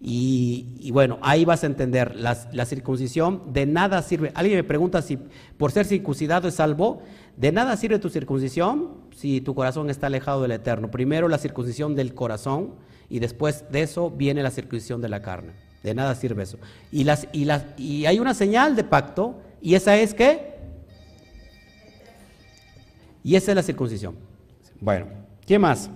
Y, bueno, ahí vas a entender, la, circuncisión de nada sirve. Alguien me pregunta si por ser circuncidado es salvo. De nada sirve tu circuncisión si tu corazón está alejado del Eterno. Primero la circuncisión del corazón y después de eso viene la circuncisión de la carne. De nada sirve eso. Y, las, y, las, y hay una señal de pacto ¿Y esa es qué? Y esa es la circuncisión. Bueno, ¿qué más?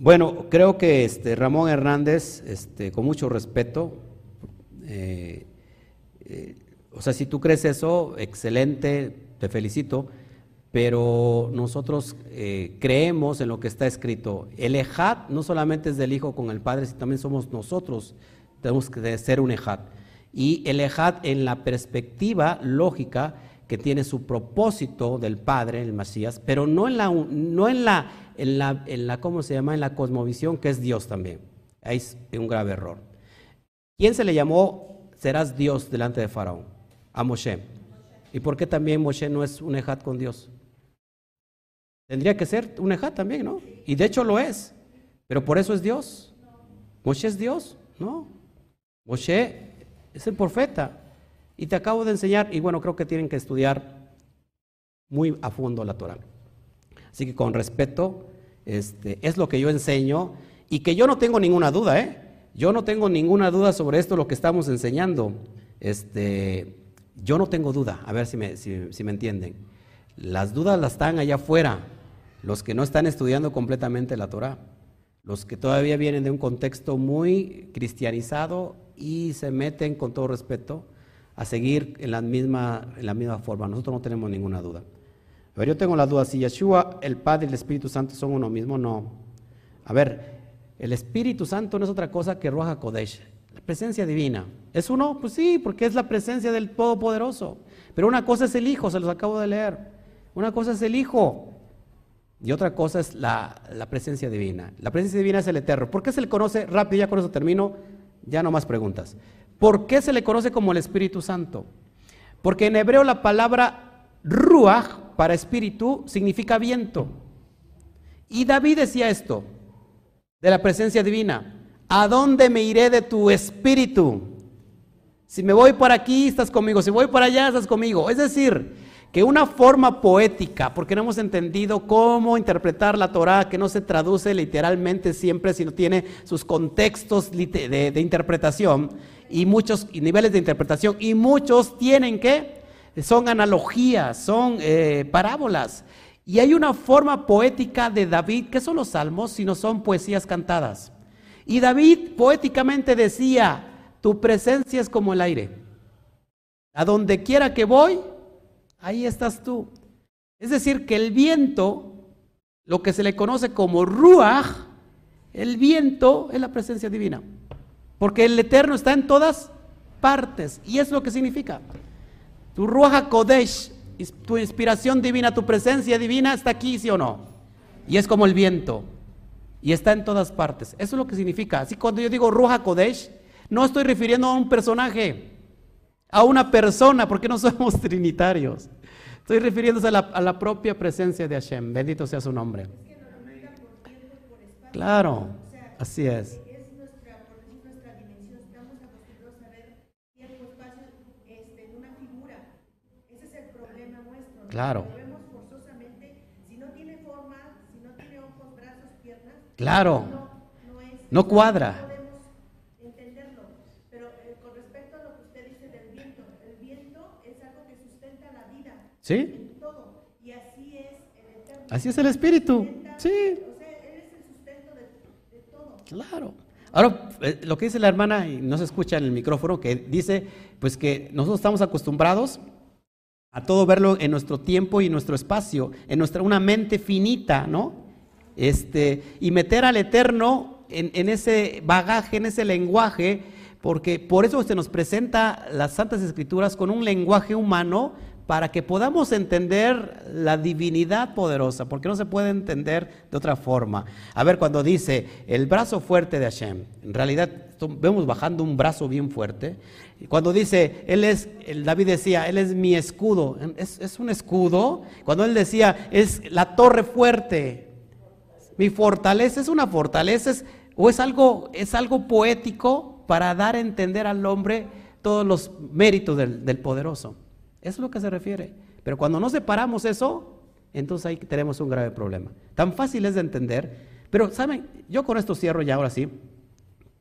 Bueno, creo que este Ramón Hernández, este, con mucho respeto, eh, eh, o sea, si tú crees eso, excelente, te felicito pero nosotros eh, creemos en lo que está escrito. El ejat no solamente es del Hijo con el Padre, sino también somos nosotros, tenemos que ser un ejat. Y el ejat en la perspectiva lógica que tiene su propósito del Padre, el Mesías, pero no en la, no en la, en la, en la, ¿cómo se llama? En la cosmovisión que es Dios también. Ahí es un grave error. ¿Quién se le llamó serás Dios delante de Faraón? A Moshe. ¿Y por qué también Moshe no es un ejat con Dios? Tendría que ser un ejat también, ¿no? Y de hecho lo es. Pero por eso es Dios. Moshe es Dios, ¿no? Moshe es el profeta. Y te acabo de enseñar, y bueno, creo que tienen que estudiar muy a fondo la Torah. Así que con respeto, este, es lo que yo enseño y que yo no tengo ninguna duda, ¿eh? Yo no tengo ninguna duda sobre esto, lo que estamos enseñando. Este, yo no tengo duda, a ver si me, si me entienden Las dudas las están allá afuera, los que no están estudiando completamente la Torah, los que todavía vienen de un contexto muy cristianizado y se meten con todo respeto a seguir en la misma, en la misma forma. Nosotros no tenemos ninguna duda. Pero yo tengo la duda, si Yeshua, el Padre y el Espíritu Santo son uno mismo, no. A ver, el Espíritu Santo no es otra cosa que Ruach Kodesh, la presencia divina. ¿Es uno? Pues sí, porque es la presencia del Todopoderoso. Pero una cosa es el Hijo, se los acabo de leer. Una cosa es el Hijo y otra cosa es la, la presencia divina. La presencia divina es el Eterno. ¿Por qué se le conoce, rápido, ya con eso termino, ya no más preguntas. ¿Por qué se le conoce como el Espíritu Santo? Porque en hebreo la palabra ruach para espíritu significa viento. Y David decía esto de la presencia divina. ¿A dónde me iré de tu espíritu? Si me voy por aquí, estás conmigo. Si voy por allá, estás conmigo. Es decir, que una forma poética, porque no hemos entendido cómo interpretar la Torah, que no se traduce literalmente siempre, sino tiene sus contextos de, interpretación y muchos niveles de interpretación, y muchos tienen que, son analogías, son eh, parábolas. Y hay una forma poética de David, que son los salmos, sino son poesías cantadas. Y David poéticamente decía, tu presencia es como el aire. A donde quiera que voy, ahí estás tú. Es decir, que el viento, lo que se le conoce como ruach, el viento es la presencia divina. Porque el Eterno está en todas partes. Y es lo que significa. Tu ruach kodesh, tu inspiración divina, tu presencia divina está aquí, sí o no. Y es como el viento. Y está en todas partes. Eso es lo que significa. Así cuando yo digo ruach kodesh, no estoy refiriendo a un personaje a una persona, porque no somos [LAUGHS] trinitarios. Estoy refiriéndose a la, propia presencia de Hashem. Bendito sea su nombre. Claro, así es. Claro. Claro. No cuadra. Sí. Él es el de, todo. Claro. Ahora, eh, lo que dice la hermana, y no se escucha en el micrófono, que dice, pues que nosotros estamos acostumbrados a todo verlo en nuestro tiempo y nuestro espacio, en nuestra una mente finita, ¿no? Este, y meter al Eterno en, en ese bagaje, en ese lenguaje, porque por eso se nos presenta las Santas Escrituras con un lenguaje humano para que podamos entender la divinidad poderosa, porque no se puede entender de otra forma. A ver, cuando dice el brazo fuerte de Hashem, en realidad vemos bajando un brazo bien fuerte. Cuando dice, él es, el David decía, él es mi escudo, es, es un escudo. Cuando él decía, es la torre fuerte, mi fortaleza es una fortaleza, o es algo, es algo poético para dar a entender al hombre todos los méritos del poderoso. Eso es lo que se refiere. Pero cuando no separamos eso, entonces ahí tenemos un grave problema. Tan fácil es de entender, pero saben, yo con esto cierro ya ahora sí,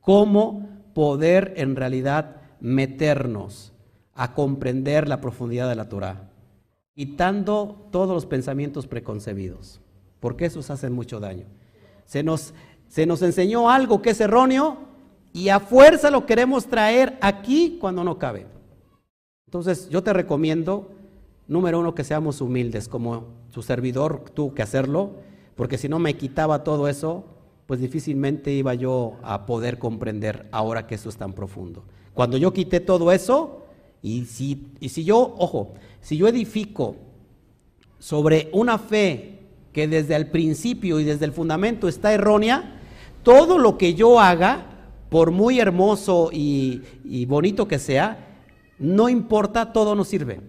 cómo poder en realidad meternos a comprender la profundidad de la Torah, quitando todos los pensamientos preconcebidos, porque esos hacen mucho daño. Se nos, se nos enseñó algo que es erróneo y a fuerza lo queremos traer aquí cuando no cabe. Entonces yo te recomiendo, número uno, que seamos humildes, como su servidor tuvo que hacerlo, porque si no me quitaba todo eso, pues difícilmente iba yo a poder comprender ahora que eso es tan profundo. Cuando yo quité todo eso, y si, y si yo, ojo, si yo edifico sobre una fe que desde el principio y desde el fundamento está errónea, todo lo que yo haga, por muy hermoso y bonito que sea, no importa, todo no sirve.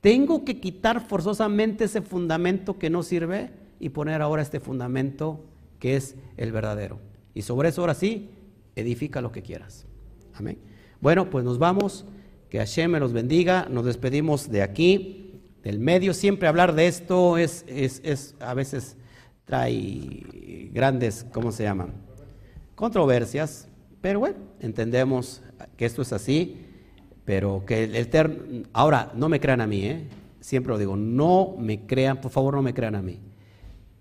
Tengo que quitar forzosamente ese fundamento que no sirve y poner ahora este fundamento que es el verdadero. Y sobre eso ahora sí, edifica lo que quieras. Amén. Bueno, pues nos vamos. Que Hashem me los bendiga. Nos despedimos de aquí, del medio. Siempre hablar de esto es, es, es a veces trae grandes, ¿cómo se llaman? Controversias. Pero bueno, entendemos que esto es así pero que el Eterno, ahora, no me crean a mí, ¿eh? siempre lo digo, no me crean, por favor no me crean a mí.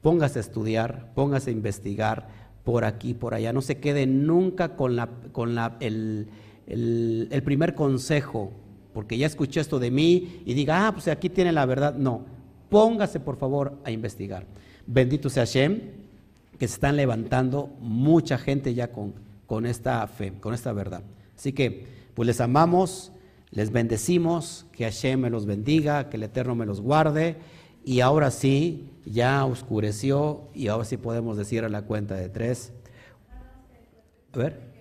Póngase a estudiar, póngase a investigar por aquí, por allá. No se quede nunca con, la, con la, el, el, primer consejo, porque ya escuché esto de mí y diga, ah, pues aquí tiene la verdad. No, póngase por favor a investigar. Bendito sea Hashem, que se están levantando mucha gente ya con, con esta fe, con esta verdad. Así que, pues les amamos, les bendecimos, que Hashem me los bendiga, que el Eterno me los guarde. Y ahora sí, ya oscureció y ahora sí podemos decir a la cuenta de tres. A ver.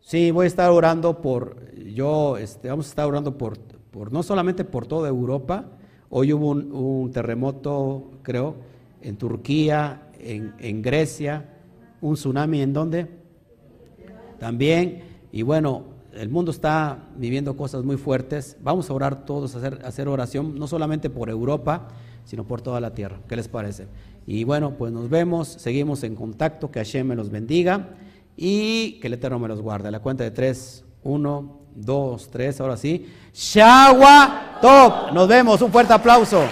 Sí, voy a estar orando por, yo, este, vamos a estar orando por, por, no solamente por toda Europa. Hoy hubo un, terremoto, creo, en Turquía, en, en Grecia, un tsunami en donde también, y bueno, el mundo está viviendo cosas muy fuertes. Vamos a orar todos, a hacer, oración, no solamente por Europa, sino por toda la tierra. ¿Qué les parece? Y bueno, pues nos vemos, seguimos en contacto, que Hashem me los bendiga y que el Eterno me los guarde. La cuenta de tres, uno, dos, tres, ahora sí. Shagua Top. Nos vemos, un fuerte aplauso.